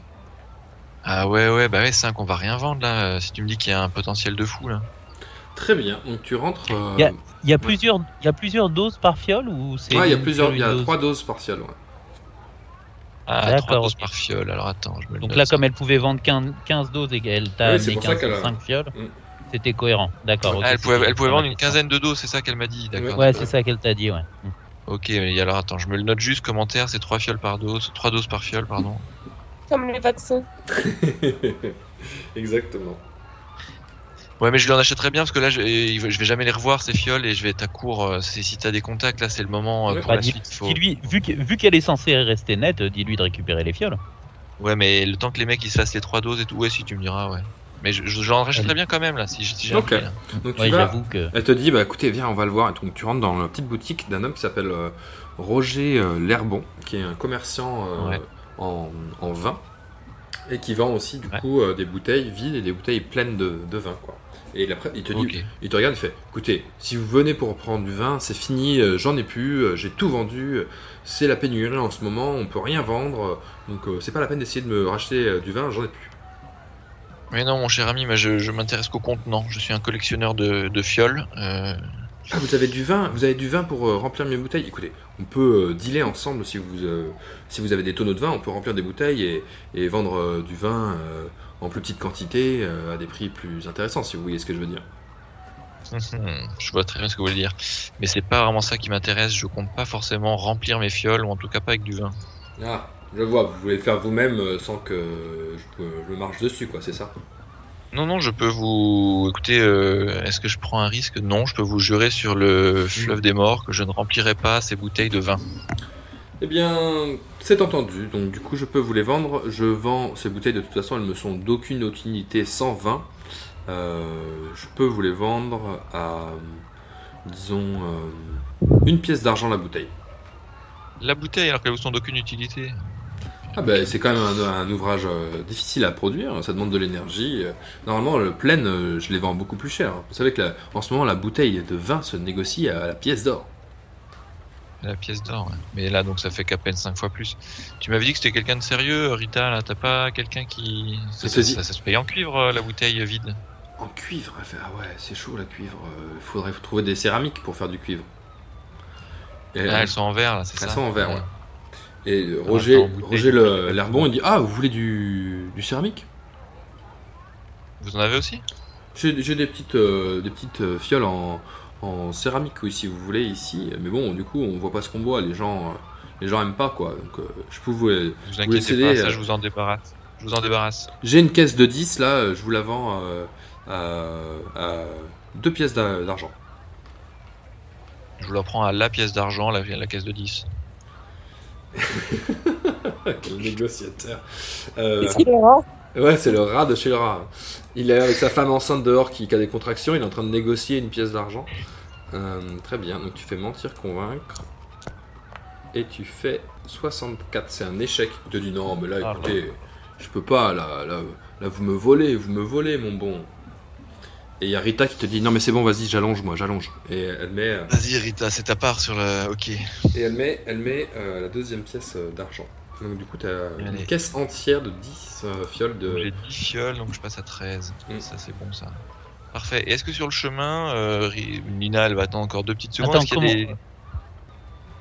Ah ouais ouais bah ouais 5 on va rien vendre là. euh, Si tu me dis qu'il y a un potentiel de fou là. Très bien, donc tu rentres. euh, Y a- Il y a plusieurs, il y a plusieurs doses par fiole ou c'est Ouais, il y a plusieurs, fiole, il y a dose 3 doses partielles. Ouais. Ah D'accord, 3 doses par fiole. Alors attends, je me le Donc là, ça. comme elle pouvait vendre 15, 15 doses et qu'elle t'a Oui, amené pour ça 15, qu'elle a- 5 fioles, Mm. c'était cohérent. D'accord. Ah, elle pouvait, elle pouvait vendre une quinzaine de doses, c'est ça qu'elle m'a dit. D'accord. Ouais, c'est ça qu'elle t'a dit, ouais. Mm. Ok, mais alors attends, je me le note juste commentaire, c'est 3 fioles par dose, 3 doses par fiole, pardon. Comme les vaccins. Exactement. Ouais, mais je lui en achèterais bien parce que là, je, je vais jamais les revoir ces fioles et je vais être à court. euh, Si, t'as des contacts, là, c'est le moment euh, Ouais. pour Bah, la dis- suite. Faut... Dis-lui, vu que- vu qu'elle est censée rester nette, dis-lui de récupérer les fioles. Ouais, mais le temps que les mecs ils se fassent les 3 doses et tout, ouais, si tu me diras, ouais. Mais je, je, j'en rachèterais bien quand même là, si, si j'ai un Ok. prix, là. Donc tu Ouais, vas, j'avoue que. Elle te dit, bah écoutez, viens, on va le voir. Et donc tu rentres dans la petite boutique d'un homme qui s'appelle euh, Roger euh, Lerbon, qui est un commerçant euh, Ouais. En, en vin et qui vend aussi du Ouais. coup euh, des bouteilles vides et des bouteilles pleines de, de vin, quoi. Et après, il te dit, il te regarde, il fait, écoutez, si vous venez pour prendre du vin, c'est fini, euh, j'en ai plus, euh, j'ai tout vendu, c'est la pénurie en ce moment, on peut rien vendre, donc c'est pas la peine d'essayer de me racheter du vin, j'en ai plus. Mais non, mon cher ami, je, je m'intéresse qu'au contenant. Je suis un collectionneur de, de fioles. Ah, vous avez du vin, vous avez du vin pour euh, remplir mes bouteilles. Écoutez, on peut euh, dealer ensemble si vous, euh, si vous avez des tonneaux de vin, on peut remplir des bouteilles et, et vendre euh, du vin en plus petite quantité à des prix plus intéressants, si vous voyez ce que je veux dire. je vois très bien ce que vous voulez dire. Mais c'est pas vraiment ça qui m'intéresse. Je compte pas forcément remplir mes fioles, ou en tout cas pas avec du vin. Ah, je vois, vous voulez le faire vous-même sans que je, marche dessus, quoi, c'est ça? Non, non, je peux vous. Écoutez, euh, est-ce que je prends un risque? Non, je peux vous jurer sur le fleuve des morts que je ne remplirai pas ces bouteilles de vin. Eh bien, c'est entendu. Donc, du coup, je peux vous les vendre. Je vends ces bouteilles, de toute façon, elles me sont d'aucune utilité sans vin. Euh, je peux vous les vendre à, disons, euh, une pièce d'argent la bouteille. La bouteille, alors qu'elles vous sont d'aucune utilité. Ah ben, c'est quand même un, un ouvrage euh, difficile à produire, ça demande de l'énergie. Euh, Normalement, le plein, euh, je les vends beaucoup plus cher. Vous savez que la- en ce moment, la bouteille de vin se négocie à la pièce d'or. La pièce d'or, ouais. Mais là, donc, ça fait qu'à peine 5 fois plus. Tu m'avais dit que c'était quelqu'un de sérieux, Rita, là. T'as pas quelqu'un qui. Ça, te ça- dit- ça- ça se paye en cuivre, euh, la bouteille vide? En cuivre, elle fait, ah ouais, c'est chaud la cuivre. Il faudrait trouver des céramiques pour faire du cuivre. Et, Ah, elles sont en verre, là, c'est ça? elles sont en verre, ouais. Et Roger, Roger l'Herbon, il dit Ah, vous voulez du, du céramique? Vous en avez aussi? J'ai j'ai des petites, euh, des petites euh, fioles en, en céramique, oui, si vous voulez, ici. Mais bon, du coup, on voit pas ce qu'on boit. Les gens, euh, les gens aiment pas, quoi. Donc, euh, je peux vous. Vous Vous inquiétez pas, ça, je vous en débarrasse. Je vous en débarrasse. J'ai une caisse de 10, là, je vous la vends euh, à, à deux pièces d'a- d'argent. Je vous la prends à la pièce d'argent, la, la caisse de 10. Quel négociateur. Euh, Qu'est-ce qu'il aura Ouais, c'est le rat de chez le rat. Il est avec sa femme enceinte dehors qui, qui a des contractions, il est en train de négocier une pièce d'argent. Euh, très bien, donc tu fais mentir, convaincre. Et tu fais 64, c'est un échec. Il te dit non, mais là Ah, écoutez, je peux pas, là, là, là vous me volez, vous me volez mon bon. Et il y a Rita qui te dit non mais c'est bon, vas-y, j'allonge moi, j'allonge. Et elle met, euh, Vas-y, Rita, c'est ta part sur le. Ok. et elle met, elle met euh, la deuxième pièce euh, d'argent. Donc du coup, tu as une caisse entière de 10 euh, fioles de... J'ai 10 fioles, donc je passe à 13. Mm. Ça, c'est bon, ça. Parfait. Et est-ce que sur le chemin, euh, Nina, elle va attendre encore deux petites secondes? Attends, Est-ce qu'il y a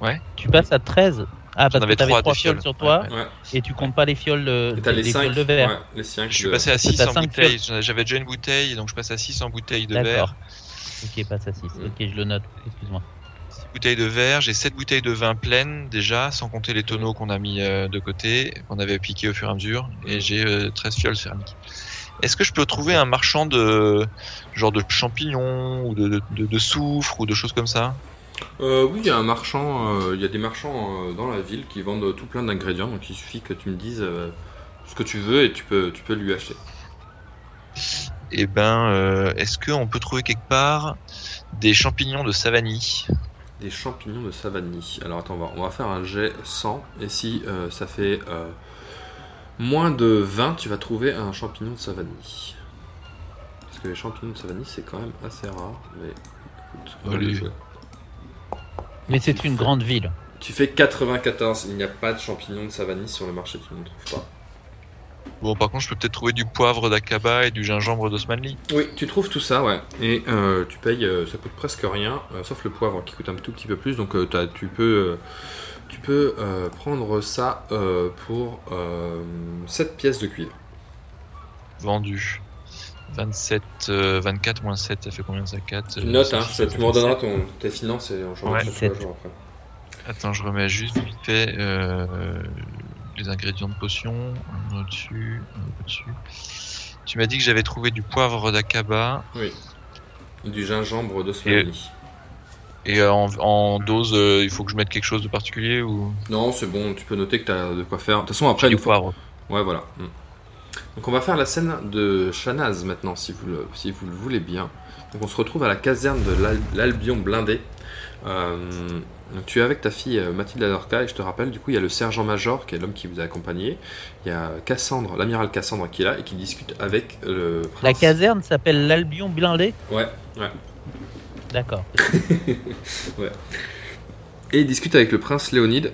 des... Tu passes à 13 Ah, parce que avais t'avais trois, fioles fioles. sur toi Ouais, Ouais. et tu comptes pas les fioles, Et t'as les, les 5 fioles de verre. Ouais, les 5 Je suis passé à 6 T'as en cinq bouteille. J'avais déjà une bouteille, donc je passe à 6 en bouteille de D'accord. verre. Ok, passe à 6. Mm. Ok, je le note. Excuse-moi. Six bouteilles de verre, j'ai 7 bouteilles de vin pleines déjà, sans compter les tonneaux qu'on a mis euh, de côté, qu'on avait piqué au fur et à mesure, et j'ai euh, 13 fioles céramiques. Est-ce que je peux trouver un marchand de genre de champignons ou de, de, de- de soufre ou de choses comme ça? Euh, oui, il y a un marchand, euh, il y a des marchands euh, dans la ville qui vendent tout plein d'ingrédients, donc il suffit que tu me dises ce que tu veux et tu peux, tu peux lui acheter. Eh ben, est-ce qu'on peut trouver quelque part des champignons de Savanie Des champignons de Savanie. Alors attends, on va, on va faire un jet 100, et si ça fait moins de 20, tu vas trouver un champignon de Savanie. Parce que les champignons de Savanie, c'est quand même assez rare, mais écoute, on va Allez. Mais c'est une grande ville. Tu fais 94, il n'y a pas de champignons de Savanie sur le marché, tu ne trouves pas. Bon, par contre, je peux peut-être trouver du poivre d'Akaba et du gingembre d'Osmanli. Oui, tu trouves tout ça, ouais. Et euh, tu payes, euh, ça coûte presque rien, euh, sauf le poivre qui coûte un tout petit peu plus. Donc euh, t'as- tu peux, euh, tu peux euh, prendre ça euh, pour euh, 7 pièces de cuivre. Vendu. 27, euh, 24 moins 7, ça fait combien ça 4 Tu notes, hein, tu m'en donneras ton, tes finances et on Ouais, change sept. après. Attends, je remets juste vite fait euh, les ingrédients de potion. Un au-dessus, un au-dessus. Tu m'as dit que j'avais trouvé du poivre d'Akaba Oui. Du gingembre de et euh, en, en dose, euh, il faut que je mette quelque chose de particulier ou? Non, c'est bon, tu peux noter que tu as de quoi faire. De toute façon, après, du une fois- poivre Ouais, voilà. Mm. Donc on va faire la scène de Shanaz maintenant, si vous le, si vous le voulez bien. Donc on se retrouve à la caserne de l'Al- l'Albion blindé. Euh, donc tu es avec ta fille euh, Mathilde Adorka et je te rappelle, du coup, il y a le sergent-major qui est l'homme qui vous a accompagné. Il y a Cassandre, l'amiral Cassandre qui est là et qui discute avec le prince. La caserne s'appelle l'Albion blindé? Ouais, ouais. D'accord. Et il discute avec le prince Léonide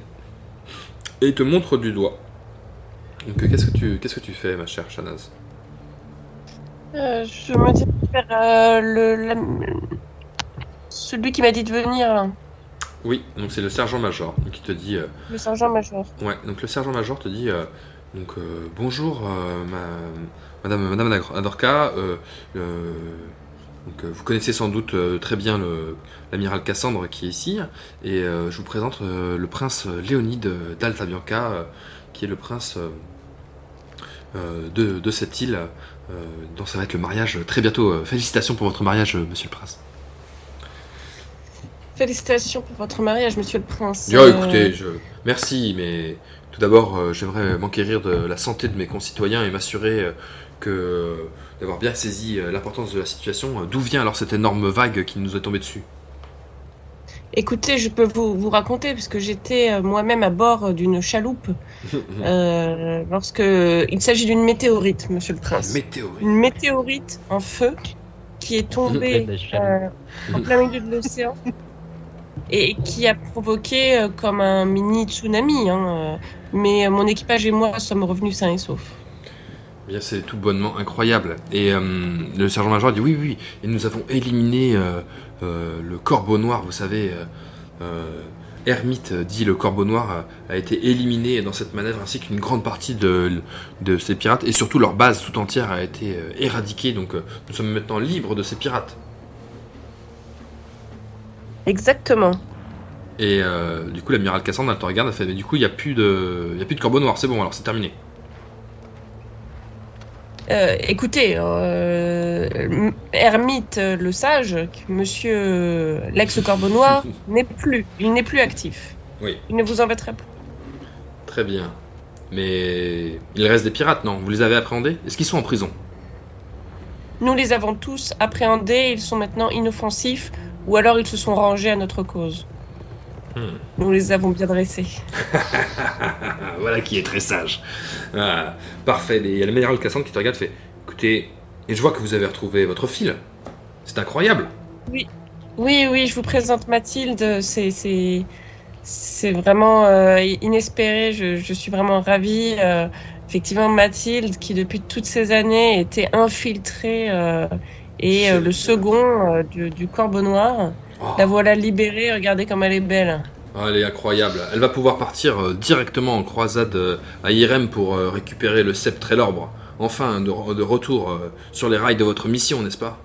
et il te montre du doigt. Donc euh, qu'est-ce que tu, qu'est-ce que tu fais, ma chère Shanaz Euh, je me dis vers euh, le, la- celui qui m'a dit de venir, là, Oui, donc c'est le sergent-major donc il te dit. euh, le sergent-major. Ouais, donc le sergent-major te dit euh, donc euh, bonjour euh, ma- madame madame Ador- Adorka euh, euh, donc, euh, vous connaissez sans doute euh, très bien le- l'amiral Cassandre qui est ici et euh, je vous présente euh, le prince Léonide d'Alta Bianca euh, qui est le prince euh, euh, de, de cette île euh, dont ça va être le mariage très bientôt. Félicitations pour votre mariage, monsieur le prince. Félicitations pour votre mariage, monsieur le prince. Oh, écoutez, je... merci, mais tout d'abord, euh, j'aimerais m'enquérir de la santé de mes concitoyens et m'assurer euh, que d'avoir bien saisi l'importance de la situation. D'où vient alors cette énorme vague qui nous est tombée dessus? Écoutez, je peux vous, vous raconter, puisque j'étais euh, moi-même à bord d'une chaloupe euh, lorsque il s'agit d'une météorite, monsieur le prince. Météorite. Une météorite en feu qui est tombée euh, en plein milieu de l'océan et qui a provoqué euh, comme un mini tsunami. hein, Mais mon équipage et moi sommes revenus sains et saufs. Eh Bien, c'est tout bonnement incroyable. Et euh, le sergent-major dit oui, oui, et nous avons éliminé le corbeau noir, vous savez. euh, euh, Hermite dit le corbeau noir a, été éliminé dans cette manœuvre ainsi qu'une grande partie de, de ces pirates et surtout leur base tout entière a été euh, éradiquée donc euh, nous sommes maintenant libres de ces pirates. Exactement. Et euh, du coup l'amiral Cassandre elle te regarde elle fait mais du coup il n'y a plus de il y a plus de corbeau noir c'est bon alors c'est terminé. Euh, écoutez, euh, Hermite le sage, monsieur l'ex-corbeau noir, n'est plus. Il n'est plus actif. Oui. Il ne vous embêterait plus. Très bien. Mais il reste des pirates non? Vous les avez appréhendés? Est-ce qu'ils sont en prison? Nous les avons tous appréhendés, ils sont maintenant inoffensifs, ou alors ils se sont rangés à notre cause. Hmm. Nous les avons bien dressés. Voilà qui est très sage. Ah, parfait. Il y a le l'amiral Cassandre qui te regarde et fait Écoutez, et je vois que vous avez retrouvé votre fil. C'est incroyable. Oui, oui, je vous présente Mathilde. C'est, vraiment euh, inespéré. Je, je suis vraiment ravie. Euh, effectivement, Mathilde, qui depuis toutes ces années était infiltrée euh, et le second du, du Corbeau Noir. Oh, La voilà libérée. Regardez comme elle est belle. oh, elle est incroyable. Elle va pouvoir partir euh, directement en croisade euh, à Irem pour euh, récupérer le sceptre et l'orbre. Enfin, de, re- de retour euh, sur les rails de votre mission, n'est-ce pas?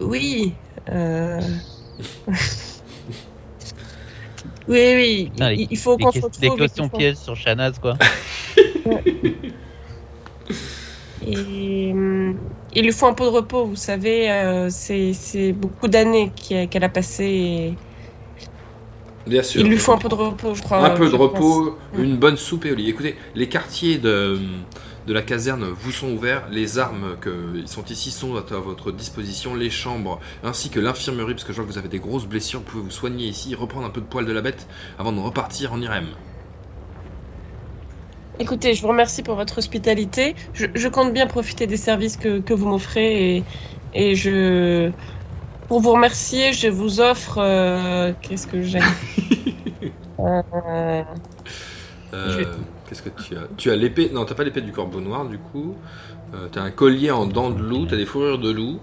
Oui. euh. oui, oui. Il, il faut qu'on se retrouve. des questions faut- pièges sur Shanaz, quoi. Et hum, il lui faut un peu de repos, vous savez, euh, c'est c'est beaucoup d'années qu'elle a passé. et Bien sûr. Il lui faut un peu de repos, je crois. Un peu de repos, Mm. une bonne soupe et au lit. Écoutez, les quartiers de, de la caserne vous sont ouverts, les armes qui sont ici sont à votre disposition, les chambres ainsi que l'infirmerie, parce que je vois que vous avez des grosses blessures, vous pouvez vous soigner ici, reprendre un peu de poil de la bête avant de repartir en Irem? Écoutez, je vous remercie pour votre hospitalité. Je, je compte bien profiter des services que, que vous m'offrez et, et je. Pour vous remercier, je vous offre. euh, Qu'est-ce que j'ai? Euh, Euh, vais- Qu'est-ce que tu as? Tu as l'épée, non, t'as pas l'épée du corbeau noir du coup. Euh, t'as un collier en dents de loup, t'as des fourrures de loup.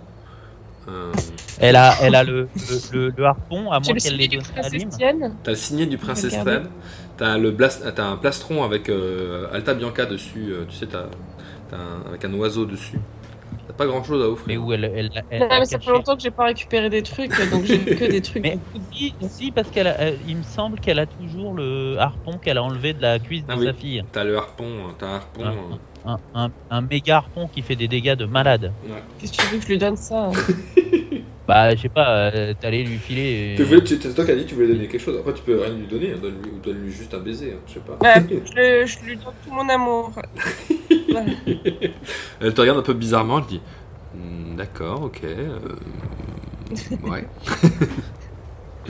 Euh, Elle a, elle a le, le, le- le harpon, à moins le qu'elle l'ait. T'as le signet du prince Regardez. T'as le blast, t'as un plastron avec euh, Alta Bianca dessus, euh, tu sais, t'as, t'as un- avec un oiseau dessus. T'as pas grand chose à Mais offrir. où elle, elle, elle, Non, mais ça fait longtemps que j'ai pas récupéré des trucs, donc j'ai que des trucs. Mais si, si, parce qu'elle, a- elle- il me semble qu'elle a toujours le harpon qu'elle a enlevé de la cuisse de Ah oui. sa fille. T'as le harpon, t'as un harpon. Euh, Un, un, un méga harpon qui fait des dégâts de malade. ouais. Qu'est-ce que tu veux que je lui donne ça hein? Bah, je sais pas, euh, t'allais lui filer. Tu tu- C'est toi qui as dit que tu voulais donner quelque chose. Après, tu peux rien lui donner, hein, donne-lui, ou donne-lui juste un baiser, hein, je sais pas. Ouais, je, je lui donne tout mon amour. Voilà. Elle te regarde un peu bizarrement, elle dit Hmm, D'accord, ok. euh, ouais.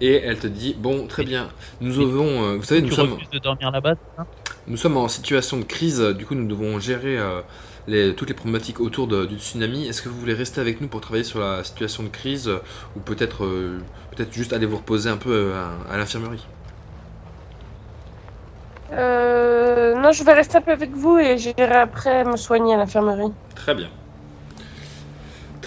Et elle te dit Bon, très bien. Nous avons. euh, vous savez, nous tu sommes, refuses de dormir là-bas c'est ça? Nous sommes en situation de crise. Du coup, nous devons gérer euh, les, toutes les problématiques autour de- du tsunami. Est-ce que vous voulez rester avec nous pour travailler sur la situation de crise euh, Ou peut-être euh, peut-être juste aller vous reposer un peu euh, à, à l'infirmerie? Euh, non, je vais rester un peu avec vous et j'irai après me soigner à l'infirmerie. Très bien.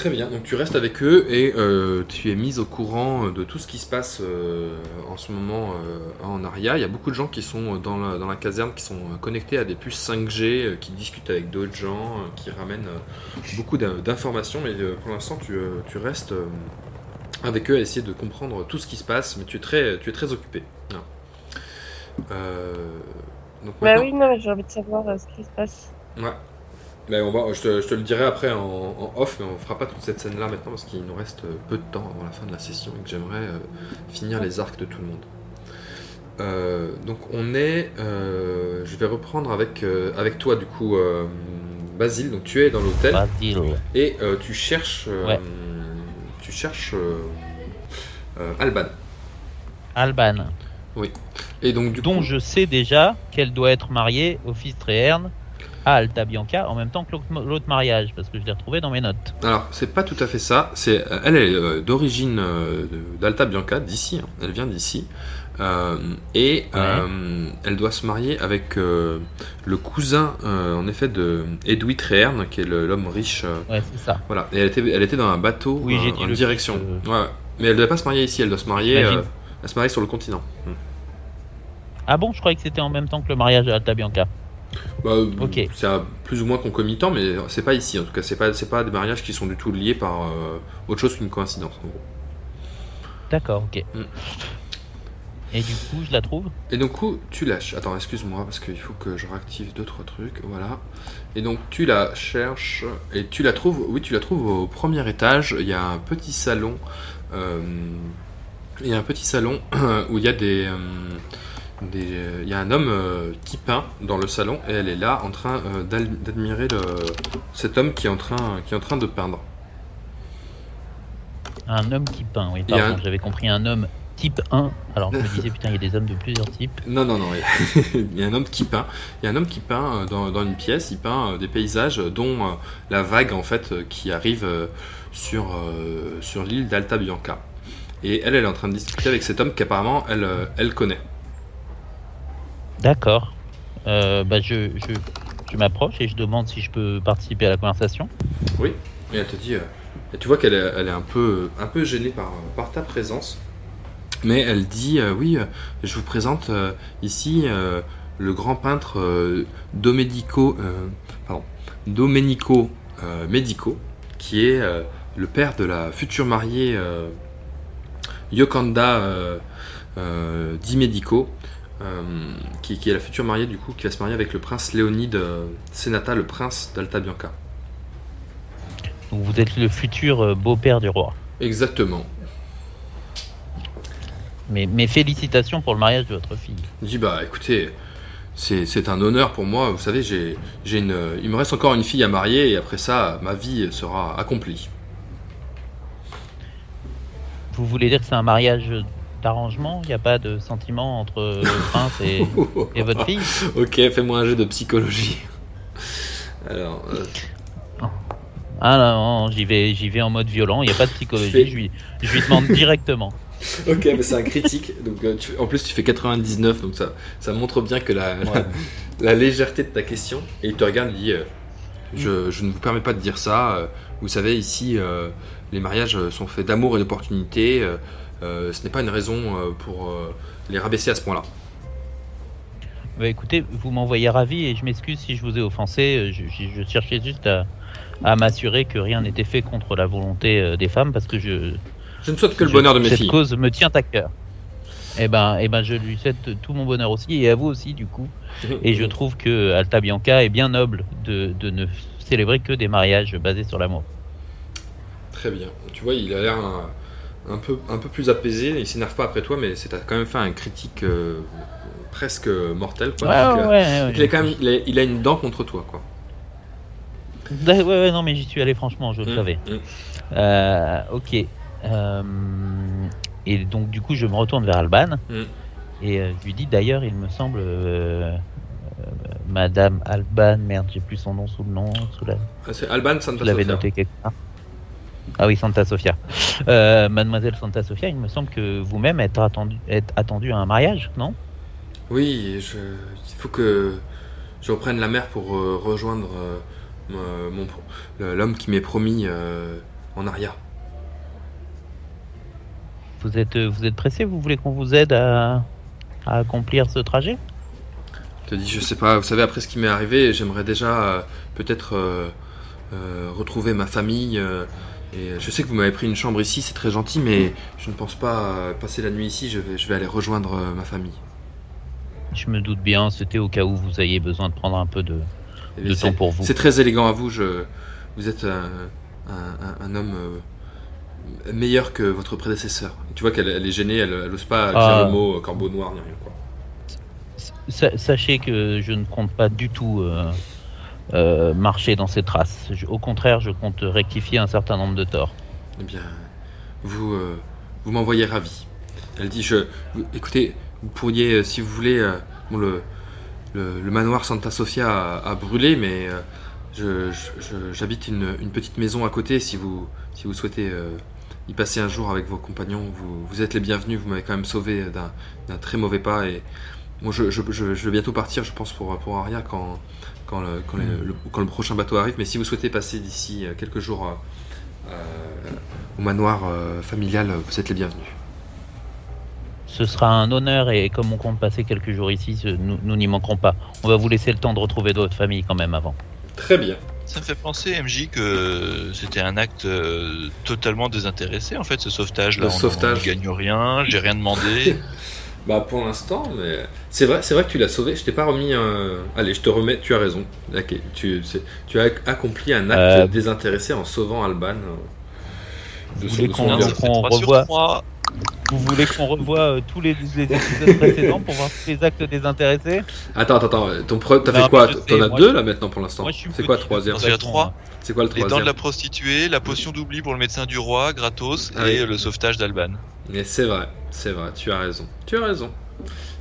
Très bien, donc tu restes avec eux et euh, tu es mise au courant de tout ce qui se passe euh, en ce moment euh, en Aria. Il y a beaucoup de gens qui sont dans la, dans la caserne, qui sont connectés à des puces 5G, euh, qui discutent avec d'autres gens, euh, qui ramènent euh, beaucoup d'in- d'informations, mais euh, pour l'instant tu, euh, tu restes euh, avec eux à essayer de comprendre tout ce qui se passe, mais tu es très, tu es très occupé. Euh, donc Bah oui, non, j'ai envie de savoir euh, ce qui se passe. Ouais. Ben, on va, je, te, je te le dirai après en, en off, mais on fera pas toute cette scène-là maintenant parce qu'il nous reste euh, peu de temps avant la fin de la session et que j'aimerais euh, finir les arcs de tout le monde. Euh, donc on est, euh, je vais reprendre avec avec toi du coup, Basile. Donc tu es dans l'hôtel Basile. et tu cherches, Ouais. tu cherches Alban. Alban, Et donc du dont coup, je sais déjà qu'elle doit être mariée au fils Tréherne à Alta Bianca en même temps que l'autre- mariage, parce que je l'ai retrouvé dans mes notes. Alors, c'est pas tout à fait ça. C'est, euh, elle est euh, d'origine euh, d'Alta Bianca, d'ici. hein. Elle vient d'ici. Euh, et elle doit se marier avec le cousin, en effet, de Edoui Treherne, qui est l'homme riche. Ouais, c'est ça. voilà. Et elle était, elle était dans un bateau Oui, j'ai dit en direction. Ouais. Mais elle ne doit pas se marier ici. Elle doit se marier. Elle se marie sur le continent. Hmm. Ah bon, je croyais que c'était en même temps que le mariage à Alta Bianca. Bah, Ok. C'est plus ou moins concomitant, mais c'est pas ici. En tout cas, c'est pas, c'est pas des mariages qui sont du tout liés par euh, autre chose qu'une coïncidence. en gros. D'accord, ok. Mm. Et du coup, je la trouve Et donc, coup, tu lâches. Attends, excuse-moi, parce qu'il faut que je réactive deux, trois trucs. Voilà. Et donc, tu la cherches et tu la trouves. Oui, tu la trouves au premier étage. Il y a un petit salon. euh, il y a un petit salon où il y a des. euh, des il y a un homme euh, qui peint dans le salon et elle est là en train euh, d'admirer cet homme qui est, en train, qui est en train de peindre. un homme qui peint, oui, pardon, un- j'avais compris un homme type 1. Alors je me disais, putain, il y a des hommes de plusieurs types. Non, non, non. Il y a un homme qui peint. Il y a un homme qui peint euh, dans, dans une pièce. Il peint euh, des paysages, euh, dont euh, la vague en fait euh, qui arrive euh, sur euh, sur l'île d'Alta Bianca. Et elle, elle est en train de discuter avec cet homme qu'apparemment elle euh, elle connaît. D'accord. Euh, bah, je, je, je m'approche et je demande si je peux participer à la conversation. Et elle te dit. euh, tu vois qu'elle est, elle est un peu un peu gênée par par ta présence. Mais elle dit euh, oui, euh, je vous présente ici le grand peintre Domenico, pardon, Domenico Medico, qui est le père de la future mariée Yokanda Di Medico, qui, qui est la future mariée du coup, qui va se marier avec le prince Léonide euh, Senata, le prince d'Alta Bianca. Donc, vous êtes le futur euh, beau-père du roi. Exactement. Mais mes félicitations pour le mariage de votre fille. Il dit bah écoutez, c'est un honneur pour moi. Vous savez, j'ai une, il me reste encore une fille à marier et après ça, ma vie sera accomplie. Vous voulez dire que c'est un mariage d'arrangement Il n'y a pas de sentiment entre le prince et, et votre fille? Ok, fais-moi un jeu de psychologie. Alors, euh, Ah non, non, j'y vais, j'y vais en mode violent, il n'y a pas de psychologie, Fais- je lui, je lui demande directement. ok, mais c'est un critique. Donc, euh, tu- en plus, tu fais 99, donc ça, ça montre bien que la, la, Ouais. la légèreté de ta question. Et il te regarde, il dit euh, je, je ne vous permets pas de dire ça. euh, Vous savez, ici, euh, les mariages euh, sont faits d'amour et d'opportunité. Euh, ce n'est pas une raison euh, pour euh, les rabaisser à ce point-là. Bah, écoutez, vous m'envoyez ravi et je m'excuse si je vous ai offensé. Je, je- je cherchais juste à, à m'assurer que rien n'était fait contre la volonté des femmes parce que je, Je ne souhaite que le bonheur de mes cette filles. cause me tient à cœur. Et ben, et ben, je lui souhaite tout mon bonheur aussi et à vous aussi du coup. Et je trouve que Alta Bianca est bien noble de, de ne célébrer que des mariages basés sur l'amour. Très bien. Tu vois, il a l'air un, un peu, un peu plus apaisé. Il s'énerve pas après toi, mais c'est quand même fait un critique euh, presque mortel. Quoi. Ouais, Donc, ouais, euh, ouais, donc il, est quand même, il, a, il a une dent contre toi. Quoi. Ouais, ouais, non, mais j'y suis allé franchement, je le Mm, savais. mm. Euh, ok. Euh, et donc, du coup, je me retourne vers Alban. Mm. Et je lui dis d'ailleurs, il me semble, Madame Alban, merde, j'ai plus son nom sous le nom, sous la. Ah, C'est Alban Santa Sofia. noté quelque part. Ah oui, Santa Sofia. Euh, Mademoiselle Santa Sofia, il me semble que vous-même êtes attendu, êtes attendu à un mariage, non? Oui, je, il faut que je reprenne la mer pour euh, rejoindre euh, mon- l'homme qui m'est promis en Aria. Vous êtes, vous êtes pressé? Vous voulez qu'on vous aide à, à accomplir ce trajet? Je te dis, je sais pas, vous savez, après ce qui m'est arrivé, j'aimerais déjà peut-être retrouver ma famille. Euh, et je sais que vous m'avez pris une chambre ici, c'est très gentil, mais je ne pense pas euh, passer la nuit ici, je vais, je vais aller rejoindre euh, ma famille. Je me doute bien, c'était au cas où vous ayez besoin de prendre un peu de, c'est- temps pour vous. C'est très élégant à vous, je, vous êtes un, un- un- un homme euh, meilleur que votre prédécesseur. Tu vois qu'elle elle est gênée, elle n'ose pas dire Ah. le mot corbeau noir ni rien. Quoi. Sachez que je ne compte pas du tout euh, euh, marcher dans ces traces. Au contraire, je compte rectifier un certain nombre de torts. Eh bien, vous, euh, vous m'envoyez ravi. Elle dit, je, écoutez, vous pourriez, euh, si vous voulez, euh, le, manoir Santa Sofia a, a brûlé, mais j'habite une, petite maison à côté. Si vous, si vous souhaitez y passer un jour avec vos compagnons, vous, êtes les bienvenus. Vous m'avez quand même sauvé d'un très mauvais pas. Et bon, je vais bientôt partir, je pense, pour, pour Aria quand, quand, le, quand, le- le- quand le prochain bateau arrive. Mais si vous souhaitez passer d'ici euh, quelques jours euh, euh, au manoir euh, familial, vous êtes les bienvenus. Ce sera un honneur et comme on compte passer quelques jours ici, nous n'y manquerons pas. On va vous laisser le temps de retrouver votre famille quand même avant. Très bien. Ça me fait penser, MJ, que c'était un acte totalement désintéressé, en fait, ce sauvetage. Là, Le On- sauvetage. On ne gagne rien, j'ai rien demandé. Bah pour l'instant, mais c'est vrai, c'est vrai que tu l'as sauvé. Je t'ai pas remis un. Allez, je te remets. Tu as raison. Ok, Tu, as accompli un acte Euh, désintéressé en sauvant Alban. de Vous son- voulez de son qu'on- bien. ça fait qu'on 3 sur revoie- 3. Vous voulez qu'on revoie euh, tous les, les épisodes précédents pour voir tous les actes désintéressés? Attends, attends, attends. Ton pre- T'as Non, fait quoi T'en as deux je- là maintenant pour l'instant C'est quoi troisième? Il y en a trois. C'est quoi le Les dents de troisième? la prostituée, la potion d'oubli pour le médecin du roi, gratos, Ah et oui. le sauvetage d'Alban. Mais c'est vrai, c'est vrai. Tu as raison. Tu as raison.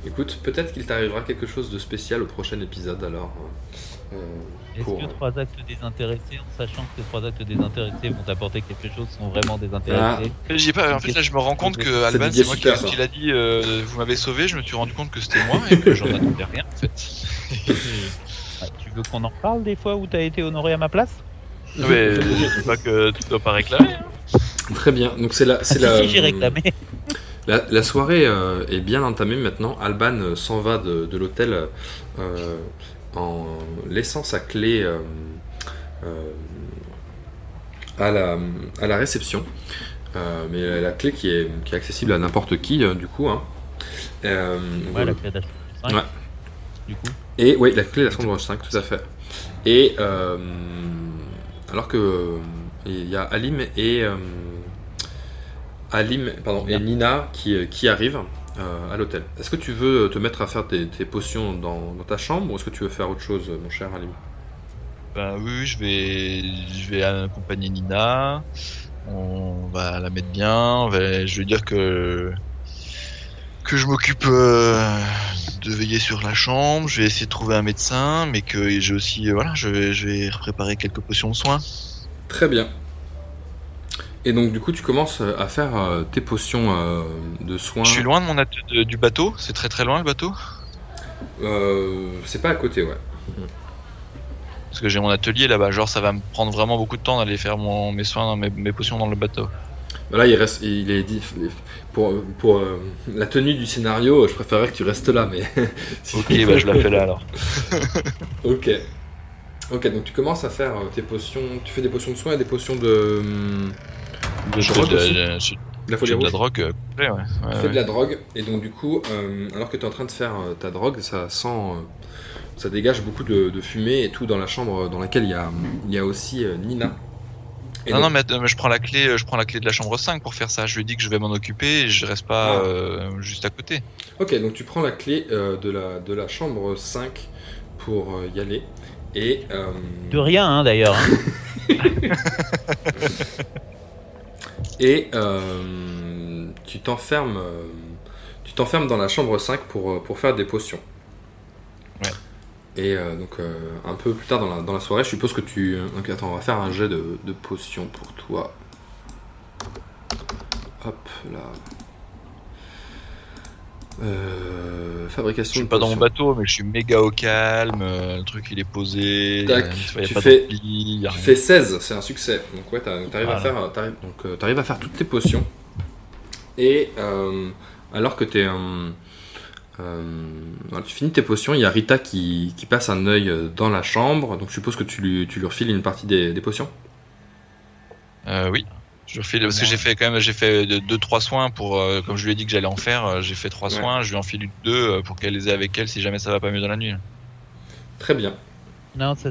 Écoute, peut-être qu'il t'arrivera quelque chose de spécial au prochain épisode alors. euh, Est-ce pour- que trois actes désintéressés, en sachant que ces trois actes désintéressés vont apporter quelque chose, sont vraiment désintéressés J'ai pas, en fait, là, je me rends compte que C'est Alban, c'est moi qui, Super, ça. qui l'a dit, euh, vous m'avez sauvé, je me suis rendu compte que c'était moi et que j'en attendais rien, en fait. Ah, Tu veux qu'on en reparle des fois où t'as été honoré à ma place? Mais je dis pas que tu dois pas réclamer. hein. Très bien. Donc c'est la, c'est Ah, la. si, réclamé. La, la soirée euh, est bien entamée maintenant. Alban euh, s'en va de, de l'hôtel euh, en laissant sa clé à, la, à la réception. Mais la clé qui est, qui est accessible à n'importe qui, du coup. hein. Ouais, voilà. la clé 5. Ouais. Du coup, Et oui, la clé de la chambre 5, tout à fait. Et alors que il y a Alim et Alim, pardon, et Nina qui, euh, qui arrivent euh, à l'hôtel. Est-ce que tu veux te mettre à faire tes, tes potions dans, dans ta chambre ou est-ce que tu veux faire autre chose, mon cher Alim? Bah oui, je vais, je vais accompagner Nina. On va la mettre bien. va- je vais dire que que je m'occupe euh, de veiller sur la chambre. Je vais essayer de trouver un médecin, mais que j'ai aussi, euh, voilà, je vais, je vais préparer quelques potions de soins. Très bien. Et donc du coup, tu commences à faire euh, tes potions euh, de soins. Je suis loin de mon de- du bateau. C'est très très loin le bateau. Euh, c'est pas à côté, ouais. Parce que j'ai mon atelier là-bas. Genre, ça va me prendre vraiment beaucoup de temps d'aller faire mon, mes soins, mes, mes potions dans le bateau. Là, il reste, il est dit pour pour euh, la tenue du scénario, je préférerais que tu restes là, mais. si- Ok, bah je la fais là alors. Ok. Ok, donc tu commences à faire euh, tes potions. Tu fais des potions de soins et des potions de. De drogue de, aussi. de- la folie de drogue. euh, ouais. Ouais, Tu fais ouais. de la drogue, et donc du coup, euh, alors que tu es en train de faire euh, ta drogue, ça sent. euh, ça dégage beaucoup de, de fumée et tout dans la chambre dans laquelle il y a, il y a aussi euh, Nina. Et non, donc- non, mais, mais je prends la clé, je prends la clé de la chambre 5 pour faire ça. Je lui dis que je vais m'en occuper et je reste pas Ah. euh, juste à côté. Ok, donc tu prends la clé euh, de, la, de la chambre 5 pour euh, y aller. Et. euh, de rien hein, d'ailleurs. Et euh, tu t'enfermes euh, tu t'enfermes dans la chambre 5 pour, euh, pour faire des potions. Ouais. Et euh, donc euh, un peu plus tard dans la, dans la soirée, je suppose que tu... Donc attends, on va faire un jet de, de potions pour toi. Hop là. Euh, Je fabrication suis de pas dans mon bateau, mais je suis méga au calme. euh, le truc il est posé. Tac, euh, y a tu pas fais- Tu fais 16, c'est un succès. Donc ouais, t'arrives à Voilà. faire, t'arrives, donc euh, t'arrives à faire toutes tes potions. Et euh, alors que t'es, euh, euh, tu finis tes potions, il y a Rita qui, qui passe un œil euh, dans la chambre. Donc je suppose que tu lui, tu lui refiles une partie des, des potions? Euh, oui. Je refile parce que j'ai fait quand même, j'ai fait 2-3 soins pour, euh, comme je lui ai dit que j'allais en faire, euh, j'ai fait 3 Ouais. soins. Je lui en file 2 pour qu'elle les ait avec elle si jamais ça va pas mieux dans la nuit. Très bien. Non, ça,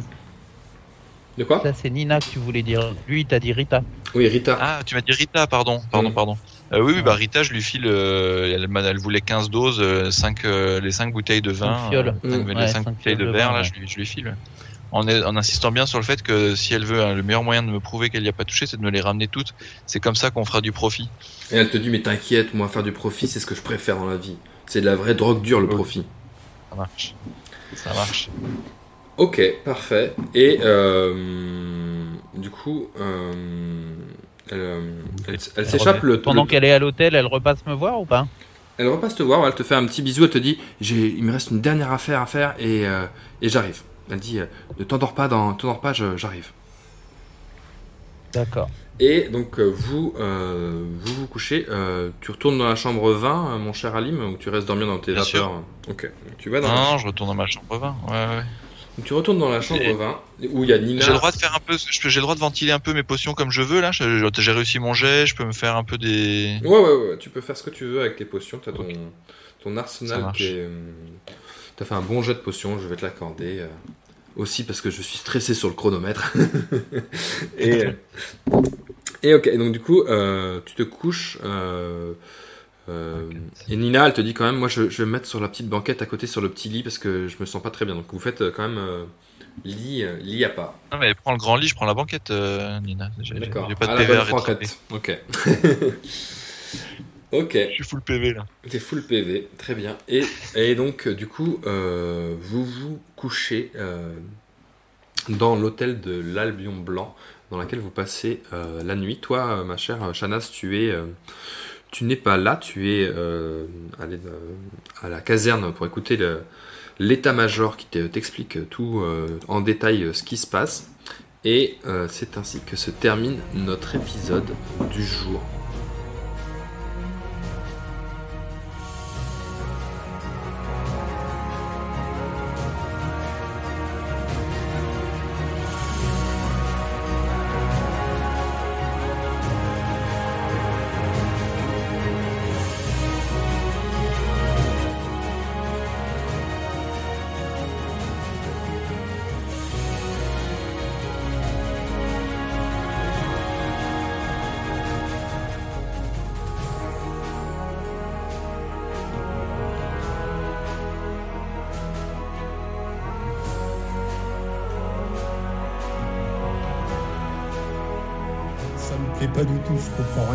De quoi ça, c'est Nina que tu voulais dire. Lui, t'as dit Rita. Oui, Rita. Ah, tu m'as dit Rita, pardon, pardon, pardon. Euh, oui, oui, bah Rita, je lui file, euh, elle, voulait 15 doses, euh, 5, euh, les 5 bouteilles de vin, Cinq fioles. euh, cinq- Mm. les Ouais, 5 cinq bouteilles de verre, vin, là, je lui, je lui file. En, en insistant bien sur le fait que si elle veut, hein, le meilleur moyen de me prouver qu'elle n'y a pas touché, c'est de me les ramener toutes. C'est comme ça qu'on fera du profit. Et elle te dit mais t'inquiète, moi faire du profit c'est ce que je préfère dans la vie. C'est de la vraie drogue dure le profit. Ça marche. Ça marche. Ok, parfait. Et euh, du coup, euh, elle, euh, elle- s'échappe le. Pendant le- qu'elle est à l'hôtel, elle repasse me voir ou pas? Elle repasse te voir, elle te fait un petit bisou, elle te dit j'ai, il me reste une dernière affaire à faire et, euh, et j'arrive. Elle dit euh, ne t'endors pas, dans, t'endors pas, je- j'arrive. D'accord. Et donc euh, vous, euh, vous vous couchez, euh, tu retournes dans la chambre 20, euh, mon cher Alim, ou tu restes dormir dans tes Bien sûr. vapeurs Ok, Donc, tu vas dans Non, la- non, je retourne dans ma chambre 20. Ouais, ouais. donc, tu retournes dans la chambre Et- 20 où il y a Nina. J'ai le droit de faire un peu, je peux- j'ai le droit de ventiler un peu mes potions comme je veux là. J'ai réussi mon jet, je peux me faire un peu des. Ouais, ouais, ouais, tu peux faire ce que tu veux avec tes potions. T'as ton, ton Ça arsenal marche. qui est. T'as fait un bon jet de potions, je vais te l'accorder. Aussi parce que je suis stressé sur le chronomètre. et, euh, et ok, donc du coup, euh, tu te couches. euh, euh, et Nina, elle te dit quand même, moi je, je vais me mettre sur la petite banquette à côté sur le petit lit parce que je me sens pas très bien. Donc vous faites quand même lit, lit à part. Non mais prends le grand lit, je prends la banquette, Nina. D'accord. j'ai pas de Ah, la à bonne. Ok. ok. Je suis full PV là. T'es full PV, très bien. Et, et donc, euh, du coup, euh, vous vous couchez euh, dans l'hôtel de l'Albion Blanc, dans laquelle vous passez euh, la nuit. Toi, ma chère Shanas, tu es, tu n'es pas là, tu es allé, à la caserne pour écouter l'état-major qui te- t'explique tout en détail ce qui se passe. Et c'est ainsi que se termine notre épisode du jour. Ça